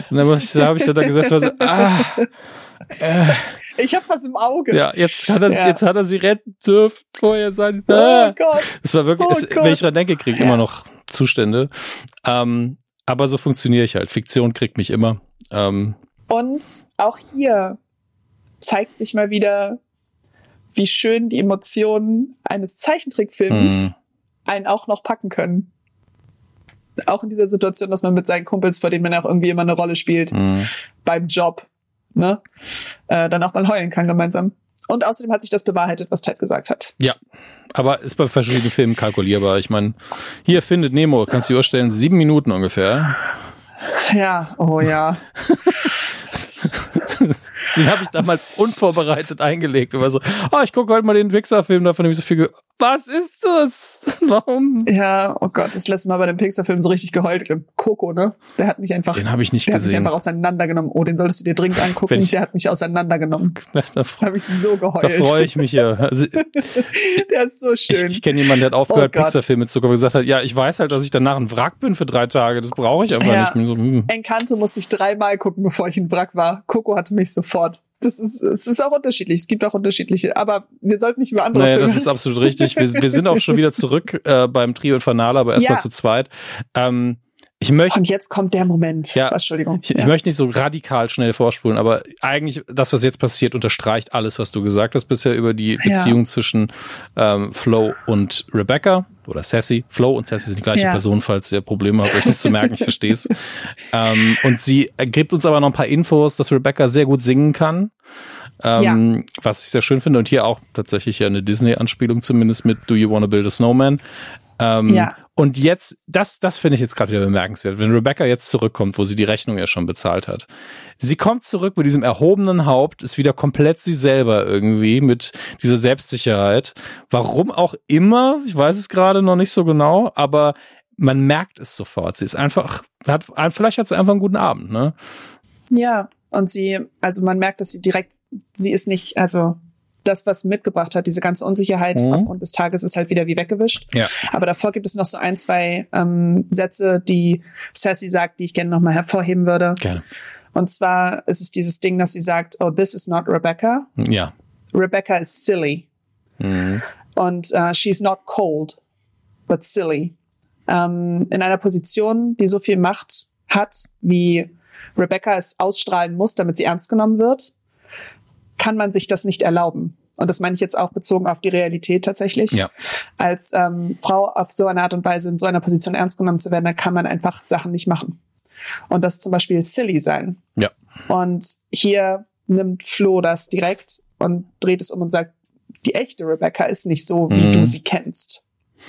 Und dann muss ich, da habe ich da gesessen und so, ah, äh, ich habe was im Auge. Ja, jetzt hat er, ja. jetzt hat er sie retten dürfen. Vorher sein. Oh ah. Oh Gott. Das war wirklich, oh es, wenn ich dran denke, kriege ich ja. immer noch Zustände. Ähm, aber so funktioniere ich halt. Fiktion kriegt mich immer. Ähm, und auch hier zeigt sich mal wieder, wie schön die Emotionen eines Zeichentrickfilms mhm. einen auch noch packen können. Auch in dieser Situation, dass man mit seinen Kumpels, vor denen man auch irgendwie immer eine Rolle spielt, mhm. beim Job, ne, äh, dann auch mal heulen kann gemeinsam. Und außerdem hat sich das bewahrheitet, was Ted gesagt hat. Ja, aber ist bei verschiedenen Filmen kalkulierbar. Ich meine, hier findet Nemo, kannst du dir vorstellen, sieben Minuten ungefähr. Ja, oh ja. Den habe ich damals unvorbereitet eingelegt. Und war so, oh, ich gucke heute mal den Pixar-Film, davon habe ich so viel Was ist das? Warum? Ja, oh Gott, das letzte Mal bei dem Pixar-Film so richtig geheult. Coco, ne? Der hat mich einfach. Den habe ich nicht der gesehen. Der hat mich einfach auseinandergenommen. Oh, den solltest du dir dringend angucken. Ich, der hat mich auseinandergenommen. Da, da habe ich so geheult. Da freue ich mich ja. Also, der ist so schön. Ich, ich kenne jemanden, der hat aufgehört, oh Pixar-Filme zu gucken und gesagt hat, ja, ich weiß halt, dass ich danach ein Wrack bin für drei Tage. Das brauche ich aber ja. nicht. So, hm. Encanto musste ich dreimal gucken, bevor ich ein Wrack war. Coco hatte mich sofort das ist, es ist auch unterschiedlich. Es gibt auch unterschiedliche, aber wir sollten nicht über andere naja, Filme. das ist absolut richtig. Wir, wir sind auch schon wieder zurück äh, beim Trio Infernale, aber erstmal ja. zu zweit. Ähm, ich möchte. Und jetzt kommt der Moment. Ja, Entschuldigung. Ich, ja. ich, möchte nicht so radikal schnell vorspulen, aber eigentlich das, was jetzt passiert, unterstreicht alles, was du gesagt hast bisher über die Beziehung ja. zwischen ähm, Flo und Rebecca oder Sassy. Flo und Sassy sind die gleiche ja. Person, falls ihr Probleme habt, euch das zu merken. Ich verstehe es. ähm, und sie gibt uns aber noch ein paar Infos, dass Rebecca sehr gut singen kann. Ähm, ja. Was ich sehr schön finde. Und hier auch tatsächlich ja eine Disney-Anspielung zumindest mit Do You Wanna Build a Snowman? Ähm, ja. Und jetzt, das, das finde ich jetzt gerade wieder bemerkenswert, wenn Rebecca jetzt zurückkommt, wo sie die Rechnung ja schon bezahlt hat. Sie kommt zurück mit diesem erhobenen Haupt, ist wieder komplett sie selber irgendwie mit dieser Selbstsicherheit. Warum auch immer, ich weiß es gerade noch nicht so genau, aber man merkt es sofort. Sie ist einfach, hat, vielleicht hat sie einfach einen guten Abend, ne? Ja, und sie, also man merkt, dass sie direkt, sie ist nicht, also das, was mitgebracht hat, diese ganze Unsicherheit mhm. aufgrund des Tages, ist halt wieder wie weggewischt. Ja. Aber davor gibt es noch so ein, zwei ähm, Sätze, die Sassy sagt, die ich gerne nochmal hervorheben würde. Gerne. Und zwar ist es dieses Ding, dass sie sagt, oh, this is not Rebecca. Ja. Rebecca is silly. Mhm. Und uh, she's not cold, but silly. Ähm, in einer Position, die so viel Macht hat, wie Rebecca es ausstrahlen muss, damit sie ernst genommen wird, kann man sich das nicht erlauben. Und das meine ich jetzt auch bezogen auf die Realität tatsächlich. Ja. Als ähm, Frau auf so eine Art und Weise in so einer Position ernst genommen zu werden, da kann man einfach Sachen nicht machen. Und das zum Beispiel silly sein. Ja. Und hier nimmt Flo das direkt und dreht es um und sagt, die echte Rebecca ist nicht so, wie mhm. du sie kennst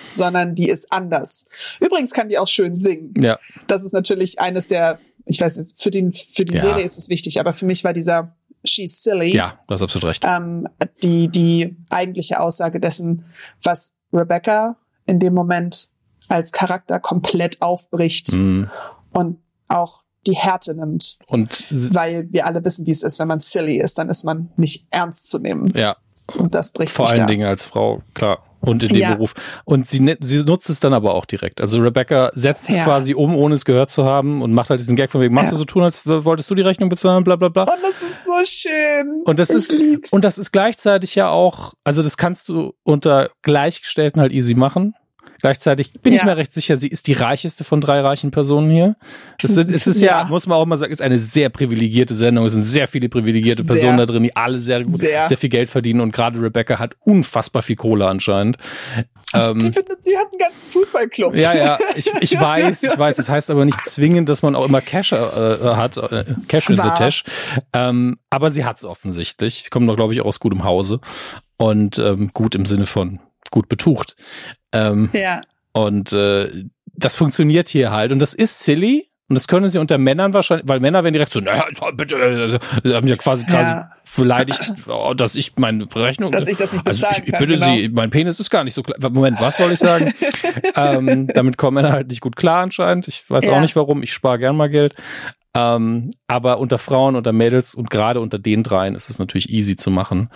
sondern die ist anders. Übrigens kann die auch schön singen. Ja. Das ist natürlich eines der, ich weiß nicht, für, den, für die ja. Serie ist es wichtig, aber für mich war dieser She's Silly. Ja, das hast absolut recht. Ähm, die, die eigentliche Aussage dessen, was Rebecca in dem Moment als Charakter komplett aufbricht mhm. und auch die Härte nimmt. Und weil wir alle wissen, wie es ist, wenn man silly ist, dann ist man nicht ernst zu nehmen. Ja. Und das bricht Vor allen da. Dingen als Frau, klar. Und in dem ja. Beruf. Und sie, ne, sie nutzt es dann aber auch direkt. Also Rebecca setzt es ja. quasi um, ohne es gehört zu haben und macht halt diesen Gag von wegen, machst ja. du so tun, als wolltest du die Rechnung bezahlen, bla bla bla. Und das ist so schön. Und das ich ist, lieb's. und das ist gleichzeitig ja auch, also das kannst du unter Gleichgestellten halt easy machen. Gleichzeitig bin ja. ich mir recht sicher, sie ist die reicheste von drei reichen Personen hier. Das sind, es ist ja, ja, muss man auch mal sagen, ist eine sehr privilegierte Sendung. Es sind sehr viele privilegierte sehr, Personen da drin, die alle sehr, sehr, sehr viel Geld verdienen und gerade Rebecca hat unfassbar viel Kohle anscheinend. Ähm, sie, findet, sie hat einen ganzen Fußballclub. Ja, ja, ich, ich weiß, ich weiß. Das heißt aber nicht zwingend, dass man auch immer Cash äh, hat, äh, Cash in the Tash. Ähm, aber sie hat es offensichtlich. Kommt doch, glaube ich, auch aus gutem Hause und ähm, gut im Sinne von gut betucht. Ähm, ja. Und äh, das funktioniert hier halt. Und das ist silly. Und das können sie unter Männern wahrscheinlich, weil Männer werden direkt so, naja, bitte, also, sie haben ja quasi, ja. quasi beleidigt, dass ich meine Rechnung, dass ich das nicht bezahlen also ich, ich bitte kann, genau. Sie, mein Penis ist gar nicht so klar. Moment, was wollte ich sagen? ähm, damit kommen Männer halt nicht gut klar anscheinend. Ich weiß ja. auch nicht warum. Ich spare gern mal Geld. Ähm, aber unter Frauen, unter Mädels und gerade unter den dreien ist es natürlich easy zu machen.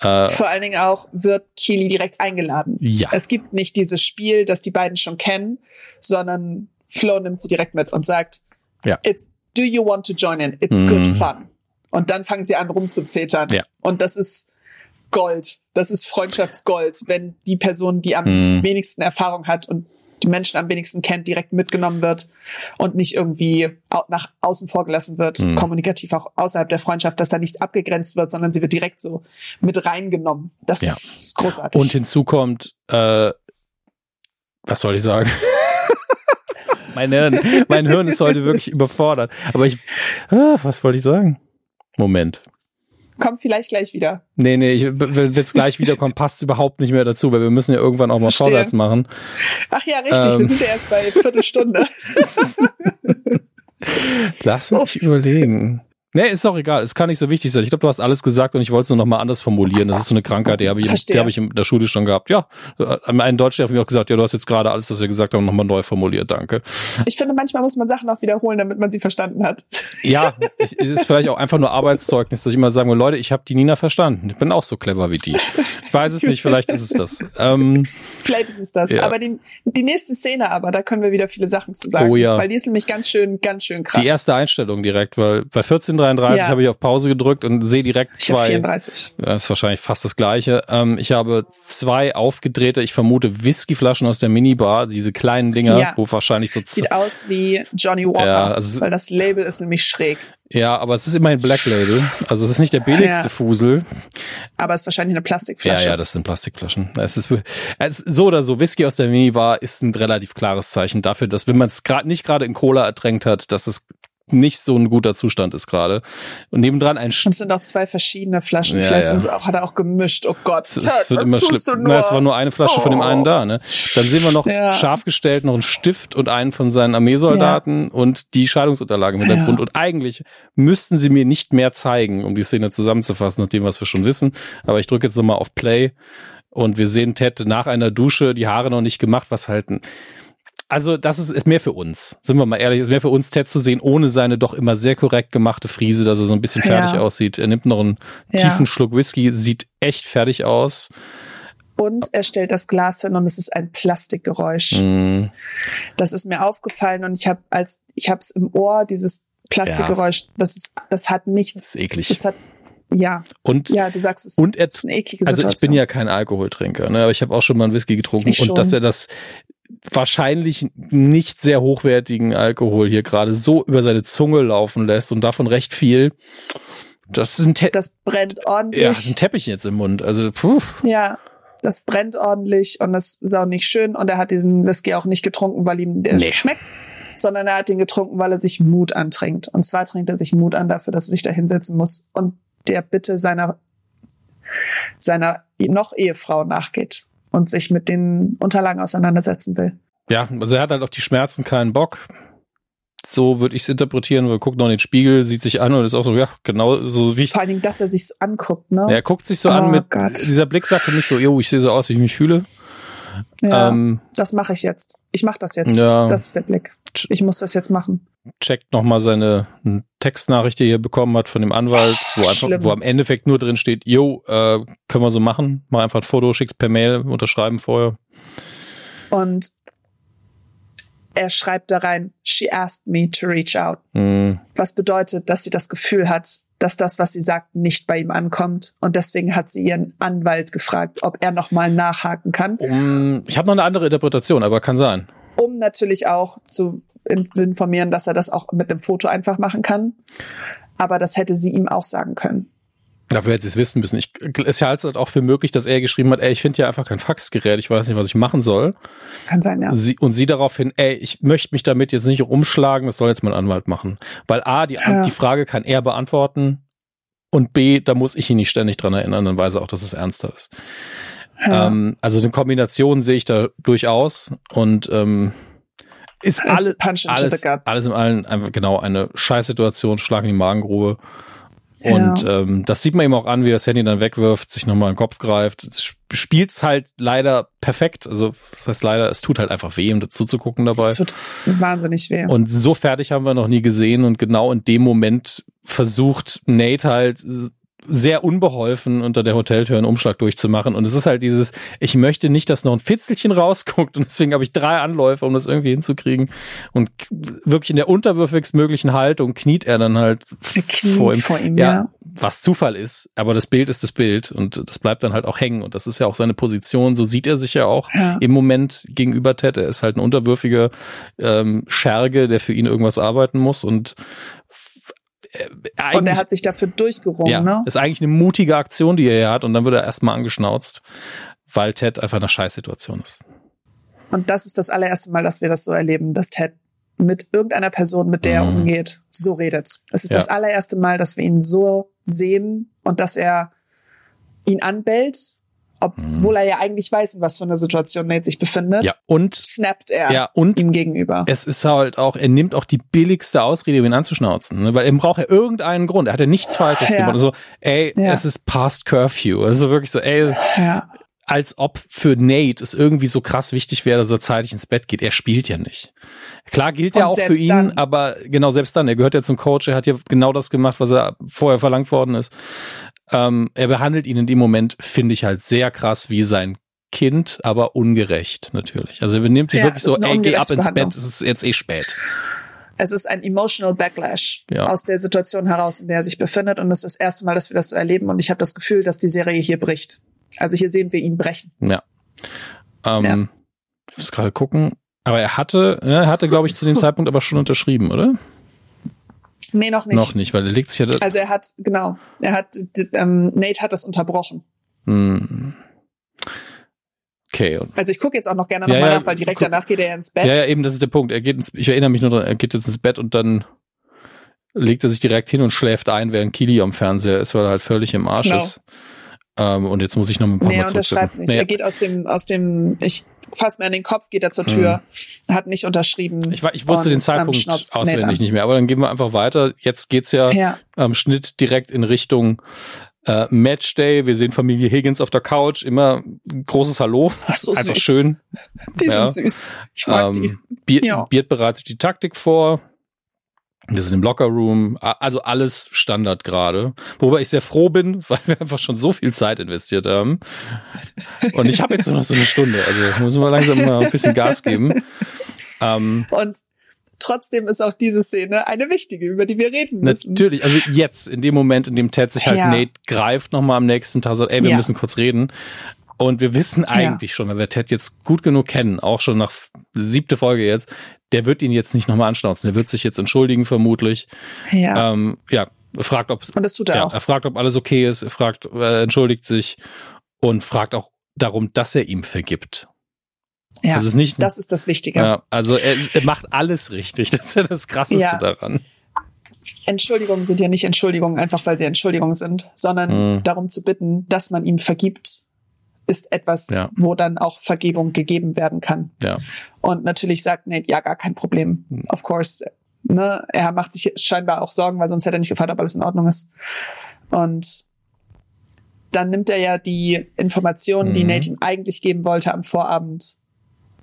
Äh, Vor allen Dingen auch wird Keely direkt eingeladen. Ja. Es gibt nicht dieses Spiel, das die beiden schon kennen, sondern Flo nimmt sie direkt mit und sagt, ja. It's, do you want to join in? It's mm. good fun. Und dann fangen sie an rumzuzetern. Ja. Und das ist Gold. Das ist Freundschaftsgold, wenn die Person, die am mm. wenigsten Erfahrung hat und die Menschen am wenigsten kennt, direkt mitgenommen wird und nicht irgendwie nach außen vorgelassen wird, mhm. kommunikativ auch außerhalb der Freundschaft, dass da nicht abgegrenzt wird, sondern sie wird direkt so mit reingenommen. Das ja. ist großartig. Und hinzu kommt, äh, was soll ich sagen? mein Hirn, mein Hirn ist heute wirklich überfordert. Aber ich, ah, was wollte ich sagen? Moment kommt vielleicht gleich wieder. Nee, nee, ich, wenn es gleich wiederkommt, passt überhaupt nicht mehr dazu, weil wir müssen ja irgendwann auch mal Verstehe. vorwärts machen. Ach ja, richtig, ähm. wir sind ja erst bei Viertelstunde. Lass mich oh. überlegen. Nee, ist auch egal. Es kann nicht so wichtig sein. Ich glaube, du hast alles gesagt und ich wollte es nur noch mal anders formulieren. Das ist so eine Krankheit, die habe ich, die habe ich in der Schule schon gehabt. Ja, ein Deutscher hat mir auch gesagt, ja, du hast jetzt gerade alles, was wir gesagt haben, nochmal neu formuliert. Danke. Ich finde, manchmal muss man Sachen auch wiederholen, damit man sie verstanden hat. Ja, es ist vielleicht auch einfach nur Arbeitszeugnis, dass ich immer sagen will, Leute, ich habe die Nina verstanden. Ich bin auch so clever wie die. Ich weiß es nicht, vielleicht ist es das. Ähm, vielleicht ist es das. Ja. Aber die, die nächste Szene aber, da können wir wieder viele Sachen zu sagen. Oh ja. Weil die ist nämlich ganz schön, ganz schön krass. Die erste Einstellung direkt, weil bei 1433 ja. habe ich auf Pause gedrückt und sehe direkt ich zwei. 34. Das ist wahrscheinlich fast das gleiche. Ähm, ich habe zwei aufgedrehte, ich vermute Whiskyflaschen aus der Minibar, diese kleinen Dinger, ja. wo wahrscheinlich so sieht aus wie Johnny Walker, ja, also weil das Label ist nämlich schräg. Ja, aber es ist immerhin Black Label. Also es ist nicht der billigste ja. Fusel. Aber es ist wahrscheinlich eine Plastikflasche. Ja, ja, das sind Plastikflaschen. Es ist, es ist so oder so, Whisky aus der Minibar ist ein relativ klares Zeichen dafür, dass wenn man es gerade nicht gerade in Cola ertränkt hat, dass es nicht so ein guter Zustand ist gerade. Und nebendran ein Sch Und es sind auch zwei verschiedene Flaschen. Ja, Vielleicht ja. sind sie auch, hat er auch gemischt. Oh Gott. Es, es wird immer schlimm. Na, es war nur eine Flasche oh. von dem einen da, ne? Dann sehen wir noch ja. scharf gestellt noch einen Stift und einen von seinen Armeesoldaten ja. und die Scheidungsunterlage im Hintergrund. Und eigentlich müssten sie mir nicht mehr zeigen, um die Szene zusammenzufassen, nach dem, was wir schon wissen. Aber ich drücke jetzt nochmal auf Play und wir sehen Ted nach einer Dusche, die Haare noch nicht gemacht, was halt ein also das ist, ist mehr für uns, sind wir mal ehrlich, ist mehr für uns Ted zu sehen, ohne seine doch immer sehr korrekt gemachte Frise, dass er so ein bisschen fertig ja. aussieht. Er nimmt noch einen ja. tiefen Schluck Whisky, sieht echt fertig aus. Und er stellt das Glas hin und es ist ein Plastikgeräusch. Mm. Das ist mir aufgefallen und ich habe als ich habe es im Ohr dieses Plastikgeräusch. Ja. Das ist das hat nichts. Das ist eklig. Das hat ja. Und, ja, du sagst es. Und er, ist eine eklige Situation. Also ich bin ja kein Alkoholtrinker, ne? aber ich habe auch schon mal einen Whisky getrunken und dass er das wahrscheinlich nicht sehr hochwertigen Alkohol hier gerade so über seine Zunge laufen lässt und davon recht viel. Das ist ein Te Das brennt ordentlich. Ja, ein Teppich jetzt im Mund. Also, puh. Ja, das brennt ordentlich und das ist auch nicht schön. Und er hat diesen Whisky auch nicht getrunken, weil ihm der nee. schmeckt. sondern er hat ihn getrunken, weil er sich Mut antrinkt. Und zwar trinkt er sich Mut an dafür, dass er sich da hinsetzen muss und der Bitte seiner, seiner noch Ehefrau nachgeht und sich mit den Unterlagen auseinandersetzen will. Ja, also er hat halt auf die Schmerzen keinen Bock. So würde ich es interpretieren, weil er guckt noch in den Spiegel, sieht sich an und ist auch so, ja, genau so wie ich. Vor allen Dingen, dass er sich so anguckt, ne? Ja, er guckt sich so oh an mit, Gott. dieser Blick sagt für mich so, jo, ich sehe so aus, wie ich mich fühle. Ja, ähm, das mache ich jetzt. Ich mache das jetzt. Ja, das ist der Blick. Ich muss das jetzt machen. Checkt nochmal seine Textnachricht, die er bekommen hat von dem Anwalt, wo, einfach, wo am Endeffekt nur drin steht, jo, äh, können wir so machen. Mach einfach ein Foto, schick's per Mail, unterschreiben vorher. Und er schreibt da rein, she asked me to reach out. Mhm. Was bedeutet, dass sie das Gefühl hat, dass das, was sie sagt, nicht bei ihm ankommt. Und deswegen hat sie ihren Anwalt gefragt, ob er nochmal nachhaken kann. Um, ich habe noch eine andere Interpretation, aber kann sein. Um natürlich auch zu informieren, dass er das auch mit einem Foto einfach machen kann. Aber das hätte sie ihm auch sagen können. Dafür hätte sie es wissen müssen. Ich, es halte halt auch für möglich, dass er geschrieben hat, ey, ich finde ja einfach kein Faxgerät, ich weiß nicht, was ich machen soll. Kann sein, ja. Sie, und sie daraufhin, ey, ich möchte mich damit jetzt nicht umschlagen, das soll jetzt mein Anwalt machen. Weil A, die, ja. die Frage kann er beantworten und B, da muss ich ihn nicht ständig dran erinnern, dann weiß er auch, dass es ernster ist. Ja. Ähm, also eine Kombination sehe ich da durchaus und ähm, ist alles, alles, alles im allen einfach genau eine Scheißsituation, Schlag in die Magengrube. Und ja. ähm, das sieht man ihm auch an, wie er das Handy dann wegwirft, sich nochmal in den Kopf greift. Es spielt's halt leider perfekt. Also, das heißt leider, es tut halt einfach weh, ihm dazu zu gucken dabei. Es tut wahnsinnig weh. Und so fertig haben wir noch nie gesehen. Und genau in dem Moment versucht Nate halt sehr unbeholfen unter der Hoteltür einen Umschlag durchzumachen. Und es ist halt dieses, ich möchte nicht, dass noch ein Fitzelchen rausguckt und deswegen habe ich drei Anläufe, um das irgendwie hinzukriegen. Und wirklich in der unterwürfigst möglichen Haltung kniet er dann halt vor ihm. Vor ihm ja, ja, Was Zufall ist, aber das Bild ist das Bild und das bleibt dann halt auch hängen. Und das ist ja auch seine Position. So sieht er sich ja auch ja. im Moment gegenüber Ted. Er ist halt ein unterwürfiger ähm, Scherge, der für ihn irgendwas arbeiten muss und äh, und er hat sich dafür durchgerungen. Ja, ne? ist eigentlich eine mutige Aktion, die er hier hat und dann wird er erstmal angeschnauzt, weil Ted einfach eine Scheißsituation ist. Und das ist das allererste Mal, dass wir das so erleben, dass Ted mit irgendeiner Person, mit der er mhm. umgeht, so redet. Es ist ja. das allererste Mal, dass wir ihn so sehen und dass er ihn anbellt obwohl er ja eigentlich weiß, in was für einer Situation Nate sich befindet. Ja, und snappt er ja, und ihm gegenüber. Es ist halt auch, er nimmt auch die billigste Ausrede, um ihn anzuschnauzen, ne? weil er braucht ja irgendeinen Grund. Er hat ja nichts Falsches ja. gemacht. Also, ey, ja. es ist past Curfew. Also wirklich so, ey, ja. als ob für Nate es irgendwie so krass wichtig wäre, dass er zeitig ins Bett geht. Er spielt ja nicht. Klar gilt er auch für ihn, dann, aber genau selbst dann, er gehört ja zum Coach, er hat ja genau das gemacht, was er vorher verlangt worden ist. Ähm, er behandelt ihn in dem Moment, finde ich halt sehr krass wie sein Kind, aber ungerecht natürlich. Also er benimmt sich ja, wirklich so, ey, geh ab ins Bett, es ist jetzt eh spät. Es ist ein emotional Backlash ja. aus der Situation heraus, in der er sich befindet. Und es ist das erste Mal, dass wir das so erleben. Und ich habe das Gefühl, dass die Serie hier bricht. Also hier sehen wir ihn brechen. Ja. Ähm, ja. Ich muss gerade gucken. Aber er hatte, er hatte, glaube ich, zu dem Zeitpunkt aber schon unterschrieben, oder? Nee, noch nicht. Noch nicht, weil er legt sich ja. Also er hat, genau, er hat, ähm, Nate hat das unterbrochen. Hm. Okay. Also ich gucke jetzt auch noch gerne nochmal ja, nach, weil direkt guck, danach geht er ja ins Bett. Ja, ja, eben, das ist der Punkt. Er geht ins, ich erinnere mich nur daran, er geht jetzt ins Bett und dann legt er sich direkt hin und schläft ein, während Kili am Fernseher ist, weil er halt völlig im Arsch genau. ist. Ähm, und jetzt muss ich noch ein paar nee, Mal unterschreibt nicht. Nee. Er geht aus dem, aus dem, ich fass mir an den Kopf, geht er zur Tür, hm. hat nicht unterschrieben. Ich, ich wusste den Zeitpunkt auswendig nicht mehr, aber dann gehen wir einfach weiter. Jetzt geht's ja, ja. am Schnitt direkt in Richtung äh, Matchday. Wir sehen Familie Higgins auf der Couch, immer großes Hallo. So einfach süß. schön. Die ja. sind süß. Ich mag ähm, die. Beard, ja. Bereitet die Taktik vor. Wir sind im Lockerroom, also alles Standard gerade. Wobei ich sehr froh bin, weil wir einfach schon so viel Zeit investiert haben. Und ich habe jetzt nur noch so eine Stunde, also müssen wir langsam mal ein bisschen Gas geben. Ähm, Und trotzdem ist auch diese Szene eine wichtige, über die wir reden müssen. Natürlich, also jetzt, in dem Moment, in dem Ted sich halt ja. Nate greift, nochmal am nächsten Tag sagt, ey, wir ja. müssen kurz reden. Und wir wissen eigentlich ja. schon, weil wir Ted jetzt gut genug kennen, auch schon nach siebte Folge jetzt, der wird ihn jetzt nicht nochmal anschnauzen. Der wird sich jetzt entschuldigen, vermutlich. Ja. Ähm, ja, fragt, ob und das tut er ja, auch. Er fragt, ob alles okay ist. Er fragt, er entschuldigt sich und fragt auch darum, dass er ihm vergibt. Ja, also ist nicht, das ist das Wichtige. Ja, also er, er, macht alles richtig. Das ist ja das Krasseste ja. daran. Entschuldigungen sind ja nicht Entschuldigungen, einfach weil sie Entschuldigungen sind, sondern mhm. darum zu bitten, dass man ihm vergibt, ist etwas, ja. wo dann auch Vergebung gegeben werden kann. Ja. Und natürlich sagt Nate, ja, gar kein Problem. Mhm. Of course. Ne? Er macht sich scheinbar auch Sorgen, weil sonst hätte er nicht gefragt, ob alles in Ordnung ist. Und dann nimmt er ja die Informationen, mhm. die Nate ihm eigentlich geben wollte am Vorabend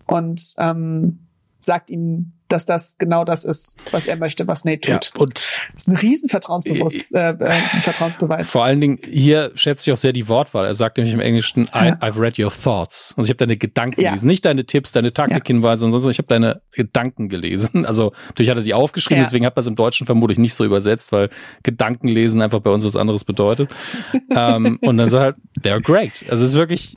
und ähm, sagt ihm dass das genau das ist, was er möchte, was Nate tut. Ja, und das ist ein riesen Vertrauensbewusst, äh, äh, Vertrauensbeweis. Vor allen Dingen hier schätze ich auch sehr die Wortwahl. Er sagt nämlich im Englischen, I, I've read your thoughts. Also ich habe deine Gedanken ja. gelesen, nicht deine Tipps, deine Taktikhinweise, ja. sondern ich habe deine Gedanken gelesen. Also natürlich hat er die aufgeschrieben, deswegen hat man es im Deutschen vermutlich nicht so übersetzt, weil Gedankenlesen einfach bei uns was anderes bedeutet. um, ähm, und dann sagt er halt, they're great. Also es ist wirklich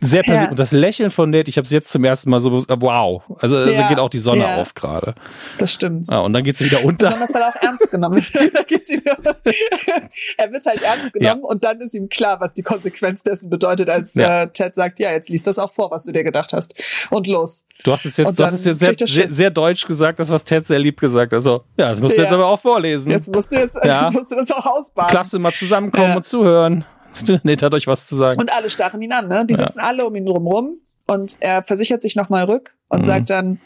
sehr persönlich. Und das Lächeln von Nate, ich habe es jetzt zum ersten Mal so, wow. Also da geht auch die Sonne auf gerade gerade. Das stimmt. Ja, und dann geht sie wieder unter. Besonders weil er auch ernst genommen er wird halt ernst genommen ja. und dann ist ihm klar, was die Konsequenz dessen bedeutet, als ja. äh, Ted sagt, ja, jetzt liest das auch vor, was du dir gedacht hast. Und los. Du hast es jetzt, du hast es jetzt sehr, sehr, sehr, deutsch gesagt, das was Ted sehr lieb gesagt hat. Also, ja, das musst du jetzt aber auch vorlesen. Jetzt musst du jetzt, jetzt musst du das auch ausbaden. Klasse, mal zusammenkommen und zuhören. Nate hat euch was zu sagen. Und alle starren ihn an, ne? Die sitzen alle um ihn drumrum und er versichert sich nochmal rück und mhm. sagt dann,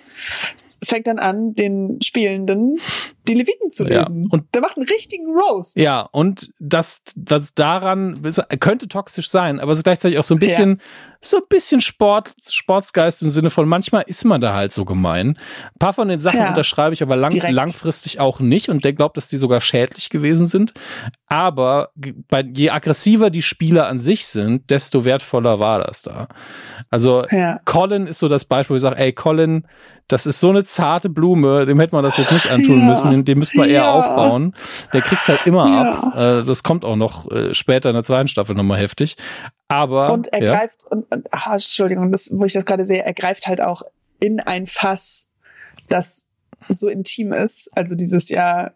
fängt dann an, den Spielenden die Leviten zu lesen. Ja, und der macht einen richtigen Roast. Ja, und das, das daran könnte toxisch sein, aber es ist gleichzeitig auch so ein bisschen, ja. so ein bisschen Sport, Sportsgeist im Sinne von manchmal ist man da halt so gemein. Ein paar von den Sachen ja. unterschreibe ich aber lang, langfristig auch nicht und der glaubt, dass die sogar schädlich gewesen sind. Aber bei, je aggressiver die Spieler an sich sind, desto wertvoller war das da. Also. Colin ist so das Beispiel, wo ich sage, ey, Colin, das ist so eine zarte Blume, dem hätte man das jetzt nicht antun ja. müssen, dem müsste man eher ja. aufbauen. Der kriegt's halt immer ja. ab. Äh, das kommt auch noch äh, später in der zweiten Staffel nochmal heftig. Aber. Und er greift, und, und ach, Entschuldigung, das, wo ich das gerade sehe, er greift halt auch in ein Fass, das so intim ist. Also dieses ja,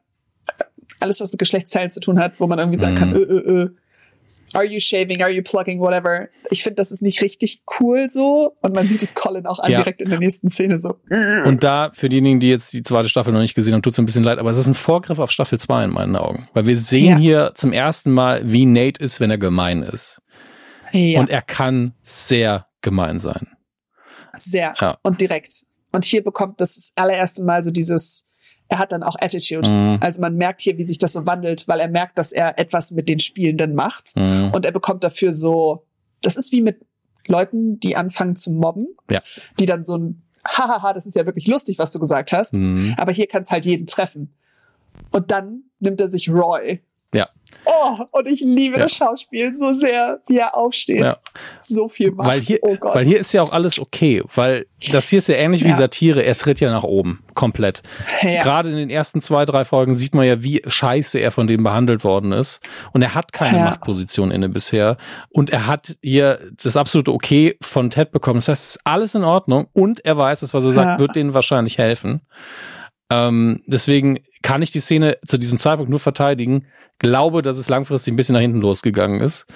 alles, was mit Geschlechtsteilen zu tun hat, wo man irgendwie sagen mhm. kann, ö, ö, ö are you shaving, are you plugging, whatever. Ich finde, das ist nicht richtig cool so. Und man sieht es Colin auch an ja. direkt in der nächsten Szene so. Und da, für diejenigen, die jetzt die zweite Staffel noch nicht gesehen haben, tut es ein bisschen leid, aber es ist ein Vorgriff auf Staffel 2 in meinen Augen. Weil wir sehen ja. hier zum ersten Mal, wie Nate ist, wenn er gemein ist. Ja. Und er kann sehr gemein sein. Sehr. Und direkt. Und hier bekommt das, das allererste Mal so dieses, er hat dann auch Attitude. Mhm. Also man merkt hier, wie sich das so wandelt, weil er merkt, dass er etwas mit den Spielenden macht mhm. und er bekommt dafür so, das ist wie mit Leuten, die anfangen zu mobben, ja. die dann so ein Hahaha, das ist ja wirklich lustig, was du gesagt hast, mhm. aber hier kann es halt jeden treffen. Und dann nimmt er sich Roy ja. Oh, und ich liebe ja. das Schauspiel so sehr, wie er aufsteht. Ja. So viel macht. Weil hier, oh Gott. weil hier ist ja auch alles okay, weil das hier ist ja ähnlich ja. wie Satire. Er tritt ja nach oben, komplett. Gerade in den ersten zwei, drei Folgen sieht man ja, wie scheiße er von dem behandelt worden ist. Und er hat keine Machtposition inne bisher. Und er hat hier das absolute Okay von Ted bekommen. Das heißt, es ist alles in Ordnung. Und er weiß, dass was er sagt, wird denen wahrscheinlich helfen. Ähm, deswegen kann ich die Szene zu diesem Zeitpunkt nur verteidigen glaube, dass es langfristig ein bisschen nach hinten losgegangen ist.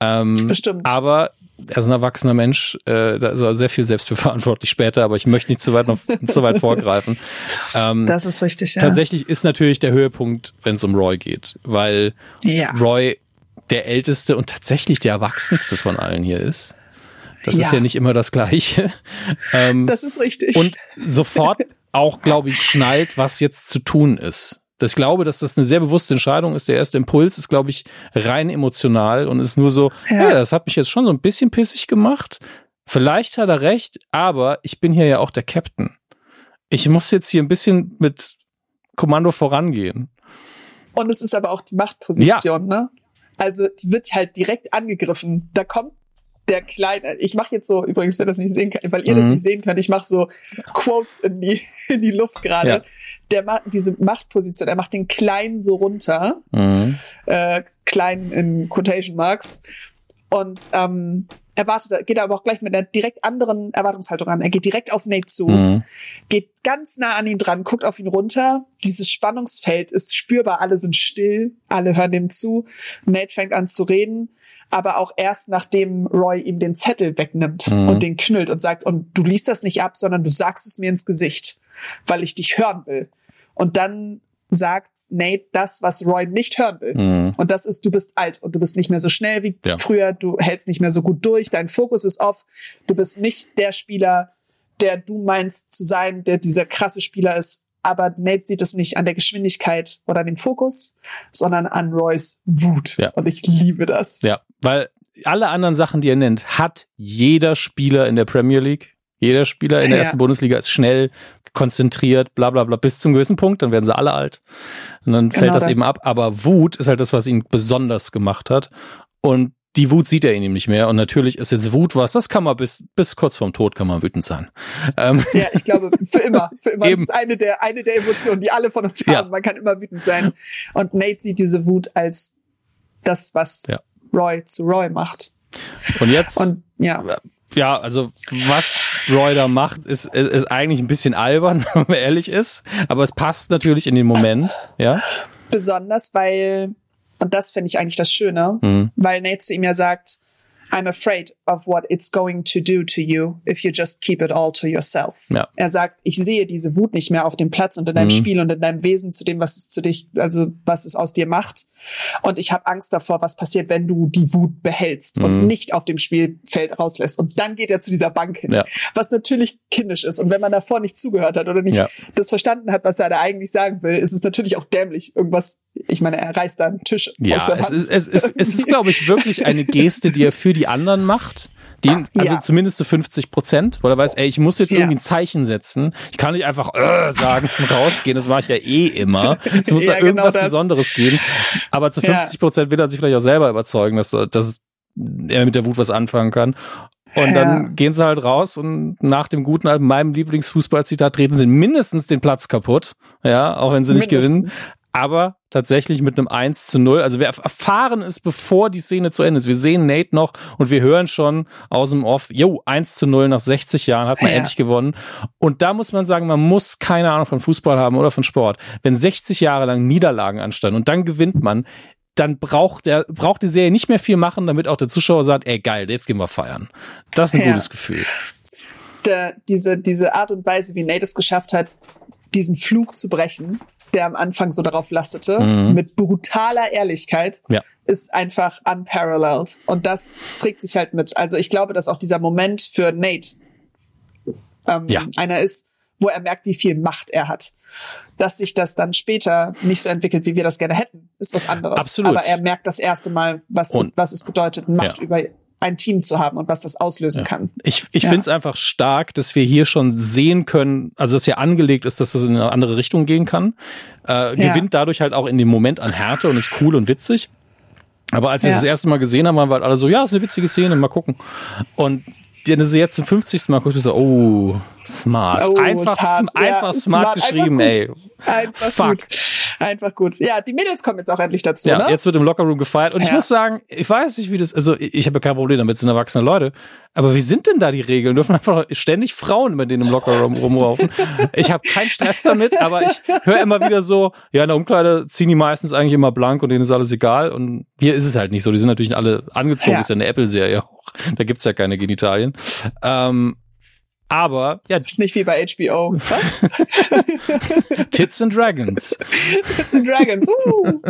Ähm, Bestimmt. Aber er ist ein erwachsener Mensch, äh, da ist er sehr viel selbst für verantwortlich später, aber ich möchte nicht zu weit noch zu weit vorgreifen. Ähm, das ist richtig, ja. Tatsächlich ist natürlich der Höhepunkt, wenn es um Roy geht, weil ja. Roy der älteste und tatsächlich der erwachsenste von allen hier ist. Das ja. ist ja nicht immer das Gleiche. Ähm, das ist richtig. Und sofort auch, glaube ich, schnallt, was jetzt zu tun ist. Das ich glaube, dass das eine sehr bewusste Entscheidung ist. Der erste Impuls ist, glaube ich, rein emotional und ist nur so, ja. hey, das hat mich jetzt schon so ein bisschen pissig gemacht. Vielleicht hat er recht, aber ich bin hier ja auch der Captain. Ich muss jetzt hier ein bisschen mit Kommando vorangehen. Und es ist aber auch die Machtposition, ja. ne? Also die wird halt direkt angegriffen. Da kommt der kleine, ich mache jetzt so, übrigens, wer das nicht sehen kann, weil ihr mhm. das nicht sehen könnt, ich mache so Quotes in die, in die Luft gerade. Ja. Der macht diese Machtposition, er macht den Kleinen so runter, mhm. äh, klein in Quotation Marks. Und ähm, erwartet, geht aber auch gleich mit einer direkt anderen Erwartungshaltung an. Er geht direkt auf Nate zu, mhm. geht ganz nah an ihn dran, guckt auf ihn runter. Dieses Spannungsfeld ist spürbar. Alle sind still, alle hören dem zu. Nate fängt an zu reden aber auch erst nachdem Roy ihm den Zettel wegnimmt mhm. und den knüllt und sagt, und du liest das nicht ab, sondern du sagst es mir ins Gesicht, weil ich dich hören will. Und dann sagt Nate das, was Roy nicht hören will. Mhm. Und das ist, du bist alt und du bist nicht mehr so schnell wie ja. früher, du hältst nicht mehr so gut durch, dein Fokus ist off, du bist nicht der Spieler, der du meinst zu sein, der dieser krasse Spieler ist. Aber Nate sieht es nicht an der Geschwindigkeit oder dem Fokus, sondern an Roys Wut. Ja. Und ich liebe das. Ja, weil alle anderen Sachen, die er nennt, hat jeder Spieler in der Premier League. Jeder Spieler in der ja. ersten Bundesliga ist schnell, konzentriert, bla bla bla, bis zum gewissen Punkt, dann werden sie alle alt. Und dann genau fällt das, das eben ab. Aber Wut ist halt das, was ihn besonders gemacht hat. Und die Wut sieht er in ihm nicht mehr. Und natürlich ist jetzt Wut was, das kann man bis, bis kurz vorm Tod kann man wütend sein. Ähm. Ja, ich glaube, für immer. Für immer. Eben. Das ist eine der, eine der Emotionen, die alle von uns haben. Ja. Man kann immer wütend sein. Und Nate sieht diese Wut als das, was ja. Roy zu Roy macht. Und jetzt, und, ja. Ja, also was Roy da macht, ist, ist eigentlich ein bisschen albern, wenn man ehrlich ist. Aber es passt natürlich in den Moment, ja. Besonders, weil und das finde ich eigentlich das Schöne, mhm. weil Nate zu ihm ja sagt, I'm afraid of what it's going to do to you if you just keep it all to yourself. Ja. Er sagt, ich sehe diese Wut nicht mehr auf dem Platz und in deinem mhm. Spiel und in deinem Wesen zu dem, was es zu dich, also was es aus dir macht. Und ich habe Angst davor, was passiert, wenn du die Wut behältst mhm. und nicht auf dem Spielfeld rauslässt. Und dann geht er zu dieser Bank hin, ja. was natürlich kindisch ist. Und wenn man davor nicht zugehört hat oder nicht ja. das verstanden hat, was er da eigentlich sagen will, ist es natürlich auch dämlich. Irgendwas, ich meine, er reißt da einen Tisch ja, aus der Hand. Es ist, es ist, es ist glaube ich, wirklich eine Geste, die er für die anderen macht den, also ja. zumindest zu 50 Prozent, weil er weiß, ey, ich muss jetzt irgendwie ein Zeichen setzen. Ich kann nicht einfach äh, sagen und rausgehen, das mache ich ja eh immer. Es muss ja, da genau irgendwas genau Besonderes geben. Aber zu 50 Prozent will er sich vielleicht auch selber überzeugen, dass, dass er mit der Wut was anfangen kann. Und dann ja. gehen sie halt raus und nach dem guten alten meinem Lieblingsfußballzitat treten sie mindestens den Platz kaputt. Ja, auch wenn sie nicht gewinnen aber tatsächlich mit einem 1 zu 0. Also wir erfahren es, bevor die Szene zu Ende ist. Wir sehen Nate noch und wir hören schon aus dem Off, jo, 1 zu 0 nach 60 Jahren hat man ja. endlich gewonnen. Und da muss man sagen, man muss keine Ahnung von Fußball haben oder von Sport. Wenn 60 Jahre lang Niederlagen anstanden und dann gewinnt man, dann braucht der, braucht die Serie nicht mehr viel machen, damit auch der Zuschauer sagt, ey geil, jetzt gehen wir feiern. Das ist ein ja. gutes Gefühl. Der, diese, diese Art und Weise, wie Nate es geschafft hat, diesen Fluch zu brechen, der am Anfang so darauf lastete, mhm. mit brutaler Ehrlichkeit, ja. ist einfach unparalleled. Und das trägt sich halt mit. Also ich glaube, dass auch dieser Moment für Nate ähm, ja. einer ist, wo er merkt, wie viel Macht er hat. Dass sich das dann später nicht so entwickelt, wie wir das gerne hätten, ist was anderes. Absolut. Aber er merkt das erste Mal, was, was es bedeutet, Macht ja. über ein Team zu haben und was das auslösen ja. kann. Ich, ich ja. finde es einfach stark, dass wir hier schon sehen können, also dass hier angelegt ist, dass das in eine andere Richtung gehen kann. Äh, ja. Gewinnt dadurch halt auch in dem Moment an Härte und ist cool und witzig. Aber als wir es das erste Mal gesehen haben, waren wir halt alle so, ja, ist eine witzige Szene, mal gucken. Und wenn du jetzt zum 50. Mal guckst, bist du so, oh, smart. Oh, einfach smart, einfach smart, smart geschrieben, ey. Einfach Fuck. gut. Einfach gut. Ja, die Mädels kommen jetzt auch endlich dazu, ja, ne? jetzt wird im Lockerroom gefeiert. Und ja. ich muss sagen, ich weiß nicht, wie das, also ich habe ja kein Problem damit, sind erwachsene Leute. Aber wie sind denn da die Regeln? Dürfen einfach ständig Frauen mit denen im Lockerroom rumlaufen? Ich habe keinen Stress damit, aber ich höre immer wieder so, ja, in der Umkleide ziehen die meistens eigentlich immer blank und denen ist alles egal. Und hier ist es halt nicht so. Die sind natürlich alle angezogen, ja. ist ja eine Apple-Serie auch. Da gibt's ja keine Genitalien. Ähm, aber ja, ist nicht wie bei HBO. Was? Tits and Dragons. Tits and Dragons. Uh.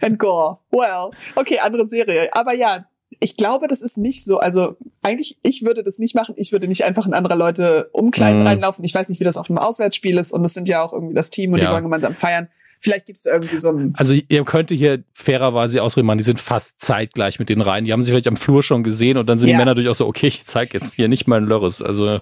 And Gore. Well, okay, andere Serie. Aber ja, ich glaube, das ist nicht so. Also eigentlich, ich würde das nicht machen. Ich würde nicht einfach in andere Leute umkleiden mm. reinlaufen. Ich weiß nicht, wie das auf einem Auswärtsspiel ist. Und es sind ja auch irgendwie das Team und ja. die wollen gemeinsam feiern. Vielleicht gibt es irgendwie so ein. Also ihr könnte hier fairerweise ausreden, die sind fast zeitgleich mit den Reihen. Die haben sich vielleicht am Flur schon gesehen und dann sind ja. die Männer durchaus so, okay, ich zeig jetzt hier nicht meinen Lörres. Also nee,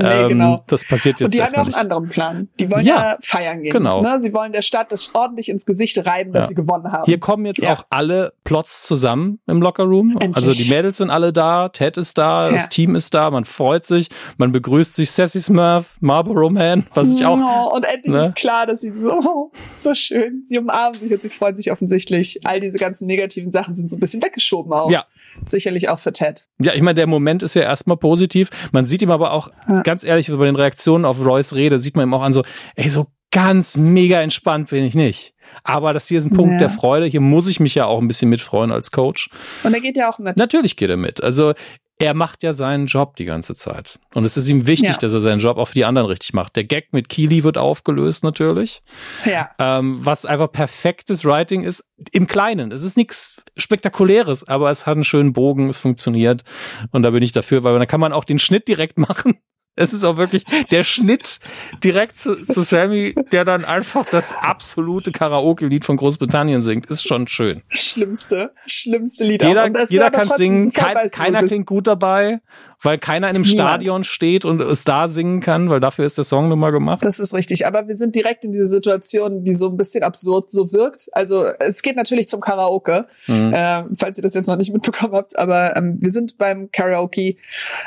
ähm, genau. das passiert jetzt. Und die haben ja auch einen anderen Plan. Die wollen ja, ja feiern gehen. Genau. Ne? Sie wollen der Stadt das ordentlich ins Gesicht reiben, dass ja. sie gewonnen haben. Hier kommen jetzt auch alle Plots zusammen im Lockerroom. Also die Mädels sind alle da, Ted ist da, das Team ist da, man freut sich, man begrüßt sich Sassy Smurf, Marlboro Man, was ich auch. Oh, und endlich ne? ist klar, dass sie so, oh, so schön. Sie umarmen sich und sie freuen sich offensichtlich. All diese ganzen negativen Sachen sind so ein bisschen weggeschoben auch. Ja. Sicherlich auch für Ted. Ja, ich meine, der Moment ist ja erstmal positiv. Man sieht ihm aber auch, ja. ganz ehrlich, bei den Reaktionen auf Roys Rede, sieht man ihm auch an so, ey, so ganz mega entspannt bin ich nicht. Aber das hier ist ein Punkt ja. der Freude. Hier muss ich mich ja auch ein bisschen mitfreuen als Coach. Und er geht ja auch mit. Natürlich geht er mit. Also er macht ja seinen Job die ganze Zeit. Und es ist ihm wichtig, ja. dass er seinen Job auch für die anderen richtig macht. Der Gag mit Keely wird aufgelöst natürlich. Ja. Ähm, was einfach perfektes Writing ist. Im Kleinen. Es ist nichts Spektakuläres, aber es hat einen schönen Bogen, es funktioniert. Und da bin ich dafür, weil dann kann man auch den Schnitt direkt machen. Es ist auch wirklich der Schnitt direkt zu, zu Sammy, der dann einfach das absolute Karaoke-Lied von Großbritannien singt, ist schon schön. Schlimmste, schlimmste Lied. Jeder, jeder kann singen, kein, keiner klingt gut dabei weil keiner in einem Niemand. Stadion steht und es da singen kann, weil dafür ist der Song nun mal gemacht. Das ist richtig, aber wir sind direkt in diese Situation, die so ein bisschen absurd so wirkt. Also es geht natürlich zum Karaoke, mhm. äh, falls ihr das jetzt noch nicht mitbekommen habt, aber ähm, wir sind beim Karaoke.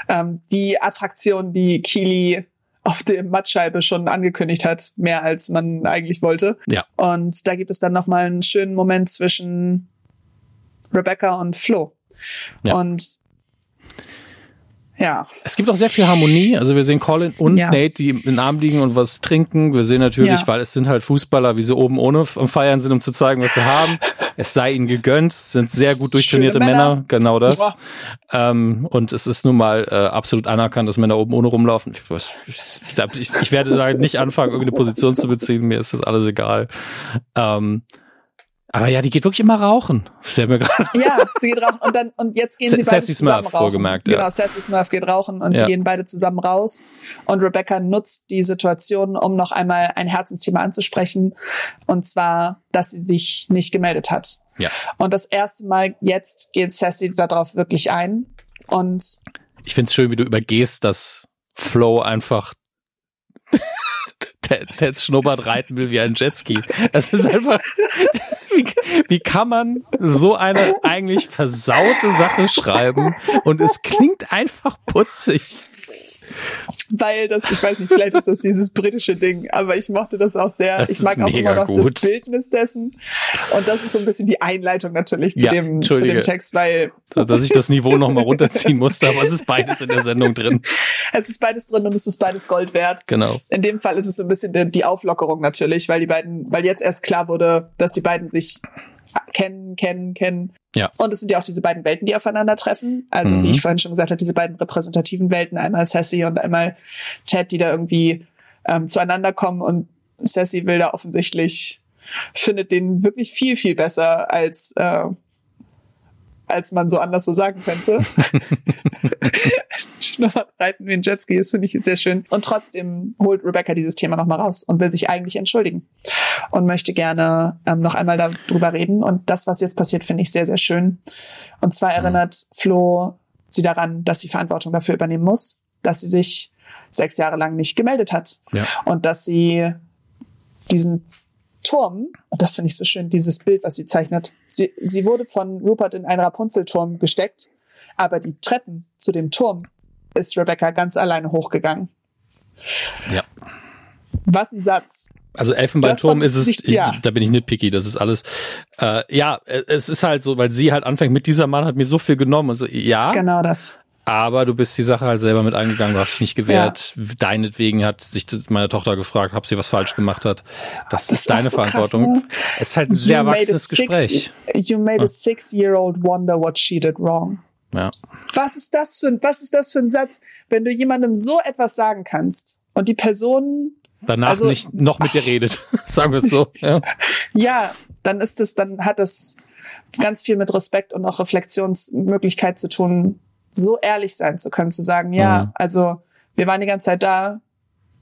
Ähm, die Attraktion, die Kili auf der Mattscheibe schon angekündigt hat, mehr als man eigentlich wollte. Ja. Und da gibt es dann noch mal einen schönen Moment zwischen Rebecca und Flo. Ja. Und ja. Es gibt auch sehr viel Harmonie. Also wir sehen Colin und ja. Nate, die im den Arm liegen und was trinken. Wir sehen natürlich, ja. weil es sind halt Fußballer, wie sie oben ohne am Feiern sind, um zu zeigen, was sie haben. Es sei ihnen gegönnt, es sind sehr gut durchtrainierte Männer. Männer. genau das. Ähm, und es ist nun mal äh, absolut anerkannt, dass Männer oben ohne rumlaufen. Ich, weiß, ich, ich, werde da nicht anfangen, irgendeine Position zu beziehen. Mir ist das alles egal. Ähm, aber ja, die geht wirklich immer rauchen. Sehr mir gerade. Ja, sie geht rauchen und dann und jetzt gehen sie beide Sassy zusammen Smurf, rauchen. Gemerkt, ja. Genau, Sassy Smurf geht rauchen und ja. sie gehen beide zusammen raus und Rebecca nutzt die Situation, um noch einmal ein Herzensthema anzusprechen und zwar, dass sie sich nicht gemeldet hat. Ja. Und das erste Mal jetzt geht Sassy darauf wirklich ein und ich find's schön, wie du übergehst, dass Flo einfach Teds Schnubbert reiten will wie ein Jetski. Das ist einfach, wie, wie kann man so eine eigentlich versaute Sache schreiben und es klingt einfach putzig? Weil das, ich weiß nicht, vielleicht ist das dieses britische Ding, aber ich mochte das auch sehr. Das ich mag auch immer noch gut. das Bildnis dessen. Und das ist so ein bisschen die Einleitung natürlich zu, ja, dem, zu dem Text, weil. Dass ich das Niveau nochmal runterziehen musste, aber es ist beides in der Sendung drin. Es ist beides drin und es ist beides Gold wert. Genau. In dem Fall ist es so ein bisschen die Auflockerung natürlich, weil die beiden, weil jetzt erst klar wurde, dass die beiden sich kennen, kennen, kennen. Ja. Und es sind ja auch diese beiden Welten, die aufeinandertreffen. Also, mhm. wie ich vorhin schon gesagt habe, diese beiden repräsentativen Welten, einmal Sassy und einmal Ted, die da irgendwie ähm, zueinander kommen. Und Sassy will da offensichtlich, findet den wirklich viel, viel besser als äh, als man so anders so sagen könnte. reiten wie ein Jetski, das finde ich sehr schön. Und trotzdem holt Rebecca dieses Thema nochmal raus und will sich eigentlich entschuldigen und möchte gerne ähm, noch einmal darüber reden. Und das, was jetzt passiert, finde ich sehr, sehr schön. Und zwar mhm. erinnert Flo sie daran, dass sie Verantwortung dafür übernehmen muss, dass sie sich sechs Jahre lang nicht gemeldet hat ja. und dass sie diesen Turm, und das finde ich so schön, dieses Bild, was sie zeichnet. Sie, sie wurde von Rupert in einen Rapunzelturm gesteckt, aber die Treppen zu dem Turm ist Rebecca ganz alleine hochgegangen. Ja. Was ein Satz. Also Elfenbeinturm ist es, ich, ja. da bin ich nitpicky, das ist alles. Äh, ja, es ist halt so, weil sie halt anfängt mit dieser Mann hat mir so viel genommen und so, ja. Genau das. Aber du bist die Sache halt selber mit eingegangen, du hast dich nicht gewehrt. Ja. Deinetwegen hat sich meine Tochter gefragt, ob sie was falsch gemacht hat. Das, das ist, deine so Verantwortung. Krass, ne? Es ist halt ein you sehr erwachsenes Gespräch. You made a six-year-old wonder what she did wrong. Ja. Was ist das für ein, was ist das für ein Satz, wenn du jemandem so etwas sagen kannst und die Person danach also, nicht noch mit dir redet, sagen wir es so. Ja. ja, dann ist es, dann hat es ganz viel mit Respekt und auch Reflexionsmöglichkeit zu tun, so ehrlich sein zu können, zu sagen, ja, mhm. also wir waren die ganze Zeit da,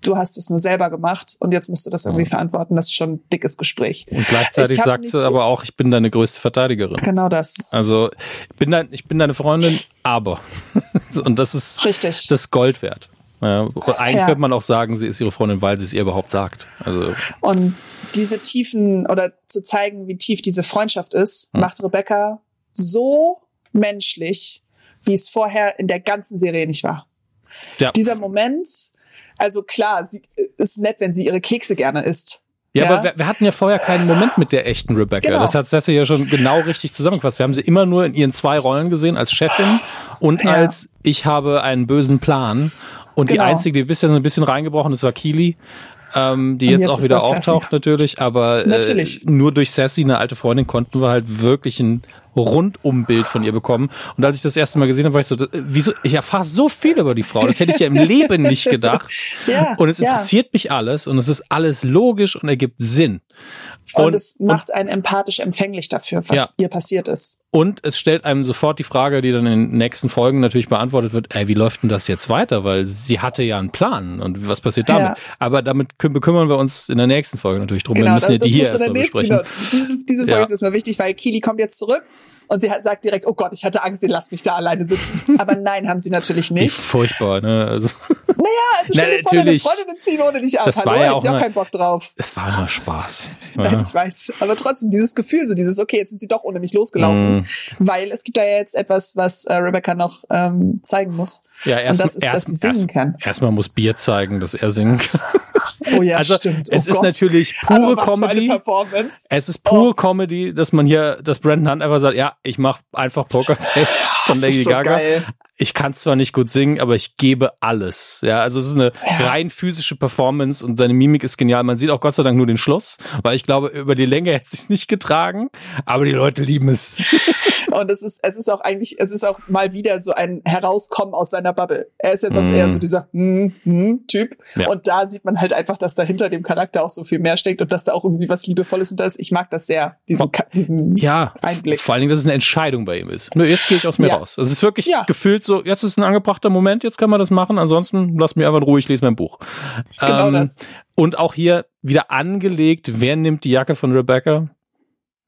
du hast es nur selber gemacht und jetzt musst du das irgendwie mhm. verantworten. Das ist schon ein dickes Gespräch. Und gleichzeitig sagt sie aber auch, ich bin deine größte Verteidigerin. Genau das. Also ich bin, dein, ich bin deine Freundin, aber. und das ist Richtig. das Gold wert. Ja, eigentlich ja. könnte man auch sagen, sie ist ihre Freundin, weil sie es ihr überhaupt sagt. Also und diese tiefen oder zu zeigen, wie tief diese Freundschaft ist, hm. macht Rebecca so menschlich, wie es vorher in der ganzen Serie nicht war. Ja. Dieser Moment, also klar, sie ist nett, wenn sie ihre Kekse gerne isst. Ja, ja, aber wir, wir, hatten ja vorher keinen Moment mit der echten Rebecca. Genau. Das hat Sesse ja schon genau richtig zusammengefasst. Wir haben sie immer nur in ihren zwei Rollen gesehen, als Chefin und ja. als ich habe einen bösen Plan. Und genau. die einzige, die bisher so ein bisschen reingebrochen ist, war Keely. ähm, die jetzt, jetzt, auch wieder auftaucht Sassy. natürlich, aber äh, natürlich. nur durch Sassy, eine alte Freundin, konnten wir halt wirklich ein Rundumbild von ihr bekommen. Und als ich das erste Mal gesehen habe, war ich so, wieso, ich erfahre so viel über die Frau. Das hätte ich ja im Leben nicht gedacht. ja, und es interessiert ja. mich alles und es ist alles logisch und ergibt Sinn. Und, und es macht einen empathisch empfänglich dafür, was ja. ihr passiert ist. Und es stellt einem sofort die Frage, die dann in den nächsten Folgen natürlich beantwortet wird, ey, wie läuft denn das jetzt weiter? Weil sie hatte ja einen Plan und was passiert damit? Ja. Aber damit bekümmern wir uns in der nächsten Folge natürlich drum. Genau, wir müssen ja die hier erstmal besprechen. Genau. Diese, diese Folge ja. ist erstmal wichtig, weil Kili kommt jetzt zurück und sie hat, sagt direkt, oh Gott, ich hatte Angst, sie lasst mich da alleine sitzen. Aber nein, haben sie natürlich nicht. Furchtbar, ne? Also. Naja, also stell dir vor, deine Freundinnen ziehen ohne dich ab. Das Hallo, war ja auch, ich auch keinen Bock drauf. Es war nur Spaß. Ja. Nein, ich weiß. Aber trotzdem, dieses Gefühl, so dieses, okay, jetzt sind sie doch ohne mich losgelaufen. Mm. Weil es gibt da ja jetzt etwas, was äh, Rebecca noch ähm, zeigen muss. Ja, erst, und das ist, erst, dass sie singen erst, kann. Erstmal muss Bier zeigen, dass er singen kann. Oh ja, also, stimmt. Oh es Gott. ist natürlich pure Comedy. Es ist pure oh. Comedy, dass man hier, dass Brandon Hunt einfach sagt, ja, ich mach einfach Pokerface von Lady so Gaga. Geil ich kann zwar nicht gut singen, aber ich gebe alles. Ja, also es ist eine ja. rein physische Performance und seine Mimik ist genial. Man sieht auch Gott sei Dank nur den Schluss, weil ich glaube, über die Länge hätte es nicht getragen, aber die Leute lieben es. Und es ist, es ist auch eigentlich, es ist auch mal wieder so ein Herauskommen aus seiner Bubble. Er ist ja sonst mm. eher so dieser mm, mm, Typ. Ja. Und da sieht man halt einfach, dass da hinter dem Charakter auch so viel mehr steckt und dass da auch irgendwie was Liebevolles hinter ist. Ich mag das sehr, diesen, diesen ja, Einblick. Vor allen Dingen, dass es eine Entscheidung bei ihm ist. Nö, jetzt gehe ich aus mir ja. raus. Es ist wirklich ja. Gefühlt so, jetzt ist ein angebrachter Moment, jetzt kann man das machen, ansonsten lass mich einfach in Ruhe, ich lese mein Buch. Genau ähm, das. Und auch hier wieder angelegt, wer nimmt die Jacke von Rebecca?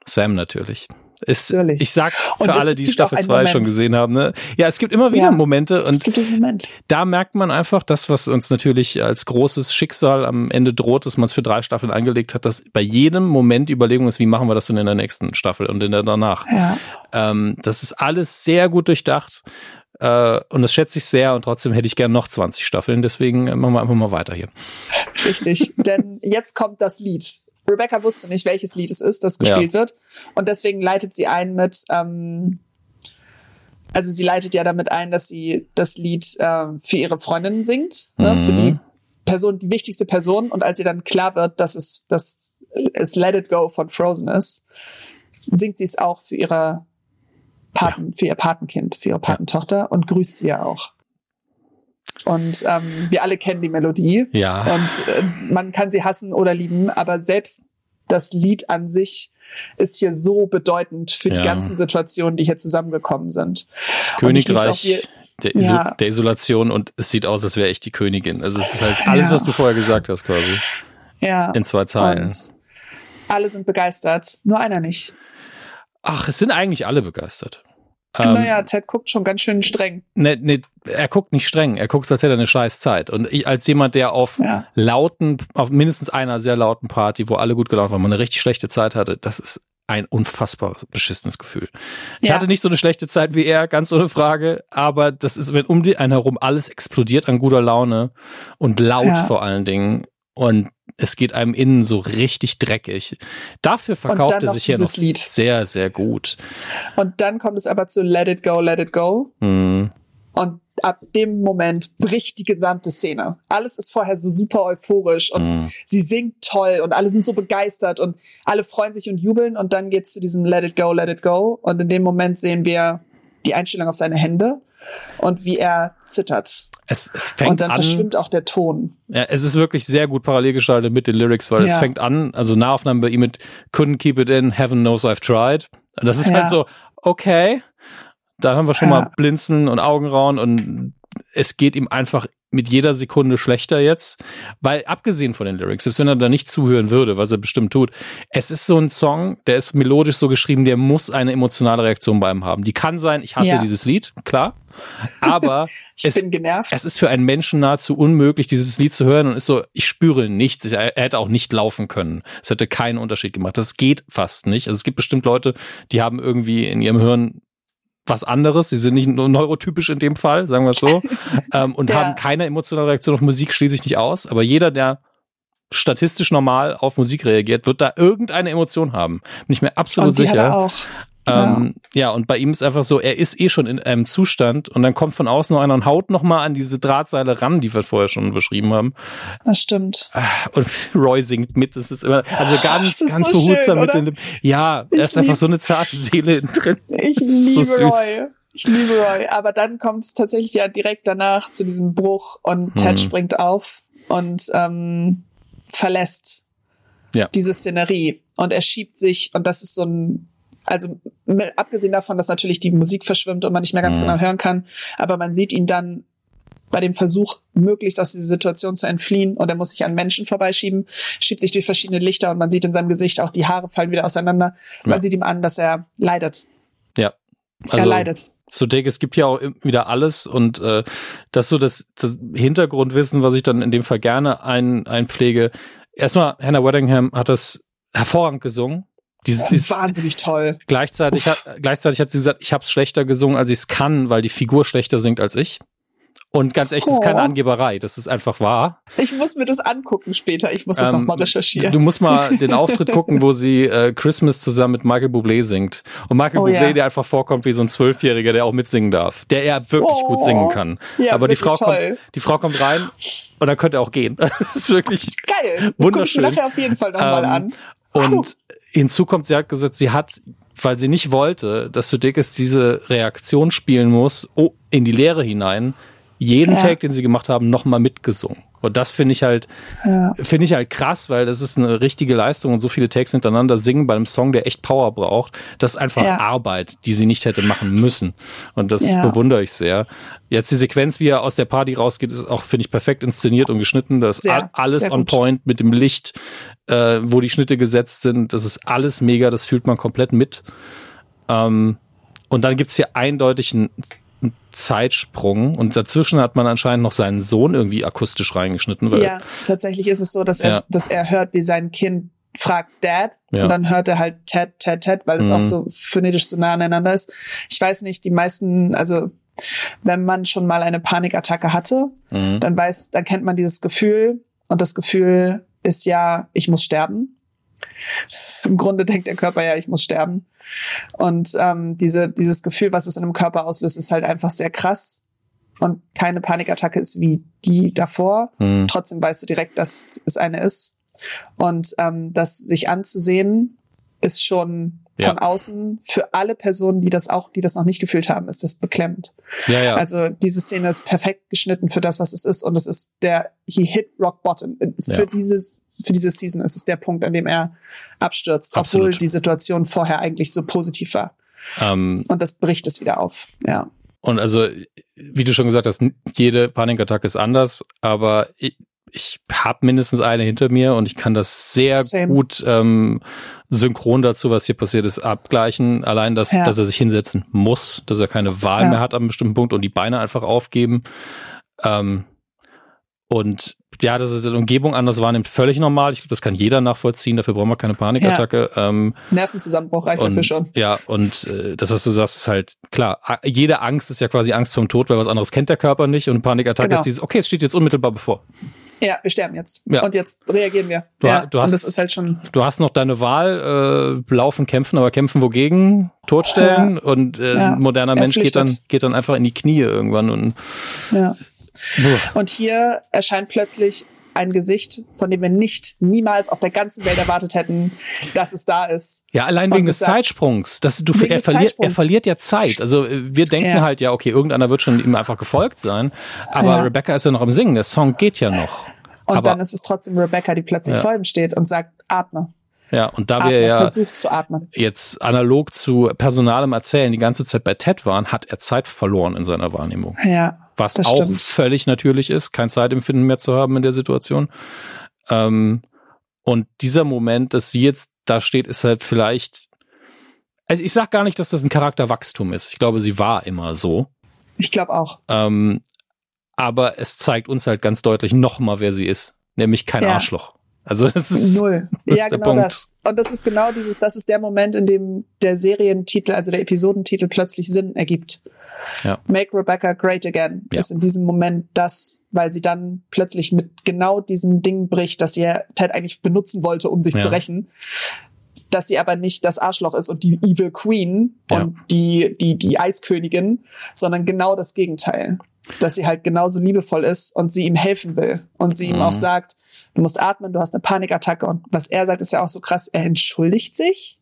Sam natürlich. Ist, ich sag's für alle, die Staffel 2 schon gesehen haben. Ne? Ja, es gibt immer wieder ja, Momente und Moment. da merkt man einfach, das, was uns natürlich als großes Schicksal am Ende droht, dass man es für drei Staffeln angelegt hat, dass bei jedem Moment die Überlegung ist, wie machen wir das denn in der nächsten Staffel und in der danach. Ja. Ähm, das ist alles sehr gut durchdacht. Äh, und das schätze ich sehr und trotzdem hätte ich gern noch 20 Staffeln. Deswegen äh, machen wir einfach mal weiter hier. Richtig, denn jetzt kommt das Lied. Rebecca wusste nicht, welches Lied es ist, das gespielt ja. wird. Und deswegen leitet sie ein mit, ähm, also sie leitet ja damit ein, dass sie das Lied äh, für ihre Freundin singt, ne, mhm. für die Person, die wichtigste Person. Und als ihr dann klar wird, dass es, dass es Let It Go von Frozen ist, singt sie es auch für ihre Paten, ja. für ihr Patenkind, für ihre Patentochter ja. und grüßt sie ja auch. Und ähm, wir alle kennen die Melodie. Ja. Und äh, man kann sie hassen oder lieben, aber selbst das Lied an sich ist hier so bedeutend für ja. die ganzen Situationen, die hier zusammengekommen sind. Königreich der, Iso ja. der, Isolation und es sieht aus, als wäre ich die Königin. Also es ist halt alles, ja. was du vorher gesagt hast, quasi. Ja. In zwei Zeilen. Und alle sind begeistert, nur einer nicht. Ach, es sind eigentlich alle begeistert. Ähm, naja, Ted guckt schon ganz schön streng. Ne, ne, er guckt nicht streng, er guckt, als hätte er eine scheiß Zeit. Und ich als jemand, der auf ja. lauten, auf mindestens einer sehr lauten Party, wo alle gut gelaunt waren, man eine richtig schlechte Zeit hatte, das ist ein unfassbar beschissenes Gefühl. Ich ja. hatte nicht so eine schlechte Zeit wie er, ganz ohne Frage, aber das ist, wenn um die einen herum alles explodiert an guter Laune und laut ja. vor allen Dingen und es geht einem innen so richtig dreckig. Dafür verkauft er sich hier noch Lied. sehr, sehr gut. Und dann kommt es aber zu Let It Go, Let It Go. Mhm. Und ab dem Moment bricht die gesamte Szene. Alles ist vorher so super euphorisch und mm. sie singt toll und alle sind so begeistert und alle freuen sich und jubeln und dann geht's zu diesem Let it go, let it go und in dem Moment sehen wir die Einstellung auf seine Hände und wie er zittert. Es, es fängt und dann an, verschwimmt auch der Ton. Ja, es ist wirklich sehr gut parallel gestaltet mit den Lyrics, weil ja. es fängt an, also Nahaufnahmen bei ihm mit Couldn't keep it in, heaven knows I've tried. Das ist halt ja. halt so, okay, da haben wir schon ja. mal Blinzen und Augenrauen und es geht ihm einfach mit jeder Sekunde schlechter jetzt, weil abgesehen von den Lyrics, selbst wenn er da nicht zuhören würde, was er bestimmt tut, es ist so ein Song, der ist melodisch so geschrieben, der muss eine emotionale Reaktion bei ihm haben. Die kann sein, ich hasse ja. dieses Lied, klar, aber es, es, ist für einen Menschen nahezu unmöglich, dieses Lied zu hören und ist so, ich spüre nichts, er hätte auch nicht laufen können. Es hätte keinen Unterschied gemacht. Das geht fast nicht. Also es gibt bestimmt Leute, die haben irgendwie in ihrem Hirn was anderes. Sie sind nicht nur neurotypisch in dem Fall, sagen wir es so, ähm, und ja. haben keine emotionale Reaktion auf Musik, schließe ich nicht aus. Aber jeder, der statistisch normal auf Musik reagiert, wird da irgendeine Emotion haben. Bin ich mir absolut und die sicher. Hat er auch. Ähm, ja. ja, und bei ihm ist einfach so, er ist eh schon in einem Zustand und dann kommt von außen noch einer und haut nochmal an diese Drahtseile ran, die wir vorher schon beschrieben haben. Das stimmt. Ah, und Roy singt mit, das ist immer, also ganz, ganz so behutsam schön, mit den Ja, er ist einfach so eine zarte Seele drin. Ich liebe so Roy. Ich liebe Roy. Aber dann kommt es tatsächlich ja direkt danach zu diesem Bruch und Ted hm. springt auf und ähm, verlässt ja. diese Szenerie. Und er schiebt sich, und das ist so ein also abgesehen davon, dass natürlich die Musik verschwimmt und man nicht mehr ganz mhm. genau hören kann, aber man sieht ihn dann bei dem Versuch, möglichst aus dieser Situation zu entfliehen und er muss sich an Menschen vorbeischieben, schiebt sich durch verschiedene Lichter und man sieht in seinem Gesicht auch die Haare fallen wieder auseinander. Ja. Man sieht ihm an, dass er leidet. Ja. Also, er leidet. So Dick, es gibt ja auch wieder alles und äh, das so das, das Hintergrundwissen, was ich dann in dem Fall gerne ein, einpflege. Erstmal, Hannah Weddingham hat das hervorragend gesungen. Dieses, dieses wahnsinnig toll. Gleichzeitig hat, gleichzeitig hat sie gesagt, ich habe es schlechter gesungen, als ich es kann, weil die Figur schlechter singt als ich. Und ganz echt, das ist keine oh. Angeberei, das ist einfach wahr. Ich muss mir das angucken später, ich muss das ähm, nochmal recherchieren. Du musst mal den Auftritt gucken, wo sie äh, Christmas zusammen mit Michael Bublé singt. Und Michael oh, Bublé, ja. der einfach vorkommt wie so ein Zwölfjähriger, der auch mitsingen darf. Der er wirklich oh. gut singen kann. Ja, Aber die Frau, kommt, die Frau kommt rein und dann könnte er auch gehen. Das ist wirklich Geil. wunderschön. Das gucke ich mir nachher auf jeden Fall nochmal ähm, an. Und hinzu kommt, sie hat gesagt, sie hat, weil sie nicht wollte, dass Sudeikis diese Reaktion spielen muss, oh, in die Leere hinein, jeden ja. Take, den sie gemacht haben, nochmal mitgesungen. Und das finde ich halt, ja. finde ich halt krass, weil das ist eine richtige Leistung und so viele Takes hintereinander singen bei einem Song, der echt Power braucht. Das ist einfach ja. Arbeit, die sie nicht hätte machen müssen. Und das ja. bewundere ich sehr. Jetzt die Sequenz, wie er aus der Party rausgeht, ist auch, finde ich, perfekt inszeniert und geschnitten. Das ist alles on point mit dem Licht, äh, wo die Schnitte gesetzt sind. Das ist alles mega, das fühlt man komplett mit. Ähm, und dann gibt's hier eindeutig einen Zeitsprung und dazwischen hat man anscheinend noch seinen Sohn irgendwie akustisch reingeschnitten. Weil, ja, tatsächlich ist es so, dass er, ja. dass er hört, wie sein Kind fragt Dad ja. und dann hört er halt Ted, Ted, Ted, weil es mhm. auch so phonetisch so nah aneinander ist. Ich weiß nicht, die meisten, also wenn man schon mal eine Panikattacke hatte, mhm. dann weiß, dann kennt man dieses Gefühl und das Gefühl ist ja, ich muss sterben. Im Grunde denkt der Körper ja, ich muss sterben. Und ähm, diese, dieses Gefühl, was es in einem Körper auslöst, ist halt einfach sehr krass. Und keine Panikattacke ist wie die davor. Mhm. Trotzdem weißt du direkt, dass es eine ist. Und ähm, das sich anzusehen, ist schon ja. von außen für alle Personen, die das auch, die das noch nicht gefühlt haben, ist das beklemmend. Ja, ja. Also diese Szene ist perfekt geschnitten für das, was es ist, und es ist der he hit rock bottom für ja. dieses für diese Season ist es der Punkt, an dem er abstürzt, Absolut. obwohl die Situation vorher eigentlich so positiv war. Ähm, und das bricht es wieder auf. Ja. Und also, wie du schon gesagt hast, jede Panikattacke ist anders, aber ich, habe mindestens eine hinter mir und ich kann das sehr Same. gut ähm, synchron dazu, was hier passiert ist, abgleichen. Allein, dass, ja. dass er sich hinsetzen muss, dass er keine Wahl ja. mehr hat an einem bestimmten Punkt und die Beine einfach aufgeben. Ähm, und ja, dass es die Umgebung anders wahrnimmt, völlig normal. Ich glaube, das kann jeder nachvollziehen. Dafür brauchen wir keine Panikattacke. Ja. Ähm, Nervenzusammenbruch reicht und, dafür schon. Ja, und äh, das, was du sagst, ist halt klar. Jede Angst ist ja quasi Angst vom Tod, weil was anderes kennt der Körper nicht. Und eine Panikattacke genau. ist dieses, okay, es steht jetzt unmittelbar bevor. Ja, wir sterben jetzt. Ja. Und jetzt reagieren wir. Du, ja, du hast, und das ist halt schon. Du hast noch deine Wahl, äh, laufen, kämpfen, aber kämpfen wogegen? Totstellen. Ja. Und äh, ja. ein moderner Mensch geht dann, geht dann einfach in die Knie irgendwann und. Ja. Und hier erscheint plötzlich ein Gesicht, von dem wir nicht niemals auf der ganzen Welt erwartet hätten, dass es da ist. Ja, allein wegen des Zeitsprungs. Dass du, er, verliert, er verliert ja Zeit. Also äh, wir denken ja. halt, ja, okay, irgendeiner wird schon ihm einfach gefolgt sein. Aber ja. Rebecca ist ja noch am Singen. Der Song geht ja noch. Und aber, dann ist es trotzdem Rebecca, die plötzlich ja. vor ihm steht und sagt, atme. Ja, und da wir ja versucht zu atmen. jetzt analog zu personalem Erzählen die ganze Zeit bei Ted waren, hat er Zeit verloren in seiner Wahrnehmung. Ja. Was auch stimmt. völlig natürlich ist, kein Zeitempfinden mehr zu haben in der Situation. Ähm, und dieser Moment, dass sie jetzt da steht, ist halt vielleicht. Also ich sag gar nicht, dass das ein Charakterwachstum ist. Ich glaube, sie war immer so. Ich glaube auch. Ähm, aber es zeigt uns halt ganz deutlich nochmal, wer sie ist. Nämlich kein ja. Arschloch. Also das ist null. Das ja, ist genau Punkt. das. Und das ist genau dieses, das ist der Moment, in dem der Serientitel, also der Episodentitel plötzlich Sinn ergibt. Ja. Make Rebecca Great Again ja. ist in diesem Moment das, weil sie dann plötzlich mit genau diesem Ding bricht, das sie Ted eigentlich benutzen wollte, um sich ja. zu rächen. dass sie aber nicht das Arschloch ist und die Evil Queen und die, die, die Eiskönigin, sondern genau das Gegenteil. Dass sie halt genauso liebevoll ist und sie ihm helfen will und sie mhm. ihm auch sagt, du musst atmen, du hast eine Panikattacke und was er sagt, ist ja auch so krass, er entschuldigt sich,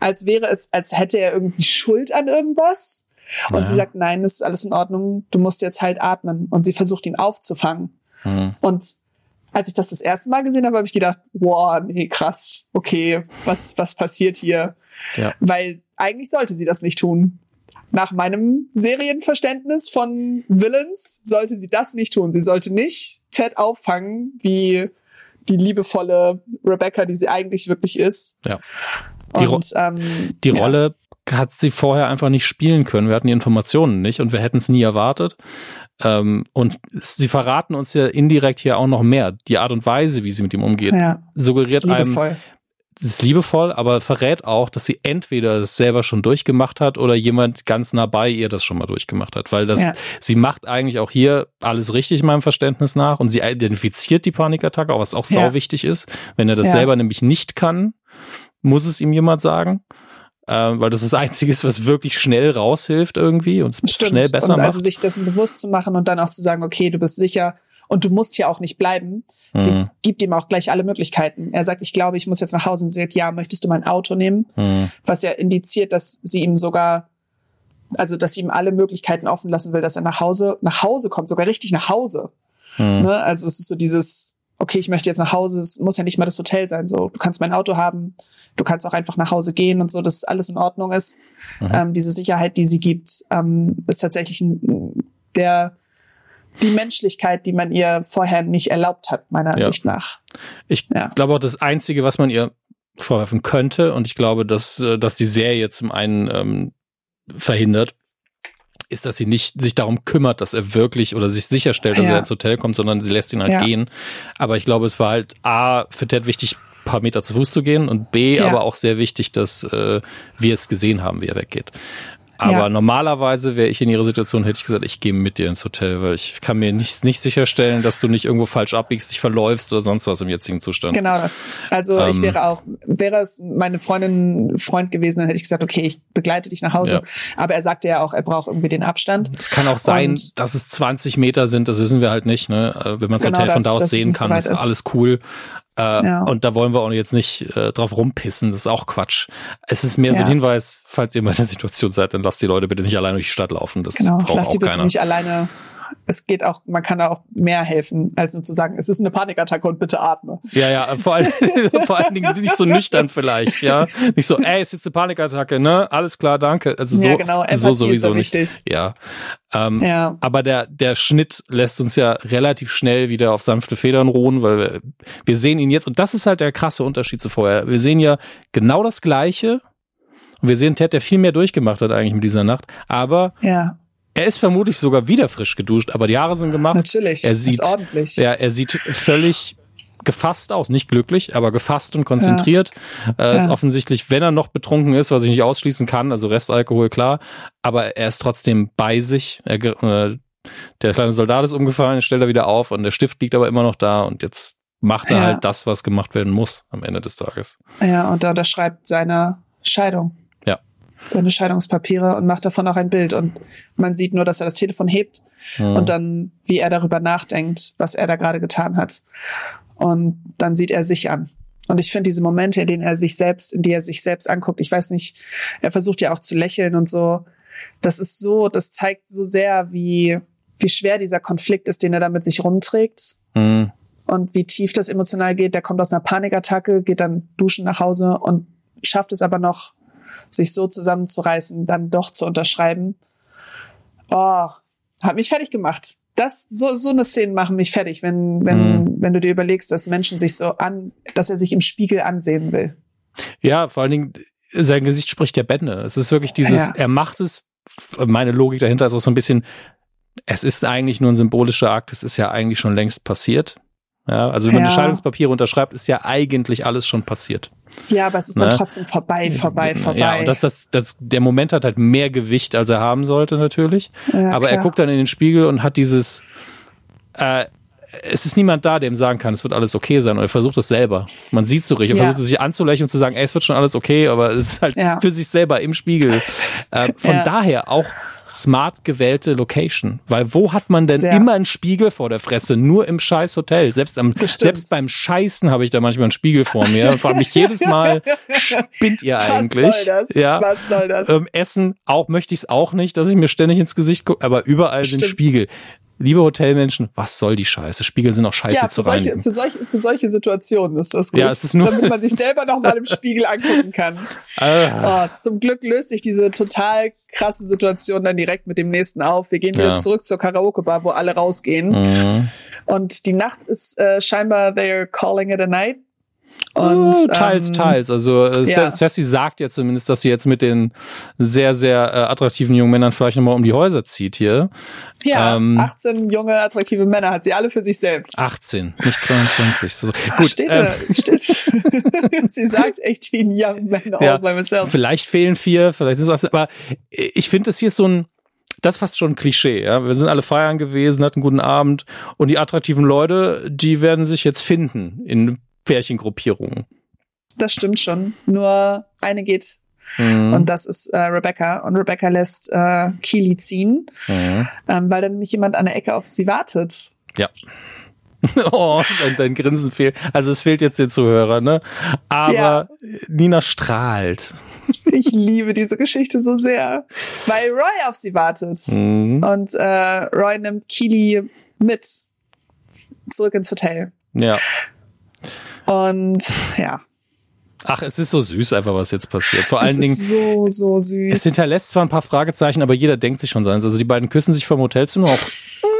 als wäre es, als hätte er irgendwie Schuld an irgendwas. Und ja. sie sagt, nein, das ist alles in Ordnung, du musst jetzt halt atmen. Und sie versucht ihn aufzufangen. Mhm. Und als ich das das erste Mal gesehen habe, habe ich gedacht, wow, nee, krass, okay, was, was passiert hier? Ja. Weil eigentlich sollte sie das nicht tun. Nach meinem Serienverständnis von Villains sollte sie das nicht tun. Sie sollte nicht Ted auffangen, wie die liebevolle Rebecca, die sie eigentlich wirklich ist. Ja. Die, und, ähm, die ja. Rolle hat sie vorher einfach nicht spielen können. Wir hatten die Informationen nicht und wir hätten es nie erwartet. Ähm, und sie verraten uns ja indirekt hier auch noch mehr. Die Art und Weise, wie sie mit ihm umgeht, ja, suggeriert einem, das ist liebevoll, aber verrät auch, dass sie entweder das selber schon durchgemacht hat oder jemand ganz nah bei ihr das schon mal durchgemacht hat. Weil das, ja. sie macht eigentlich auch hier alles richtig meinem Verständnis nach und sie identifiziert die Panikattacke, was auch ja. sau wichtig ist. Wenn er das ja. selber nämlich nicht kann, muss es ihm jemand sagen äh, weil das das Einzige ist, was wirklich schnell raushilft irgendwie und es schnell besser und macht. Also sich dessen bewusst zu machen und dann auch zu sagen, okay, du bist sicher und du musst hier auch nicht bleiben. Mhm. Sie gibt ihm auch gleich alle Möglichkeiten. Er sagt, ich glaube, ich muss jetzt nach Hause und sie sagt, ja, möchtest du mein Auto nehmen? Mhm. Was ja indiziert, dass sie ihm sogar also dass sie ihm alle Möglichkeiten offen lassen will, dass er nach Hause, nach Hause kommt, sogar richtig nach Hause. Mhm. Ne? Also es ist so dieses, okay, ich möchte jetzt nach Hause, es muss ja nicht mal das Hotel sein, so, du kannst mein Auto haben, du kannst auch einfach nach Hause gehen und so, dass alles in Ordnung ist. Mhm. Ähm, diese Sicherheit, die sie gibt, ähm, ist tatsächlich der die Menschlichkeit, die man ihr vorher nicht erlaubt hat, meiner ja. Ansicht nach. Ich ja. glaube auch, das Einzige, was man ihr vorwerfen könnte, und ich glaube, dass, äh, dass die Serie zum einen ähm, verhindert, ist, dass sie nicht sich darum kümmert, dass er wirklich oder sich sicherstellt, dass ja. er ins Hotel kommt, sondern sie lässt ihn halt gehen. Aber ich glaube, es war halt A, für Ted wichtig, paar Meter zu Fuß zu gehen und B, ja. aber auch sehr wichtig, dass äh, wir es gesehen haben, wie er weggeht. Aber ja. normalerweise wäre ich in ihrer Situation, hätte ich gesagt, ich gehe mit dir ins Hotel, weil ich kann mir nicht, nicht sicherstellen, dass du nicht irgendwo falsch abbiegst, dich verläufst oder sonst was im jetzigen Zustand. Genau das. Also ähm, ich wäre auch, wäre es meine Freundin, Freund gewesen, dann hätte ich gesagt, okay, ich begleite dich nach Hause. Ja. Aber er sagte ja auch, er braucht irgendwie den Abstand. Es kann auch sein, Und dass es 20 Meter sind, das wissen wir halt nicht. Ne? Äh, wenn man das genau Hotel von da aus sehen kann, ist alles cool. Äh, ja. Und da wollen wir auch jetzt nicht äh, drauf rumpissen, das ist auch Quatsch. Es ist mehr ja. so ein Hinweis, falls ihr mal in der Situation seid, dann lasst die Leute bitte nicht alleine durch die Stadt laufen. Das genau, braucht lasst auch die bitte keiner. nicht alleine es geht auch, man kann da auch mehr helfen, als nur zu sagen, es ist eine Panikattacke und bitte atme. Ja, ja, vor allen, vor allen Dingen nicht so nüchtern vielleicht, ja. Nicht so, ey, es ist jetzt eine Panikattacke, ne? Alles klar, danke. Also so, ja, genau, so sowieso nicht. Ja. Ähm, ja. Aber der, der Schnitt lässt uns ja relativ schnell wieder auf sanfte Federn ruhen, weil wir, wir sehen ihn jetzt, und das ist halt der krasse Unterschied zu vorher. Wir sehen ja genau das Gleiche, und wir sehen Ted, der viel mehr durchgemacht hat eigentlich mit dieser Nacht. Aber ja. Er ist vermutlich sogar wieder frisch geduscht, aber die Haare sind gemacht. Natürlich. Er sieht, ist ordentlich. Ja, er sieht völlig gefasst aus, nicht glücklich, aber gefasst und konzentriert. Ja. Äh, ist offensichtlich, wenn er noch betrunken ist, was ich nicht ausschließen kann, also Restalkohol klar, aber er ist trotzdem bei sich. Er, äh, der kleine Soldat ist umgefallen, stellt er wieder auf und der Stift liegt aber immer noch da und jetzt macht er ja. halt das, was gemacht werden muss am Ende des Tages. Ja, und er unterschreibt seine Scheidung seine Scheidungspapiere und macht davon auch ein Bild. Und man sieht nur, dass er das Telefon hebt mhm. und dann, wie er darüber nachdenkt, was er da gerade getan hat. Und dann sieht er sich an. Und ich finde diese Momente, in denen er sich selbst, in die er sich selbst anguckt, ich weiß nicht, er versucht ja auch zu lächeln und so. Das ist so, das zeigt so sehr, wie, wie schwer dieser Konflikt ist, den er da mit sich rumträgt. Mhm. Und wie tief das emotional geht. Der kommt aus einer Panikattacke, geht dann duschen nach Hause und schafft es aber noch, sich so zusammenzureißen, dann doch zu unterschreiben. Oh, hat mich fertig gemacht. Das, so, so eine Szene machen mich fertig, wenn, wenn, mhm. wenn du dir überlegst, dass Menschen sich so an, dass er sich im Spiegel ansehen will. Ja, vor allen Dingen, sein Gesicht spricht ja Bände. Es ist wirklich dieses, ja. er macht es, meine Logik dahinter ist auch so ein bisschen, es ist eigentlich nur ein symbolischer Akt, es ist ja eigentlich schon längst passiert. Ja, also wenn man ja. die Scheidungspapiere unterschreibt, ist ja eigentlich alles schon passiert. Ja, aber es ist dann ne? trotzdem vorbei, vorbei, vorbei. Ja, und das, das, das, der Moment hat halt mehr Gewicht, als er haben sollte, natürlich. Ja, aber klar. er guckt dann in den Spiegel und hat dieses, äh, es ist niemand da, dem sagen kann, es wird alles okay sein. Und er versucht es selber. Man sieht so richtig. Er ja. versucht es sich anzulächeln und zu sagen, ey, es wird schon alles okay, aber es ist halt ja. für sich selber im Spiegel. Äh, von ja. daher auch smart gewählte Location. Weil wo hat man denn Sehr. immer einen Spiegel vor der Fresse? Nur im scheiß Hotel. Selbst, am, selbst beim Scheißen habe ich da manchmal einen Spiegel vor mir. Und frage mich jedes Mal, spinnt ihr eigentlich? Was soll das? Ja. Was soll das? Ähm, Essen auch möchte ich es auch nicht, dass ich mir ständig ins Gesicht gucke, aber überall Stimmt. sind Spiegel liebe Hotelmenschen, was soll die Scheiße? Spiegel sind auch scheiße ja, zu solche, reinigen. Für solche, für solche Situationen ist das gut. Ja, es ist nur, damit man sich selber noch mal im Spiegel angucken kann. Ah. Oh, zum Glück löst sich diese total krasse Situation dann direkt mit dem nächsten auf. Wir gehen wieder ja. zurück zur Karaoke-Bar, wo alle rausgehen. Mhm. Und die Nacht ist äh, scheinbar they're calling it a night. Und, uh, teils, ähm, teils. Also äh, ja. Sassy sagt ja zumindest, dass sie jetzt mit den sehr, sehr äh, attraktiven jungen Männern vielleicht nochmal um die Häuser zieht hier. Ja, ähm, 18 junge, attraktive Männer hat sie alle für sich selbst. 18, nicht 22. So, Ach, gut, steht ähm, steht. sie sagt 18 young men all ja, by myself. Vielleicht fehlen vier, vielleicht ist es aber ich finde, das hier ist so ein das ist fast schon ein Klischee. Ja? Wir sind alle feiern gewesen, hatten einen guten Abend und die attraktiven Leute, die werden sich jetzt finden in Pärchengruppierungen. Das stimmt schon. Nur eine geht Mhm. Und das ist äh, Rebecca. Und Rebecca lässt äh, Keely ziehen, mhm. ähm, weil dann nämlich jemand an der Ecke auf sie wartet. Ja. Oh, dein, dein Grinsen fehlt. Also es fehlt jetzt den Zuhörer, ne? Aber ja. Nina strahlt. Ich liebe diese Geschichte so sehr, weil Roy auf sie wartet. Mhm. Und äh, Roy nimmt Keely mit zurück ins Hotel. Ja. Und ja. Ach, es ist so süß einfach, was jetzt passiert. Vor allen Dingen. So, so süß. Es hinterlässt zwar ein paar Fragezeichen, aber jeder denkt sich schon seins. Also die beiden küssen sich vom Hotelzimmer auch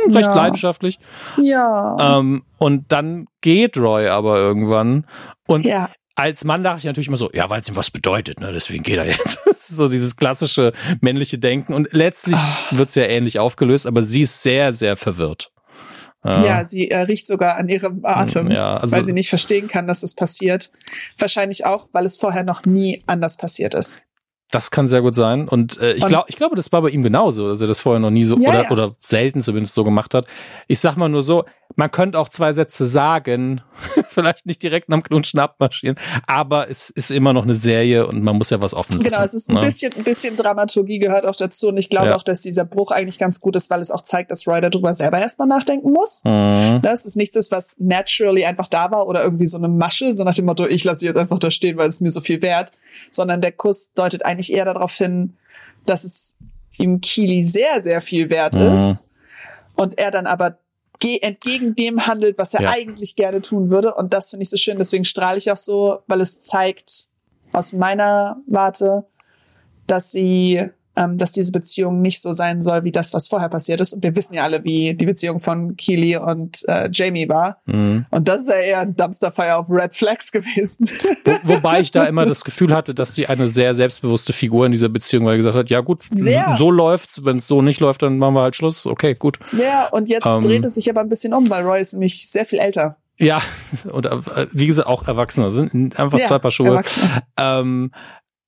hm, recht ja. leidenschaftlich. Ja. Ähm, und dann geht Roy aber irgendwann. Und ja. als Mann dachte ich natürlich immer so, ja, weil es ihm was bedeutet, ne? Deswegen geht er jetzt. so dieses klassische männliche Denken. Und letztlich oh. wird es ja ähnlich aufgelöst, aber sie ist sehr, sehr verwirrt. Ja, sie äh, riecht sogar an ihrem Atem, ja, also, weil sie nicht verstehen kann, dass es passiert. Wahrscheinlich auch, weil es vorher noch nie anders passiert ist. Das kann sehr gut sein. Und äh, ich glaube, ich glaube, das war bei ihm genauso, dass er das vorher noch nie so ja, oder, ja. oder selten zumindest so gemacht hat. Ich sag mal nur so, man könnte auch zwei Sätze sagen, vielleicht nicht direkt am Knutschen abmarschieren, aber es ist immer noch eine Serie und man muss ja was offen lassen. Genau, es ist ein ne? bisschen, ein bisschen Dramaturgie gehört auch dazu und ich glaube ja. auch, dass dieser Bruch eigentlich ganz gut ist, weil es auch zeigt, dass Roy darüber selber erstmal nachdenken muss. Mhm. Das ist nichts ist, was naturally einfach da war oder irgendwie so eine Masche, so nach dem Motto, ich lasse sie jetzt einfach da stehen, weil es mir so viel wert, sondern der Kuss deutet eigentlich eher darauf hin, dass es ihm Kili sehr, sehr viel wert mhm. ist und er dann aber entgegen dem handelt, was er ja. eigentlich gerne tun würde. Und das finde ich so schön. Deswegen strahle ich auch so, weil es zeigt aus meiner Warte, dass sie ähm, dass diese Beziehung nicht so sein soll wie das, was vorher passiert ist. Und wir wissen ja alle, wie die Beziehung von Keely und äh, Jamie war. Mhm. Und das ist ja eher ein Dumpsterfire auf Red Flags gewesen. Wo, wobei ich da immer das Gefühl hatte, dass sie eine sehr selbstbewusste Figur in dieser Beziehung, weil sie gesagt hat, ja gut, sehr. so läuft's, wenn es so nicht läuft, dann machen wir halt Schluss. Okay, gut. Sehr. Und jetzt ähm, dreht es sich aber ein bisschen um, weil Roy ist nämlich sehr viel älter. Ja, und äh, wie gesagt, auch Erwachsener sind einfach ja, zwei Paar Schuhe. Ähm,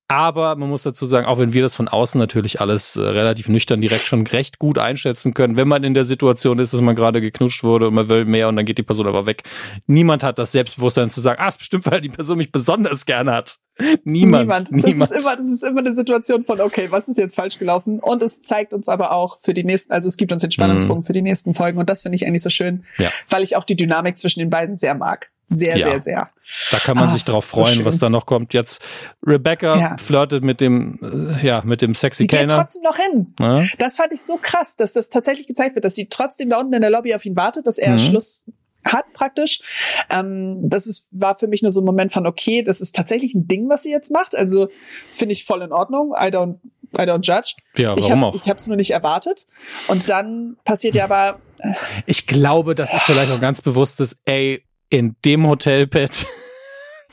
aber man muss dazu sagen, auch wenn wir das von außen natürlich alles äh, relativ nüchtern direkt schon recht gut einschätzen können, wenn man in der Situation ist, dass man gerade geknutscht wurde und man will mehr und dann geht die Person aber weg. Niemand hat das Selbstbewusstsein zu sagen, ah, ist bestimmt, weil die Person mich besonders gerne hat. Niemand. Niemand. niemand. Das, ist immer, das ist immer eine Situation von, okay, was ist jetzt falsch gelaufen? Und es zeigt uns aber auch für die nächsten, also es gibt uns den Spannungspunkt mhm. für die nächsten Folgen und das finde ich eigentlich so schön, ja. weil ich auch die Dynamik zwischen den beiden sehr mag. Sehr, ja. sehr, sehr. Da kann man ah, sich drauf freuen, so was da noch kommt. Jetzt Rebecca ja. flirtet mit dem, äh, ja, mit dem sexy sie Kellner. Sie geht trotzdem noch hin. Ja. Das fand ich so krass, dass das tatsächlich gezeigt wird, dass sie trotzdem da unten in der Lobby auf ihn wartet, dass er mhm. Schluss hat praktisch. Ähm, das ist, war für mich nur so ein Moment von, okay, das ist tatsächlich ein Ding, was sie jetzt macht. Also finde ich voll in Ordnung. I don't, I don't judge. Ja, warum ich hab, auch? Ich habe es nur nicht erwartet. Und dann passiert ja aber. Äh, ich glaube, das ist vielleicht auch ganz bewusstes, ey, in dem Hotelbett.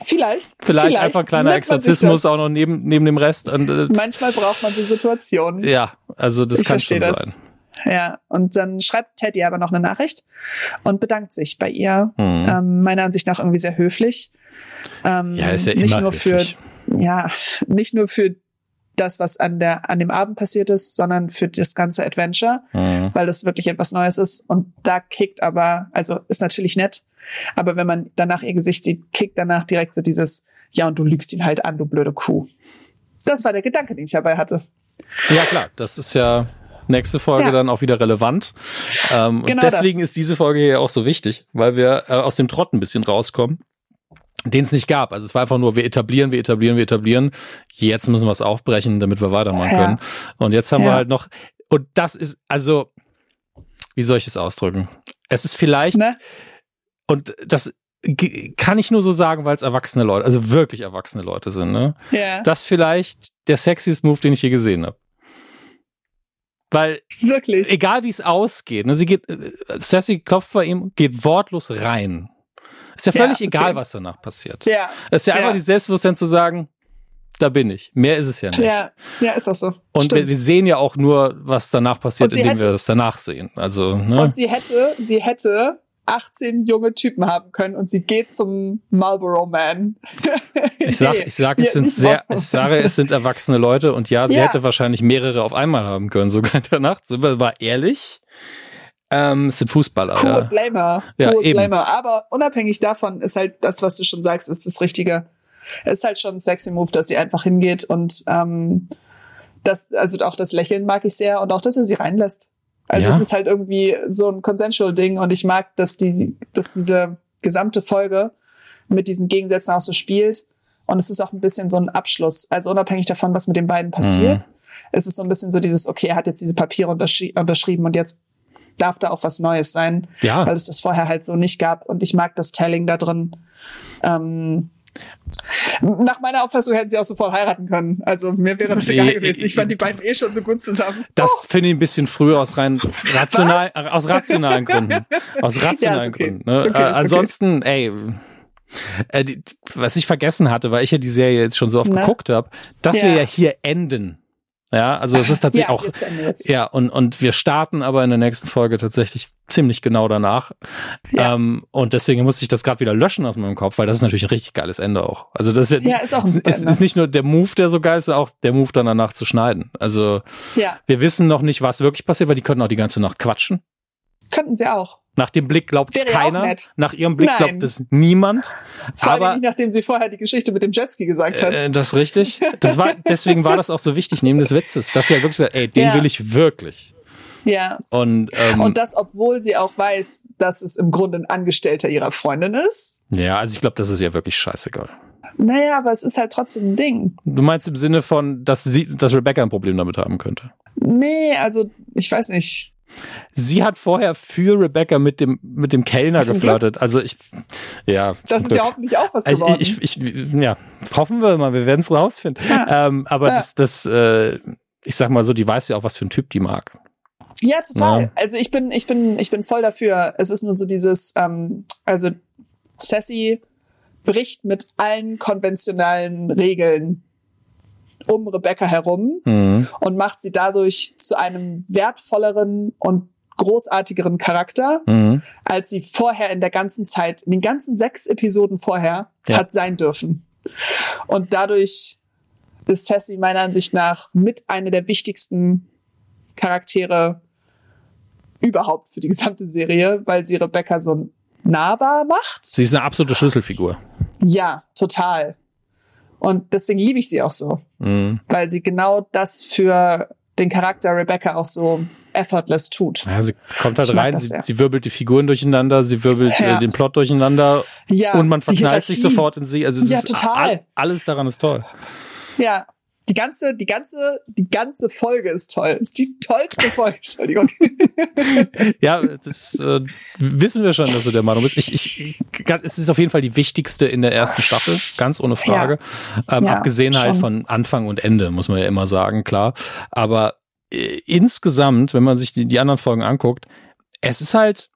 Vielleicht. Vielleicht, vielleicht. einfach ein kleiner Exorzismus auch noch neben, neben dem Rest. Und, äh, Manchmal braucht man so Situationen. Ja, also das ich kann schon das. sein. Ja, und dann schreibt Teddy aber noch eine Nachricht und bedankt sich bei ihr. Mhm. Ähm, meiner Ansicht nach irgendwie sehr höflich. Ähm, ja, ist ja nicht immer nur höflich. für ja nicht nur für das, was an der, an dem Abend passiert ist, sondern für das ganze Adventure, mhm. weil das wirklich etwas Neues ist. Und da kickt aber, also ist natürlich nett, aber wenn man danach ihr Gesicht sieht, kickt danach direkt so dieses, ja, und du lügst ihn halt an, du blöde Kuh. Das war der Gedanke, den ich dabei hatte. Ja, klar, das ist ja nächste Folge ja. dann auch wieder relevant. Ähm, genau und deswegen das. ist diese Folge hier auch so wichtig, weil wir äh, aus dem Trott ein bisschen rauskommen den es nicht gab. Also es war einfach nur, wir etablieren, wir etablieren, wir etablieren. Jetzt müssen wir es aufbrechen, damit wir weitermachen ja. können. Und jetzt haben ja. wir halt noch, und das ist, also, wie soll ich es ausdrücken? Es ist vielleicht, ne? Und das kann ich nur so sagen, weil es erwachsene Leute, also wirklich erwachsene Leute sind, ne? Ja. Das vielleicht der sexiest Move, den ich je gesehen habe. Weil wirklich egal wie es ausgeht, ne, sie geht äh, Sassy klopft bei ihm, geht wortlos rein. Ist ja völlig ja, okay. egal, was danach passiert. Ja. Es ist ja, ja einfach die Selbstbewusstsein zu sagen, da bin ich. Mehr ist es ja nicht. Ja, ja ist auch so. Und wir, wir, sehen ja auch nur, was danach passiert, indem hätte, wir das danach sehen. Also, ne? Und sie hätte, sie hätte 18 junge Typen haben können und sie geht zum Marlboro Man. ich sag, ich sag, es sind sehr, ich sage, es sind erwachsene Leute und ja, sie ja. hätte wahrscheinlich mehrere auf einmal haben können, sogar in der Nacht. Sind wir mal ehrlich? Ähm, es sind Fußballer. Hohe ja. Blamer. Ja, Hohe eben. Blamer. Aber unabhängig davon ist halt das, was du schon sagst, ist das Richtige. Es ist halt schon ein sexy Move, dass sie einfach hingeht und ähm, das, also auch das Lächeln mag ich sehr und auch, dass er sie reinlässt. Also ja. es ist halt irgendwie so ein Consensual-Ding und ich mag, dass die, dass diese gesamte Folge mit diesen Gegensätzen auch so spielt. Und es ist auch ein bisschen so ein Abschluss. Also unabhängig davon, was mit den beiden passiert, mhm. ist es so ein bisschen so dieses, okay, er hat jetzt diese Papiere unterschri unterschrieben und jetzt darf da auch was Neues sein. Ja. Weil es das vorher halt so nicht gab. Und ich mag das Telling da drin. Ähm, nach meiner Auffassung hätten sie auch sofort heiraten können. Also mir wäre das egal gewesen. Ich fand die beiden eh schon so gut zusammen. Das oh. finde ich ein bisschen früher aus rein rational, Was? aus rationalen Gründen. Aus rationalen ja, okay. Gründen. Ne? Okay, äh, ansonsten, okay. ey. Äh, die, was ich vergessen hatte, weil ich ja die Serie jetzt schon so oft Na? geguckt habe, dass ja. wir ja hier enden ja, also es ist tatsächlich ja, auch. Ja, und, und wir starten aber in der nächsten Folge tatsächlich ziemlich genau danach. Ja. Ähm, und deswegen musste ich das gerade wieder löschen aus meinem Kopf, weil das ist natürlich ein richtig geiles Ende auch. Also das ist ja, ja ist, auch ist, ist, ist nicht nur der Move, der so geil ist, sondern auch der Move dann danach zu schneiden. Also ja. wir wissen noch nicht, was wirklich passiert, weil die könnten auch die ganze Nacht quatschen. Könnten sie auch. Nach dem Blick glaubt es keiner. Nach ihrem Blick Nein. glaubt es niemand. Vor aber nicht, nachdem sie vorher die Geschichte mit dem Jetski gesagt hat. Äh, das ist richtig. Das war, deswegen war das auch so wichtig neben des Witzes, dass sie ja wirklich sagt, ey, den ja. will ich wirklich. Ja. Und, ähm, und das, obwohl sie auch weiß, dass es im Grunde ein Angestellter ihrer Freundin ist. Ja, also ich glaube, das ist ja wirklich scheißegal. Naja, aber es ist halt trotzdem ein Ding. Du meinst im Sinne von, dass sie, dass Rebecca ein Problem damit haben könnte? Nee, also ich weiß nicht. Sie hat vorher für Rebecca mit dem, mit dem Kellner geflirtet. Also ich, ja. Das ist Glück. ja hoffentlich auch was also geworden. Ich, ich, ich, ja, hoffen wir mal, wir werden es rausfinden. Ja. Ähm, aber ja. das, das, äh, ich sag mal so, die weiß ja auch, was für ein Typ die mag. Ja, total. Ja. Also ich bin, ich bin, ich bin voll dafür. Es ist nur so dieses, ähm, also Sassy bricht mit allen konventionellen Regeln um Rebecca herum mhm. und macht sie dadurch zu einem wertvolleren und großartigeren Charakter, mhm. als sie vorher in der ganzen Zeit, in den ganzen sechs Episoden vorher, ja. hat sein dürfen. Und dadurch ist Sassy meiner Ansicht nach mit einer der wichtigsten Charaktere überhaupt für die gesamte Serie, weil sie Rebecca so nahbar macht. Sie ist eine absolute Schlüsselfigur. Ja, total. Und deswegen liebe ich sie auch so. Mhm. Weil sie genau das für den Charakter Rebecca auch so effortless tut. Ja, sie kommt halt rein, sie, sie, wirbelt die Figuren durcheinander, sie wirbelt ja. äh, den Plot durcheinander ja, und man verknallt sich sofort in sie. Also es ja, ist total. alles daran ist toll. Ja, die ganze, die ganze, die ganze Folge ist toll. Ist die tollste Folge. Entschuldigung. ja, das äh, wissen wir schon, dass du der Meinung bist. Ich, ich, es ist auf jeden Fall die wichtigste in der ersten Staffel, ganz ohne Frage. Ja. Ähm, ja, abgesehen halt schon. halt von Anfang und Ende, muss man ja immer sagen, klar. Aber äh, insgesamt, wenn man sich die, die anderen Folgen anguckt, es ist halt,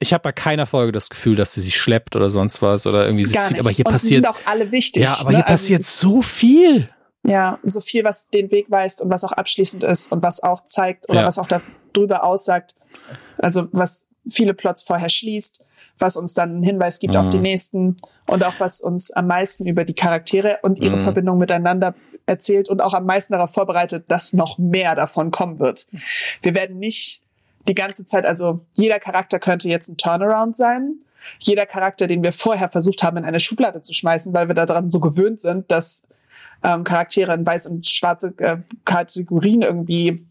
ich habe bei keiner Folge das Gefühl, dass sie sich schleppt oder sonst was oder irgendwie sich zieht. Aber hier und passiert. Die sind auch alle wichtig. Ja, aber ne? hier also, passiert so viel. Ja, so viel, was den Weg weist und was auch abschließend ist und was auch zeigt oder ja. was auch darüber aussagt. Also was viele Plots vorher schließt, was uns dann einen Hinweis gibt mhm. auf die mhm. nächsten und auch was uns am meisten über die Charaktere und ihre mhm. Verbindung miteinander erzählt und auch am meisten darauf vorbereitet, dass noch mehr davon kommen wird. Wir werden nicht die ganze Zeit, also jeder Charakter könnte jetzt ein Turnaround sein. Jeder Charakter, den wir vorher versucht haben, in eine Schublade zu schmeißen, weil wir daran so gewöhnt sind, dass ähm, Charaktere in weiß und schwarze äh, Kategorien irgendwie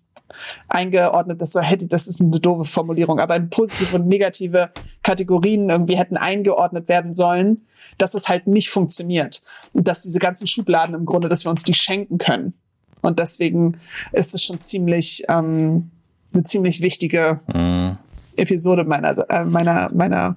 eingeordnet ist. So hätte, das ist eine doofe Formulierung, aber in positive und negative Kategorien irgendwie hätten eingeordnet werden sollen, dass es halt nicht funktioniert. Und dass diese ganzen Schubladen im Grunde, dass wir uns die schenken können. Und deswegen ist es schon ziemlich, ähm, eine ziemlich wichtige mhm. Episode meiner, äh, meiner, meiner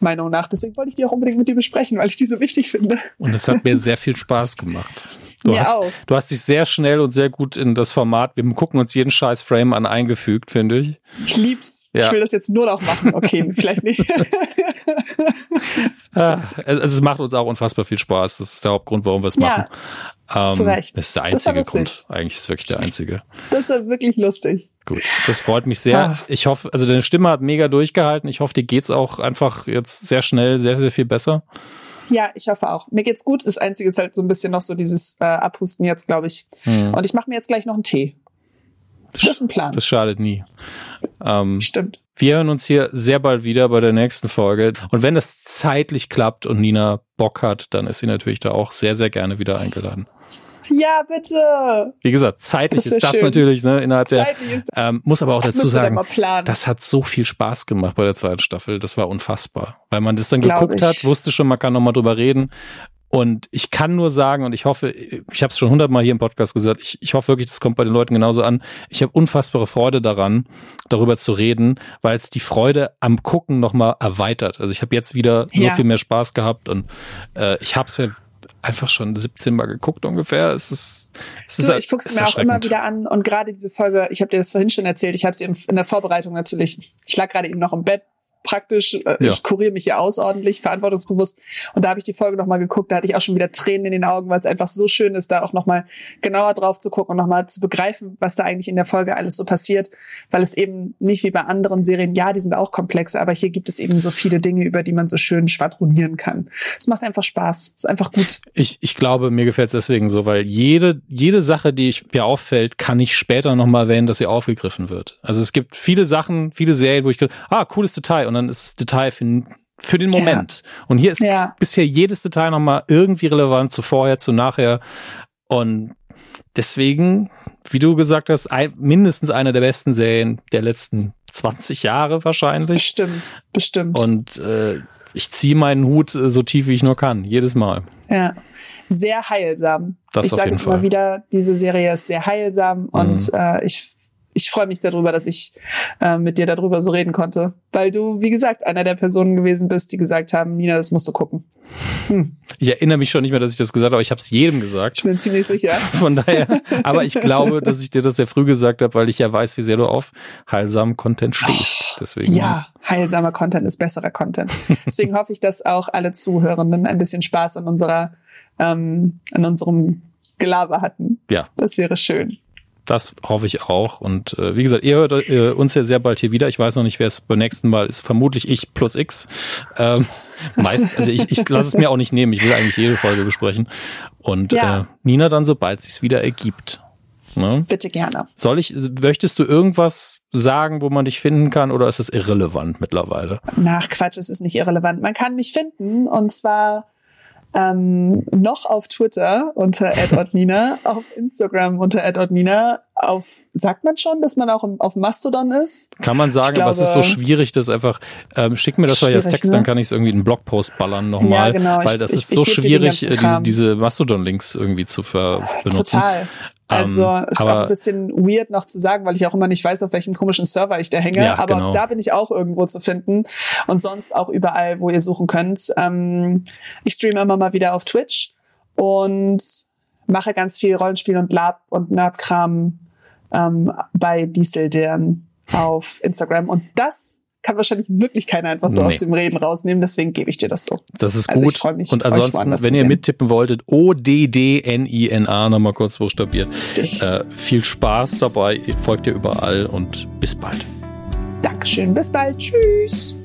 Meinung nach. Deswegen wollte ich die auch unbedingt mit dir besprechen, weil ich die so wichtig finde. Und es hat mir sehr viel Spaß gemacht. Du, Mir hast, auch. du hast dich sehr schnell und sehr gut in das Format, wir gucken uns jeden scheiß Frame an, eingefügt, finde ich. Ich lieb's. Ja. Ich will das jetzt nur noch machen. Okay, vielleicht nicht. Also es macht uns auch unfassbar viel Spaß. Das ist der Hauptgrund, warum wir es machen. Ja, ähm, zu Recht. Das ist der einzige Grund. Eigentlich ist es wirklich der einzige. Das war wirklich lustig. Gut, das freut mich sehr. Ah. Ich hoffe, also deine Stimme hat mega durchgehalten. Ich hoffe, dir geht's auch einfach jetzt sehr schnell, sehr, sehr viel besser. Ja, ich hoffe auch. Mir geht's gut. Das Einzige ist halt so ein bisschen noch so dieses äh, Abhusten jetzt, glaube ich. Hm. Und ich mache mir jetzt gleich noch einen Tee. Das ist ein Plan. Das schadet nie. Ähm, Stimmt. Wir hören uns hier sehr bald wieder bei der nächsten Folge. Und wenn das zeitlich klappt und Nina Bock hat, dann ist sie natürlich da auch sehr, sehr gerne wieder eingeladen. Ja, bitte. Wie gesagt, zeitlich das ist das schön. natürlich, ne, innerhalb zeitlich der, ähm, muss aber auch dazu sagen, das hat so viel Spaß gemacht bei der zweiten Staffel. Das war unfassbar. Weil man das dann Glaub geguckt ich. hat, wusste schon, man kann nochmal drüber reden. Und ich kann nur sagen, und ich hoffe, ich habe es schon hundertmal hier im Podcast gesagt, ich, ich hoffe wirklich, das kommt bei den Leuten genauso an. Ich habe unfassbare Freude daran, darüber zu reden, weil es die Freude am Gucken nochmal erweitert. Also ich habe jetzt wieder ja. so viel mehr Spaß gehabt und äh, ich habe es ja einfach schon 17 Mal geguckt ungefähr. Es ist, es ist, du, ich gucke es mir auch immer wieder an und gerade diese Folge, ich habe dir das vorhin schon erzählt, ich habe sie in der Vorbereitung natürlich, ich lag gerade eben noch im Bett, praktisch. Äh, ja. Ich kuriere mich hier aus ordentlich, verantwortungsbewusst. Und da habe ich die Folge nochmal geguckt, da hatte ich auch schon wieder Tränen in den Augen, weil es einfach so schön ist, da auch nochmal genauer drauf zu gucken und nochmal zu begreifen, was da eigentlich in der Folge alles so passiert. Weil es eben nicht wie bei anderen Serien, ja, die sind auch komplex, aber hier gibt es eben so viele Dinge, über die man so schön schwadronieren kann. Es macht einfach Spaß. Es ist einfach gut. Ich, ich glaube, mir gefällt es deswegen so, weil jede, jede Sache, die ich, mir auffällt, kann ich später nochmal erwähnen, dass sie aufgegriffen wird. Also es gibt viele Sachen, viele Serien, wo ich, ah, cooles Detail. Und dann ist das Detail für, für den Moment. Ja. Und hier ist ja. bisher jedes Detail nochmal irgendwie relevant zu vorher, zu nachher. Und deswegen, wie du gesagt hast, ein, mindestens einer der besten Serien der letzten 20 Jahre wahrscheinlich. Bestimmt, bestimmt. Und äh, ich ziehe meinen Hut äh, so tief, wie ich nur kann, jedes Mal. Ja, sehr heilsam. Das ich sage es immer wieder, diese Serie ist sehr heilsam mhm. und äh, ich ich freue mich darüber, dass ich äh, mit dir darüber so reden konnte, weil du, wie gesagt, einer der Personen gewesen bist, die gesagt haben, Nina, das musst du gucken. Hm. Ich erinnere mich schon nicht mehr, dass ich das gesagt habe, aber ich habe es jedem gesagt. Ich bin ziemlich sicher. Von daher, aber ich glaube, dass ich dir das sehr früh gesagt habe, weil ich ja weiß, wie sehr du auf heilsamen Content stehst. Deswegen. Ja, heilsamer Content ist besserer Content. Deswegen hoffe ich, dass auch alle Zuhörenden ein bisschen Spaß an unserer, ähm, an unserem Gelaber hatten. Ja. Das wäre schön. Das hoffe ich auch. Und äh, wie gesagt, ihr hört äh, uns ja sehr bald hier wieder. Ich weiß noch nicht, wer es beim nächsten Mal ist. Vermutlich ich plus X. Ähm, meist, also ich, ich lasse es mir auch nicht nehmen. Ich will eigentlich jede Folge besprechen. Und ja. äh, Nina dann, sobald sich's wieder ergibt. Ne? Bitte gerne. Soll ich, möchtest du irgendwas sagen, wo man dich finden kann, oder ist es irrelevant mittlerweile? Nach Quatsch, es ist nicht irrelevant. Man kann mich finden und zwar ähm, noch auf Twitter unter @odmina, auf Instagram unter @odmina, auf sagt man schon, dass man auch im, auf Mastodon ist? Kann man sagen, glaube, aber es ist so schwierig, das einfach ähm, schick mir das doch jetzt Text, ne? dann kann ich es irgendwie in einen Blogpost ballern nochmal, ja, genau. weil das ich, ist ich, so ich schwierig, äh, diese, diese Mastodon-Links irgendwie zu ver benutzen. Total. Also ähm, ist auch ein bisschen weird noch zu sagen, weil ich auch immer nicht weiß, auf welchem komischen Server ich da hänge. Ja, aber genau. da bin ich auch irgendwo zu finden und sonst auch überall, wo ihr suchen könnt. Ähm, ich streame immer mal wieder auf Twitch und mache ganz viel Rollenspiel und Lab und Nerdkram ähm, bei Dieseldern auf Instagram und das kann wahrscheinlich wirklich keiner etwas so nee. aus dem Reden rausnehmen, deswegen gebe ich dir das so. Das ist also gut. Mich, und ansonsten, wenn ihr mittippen wolltet, O-D-D-N-I-N-A, nochmal kurz buchstabiert. Äh, viel Spaß dabei, folgt ihr überall und bis bald. Dankeschön, bis bald. Tschüss.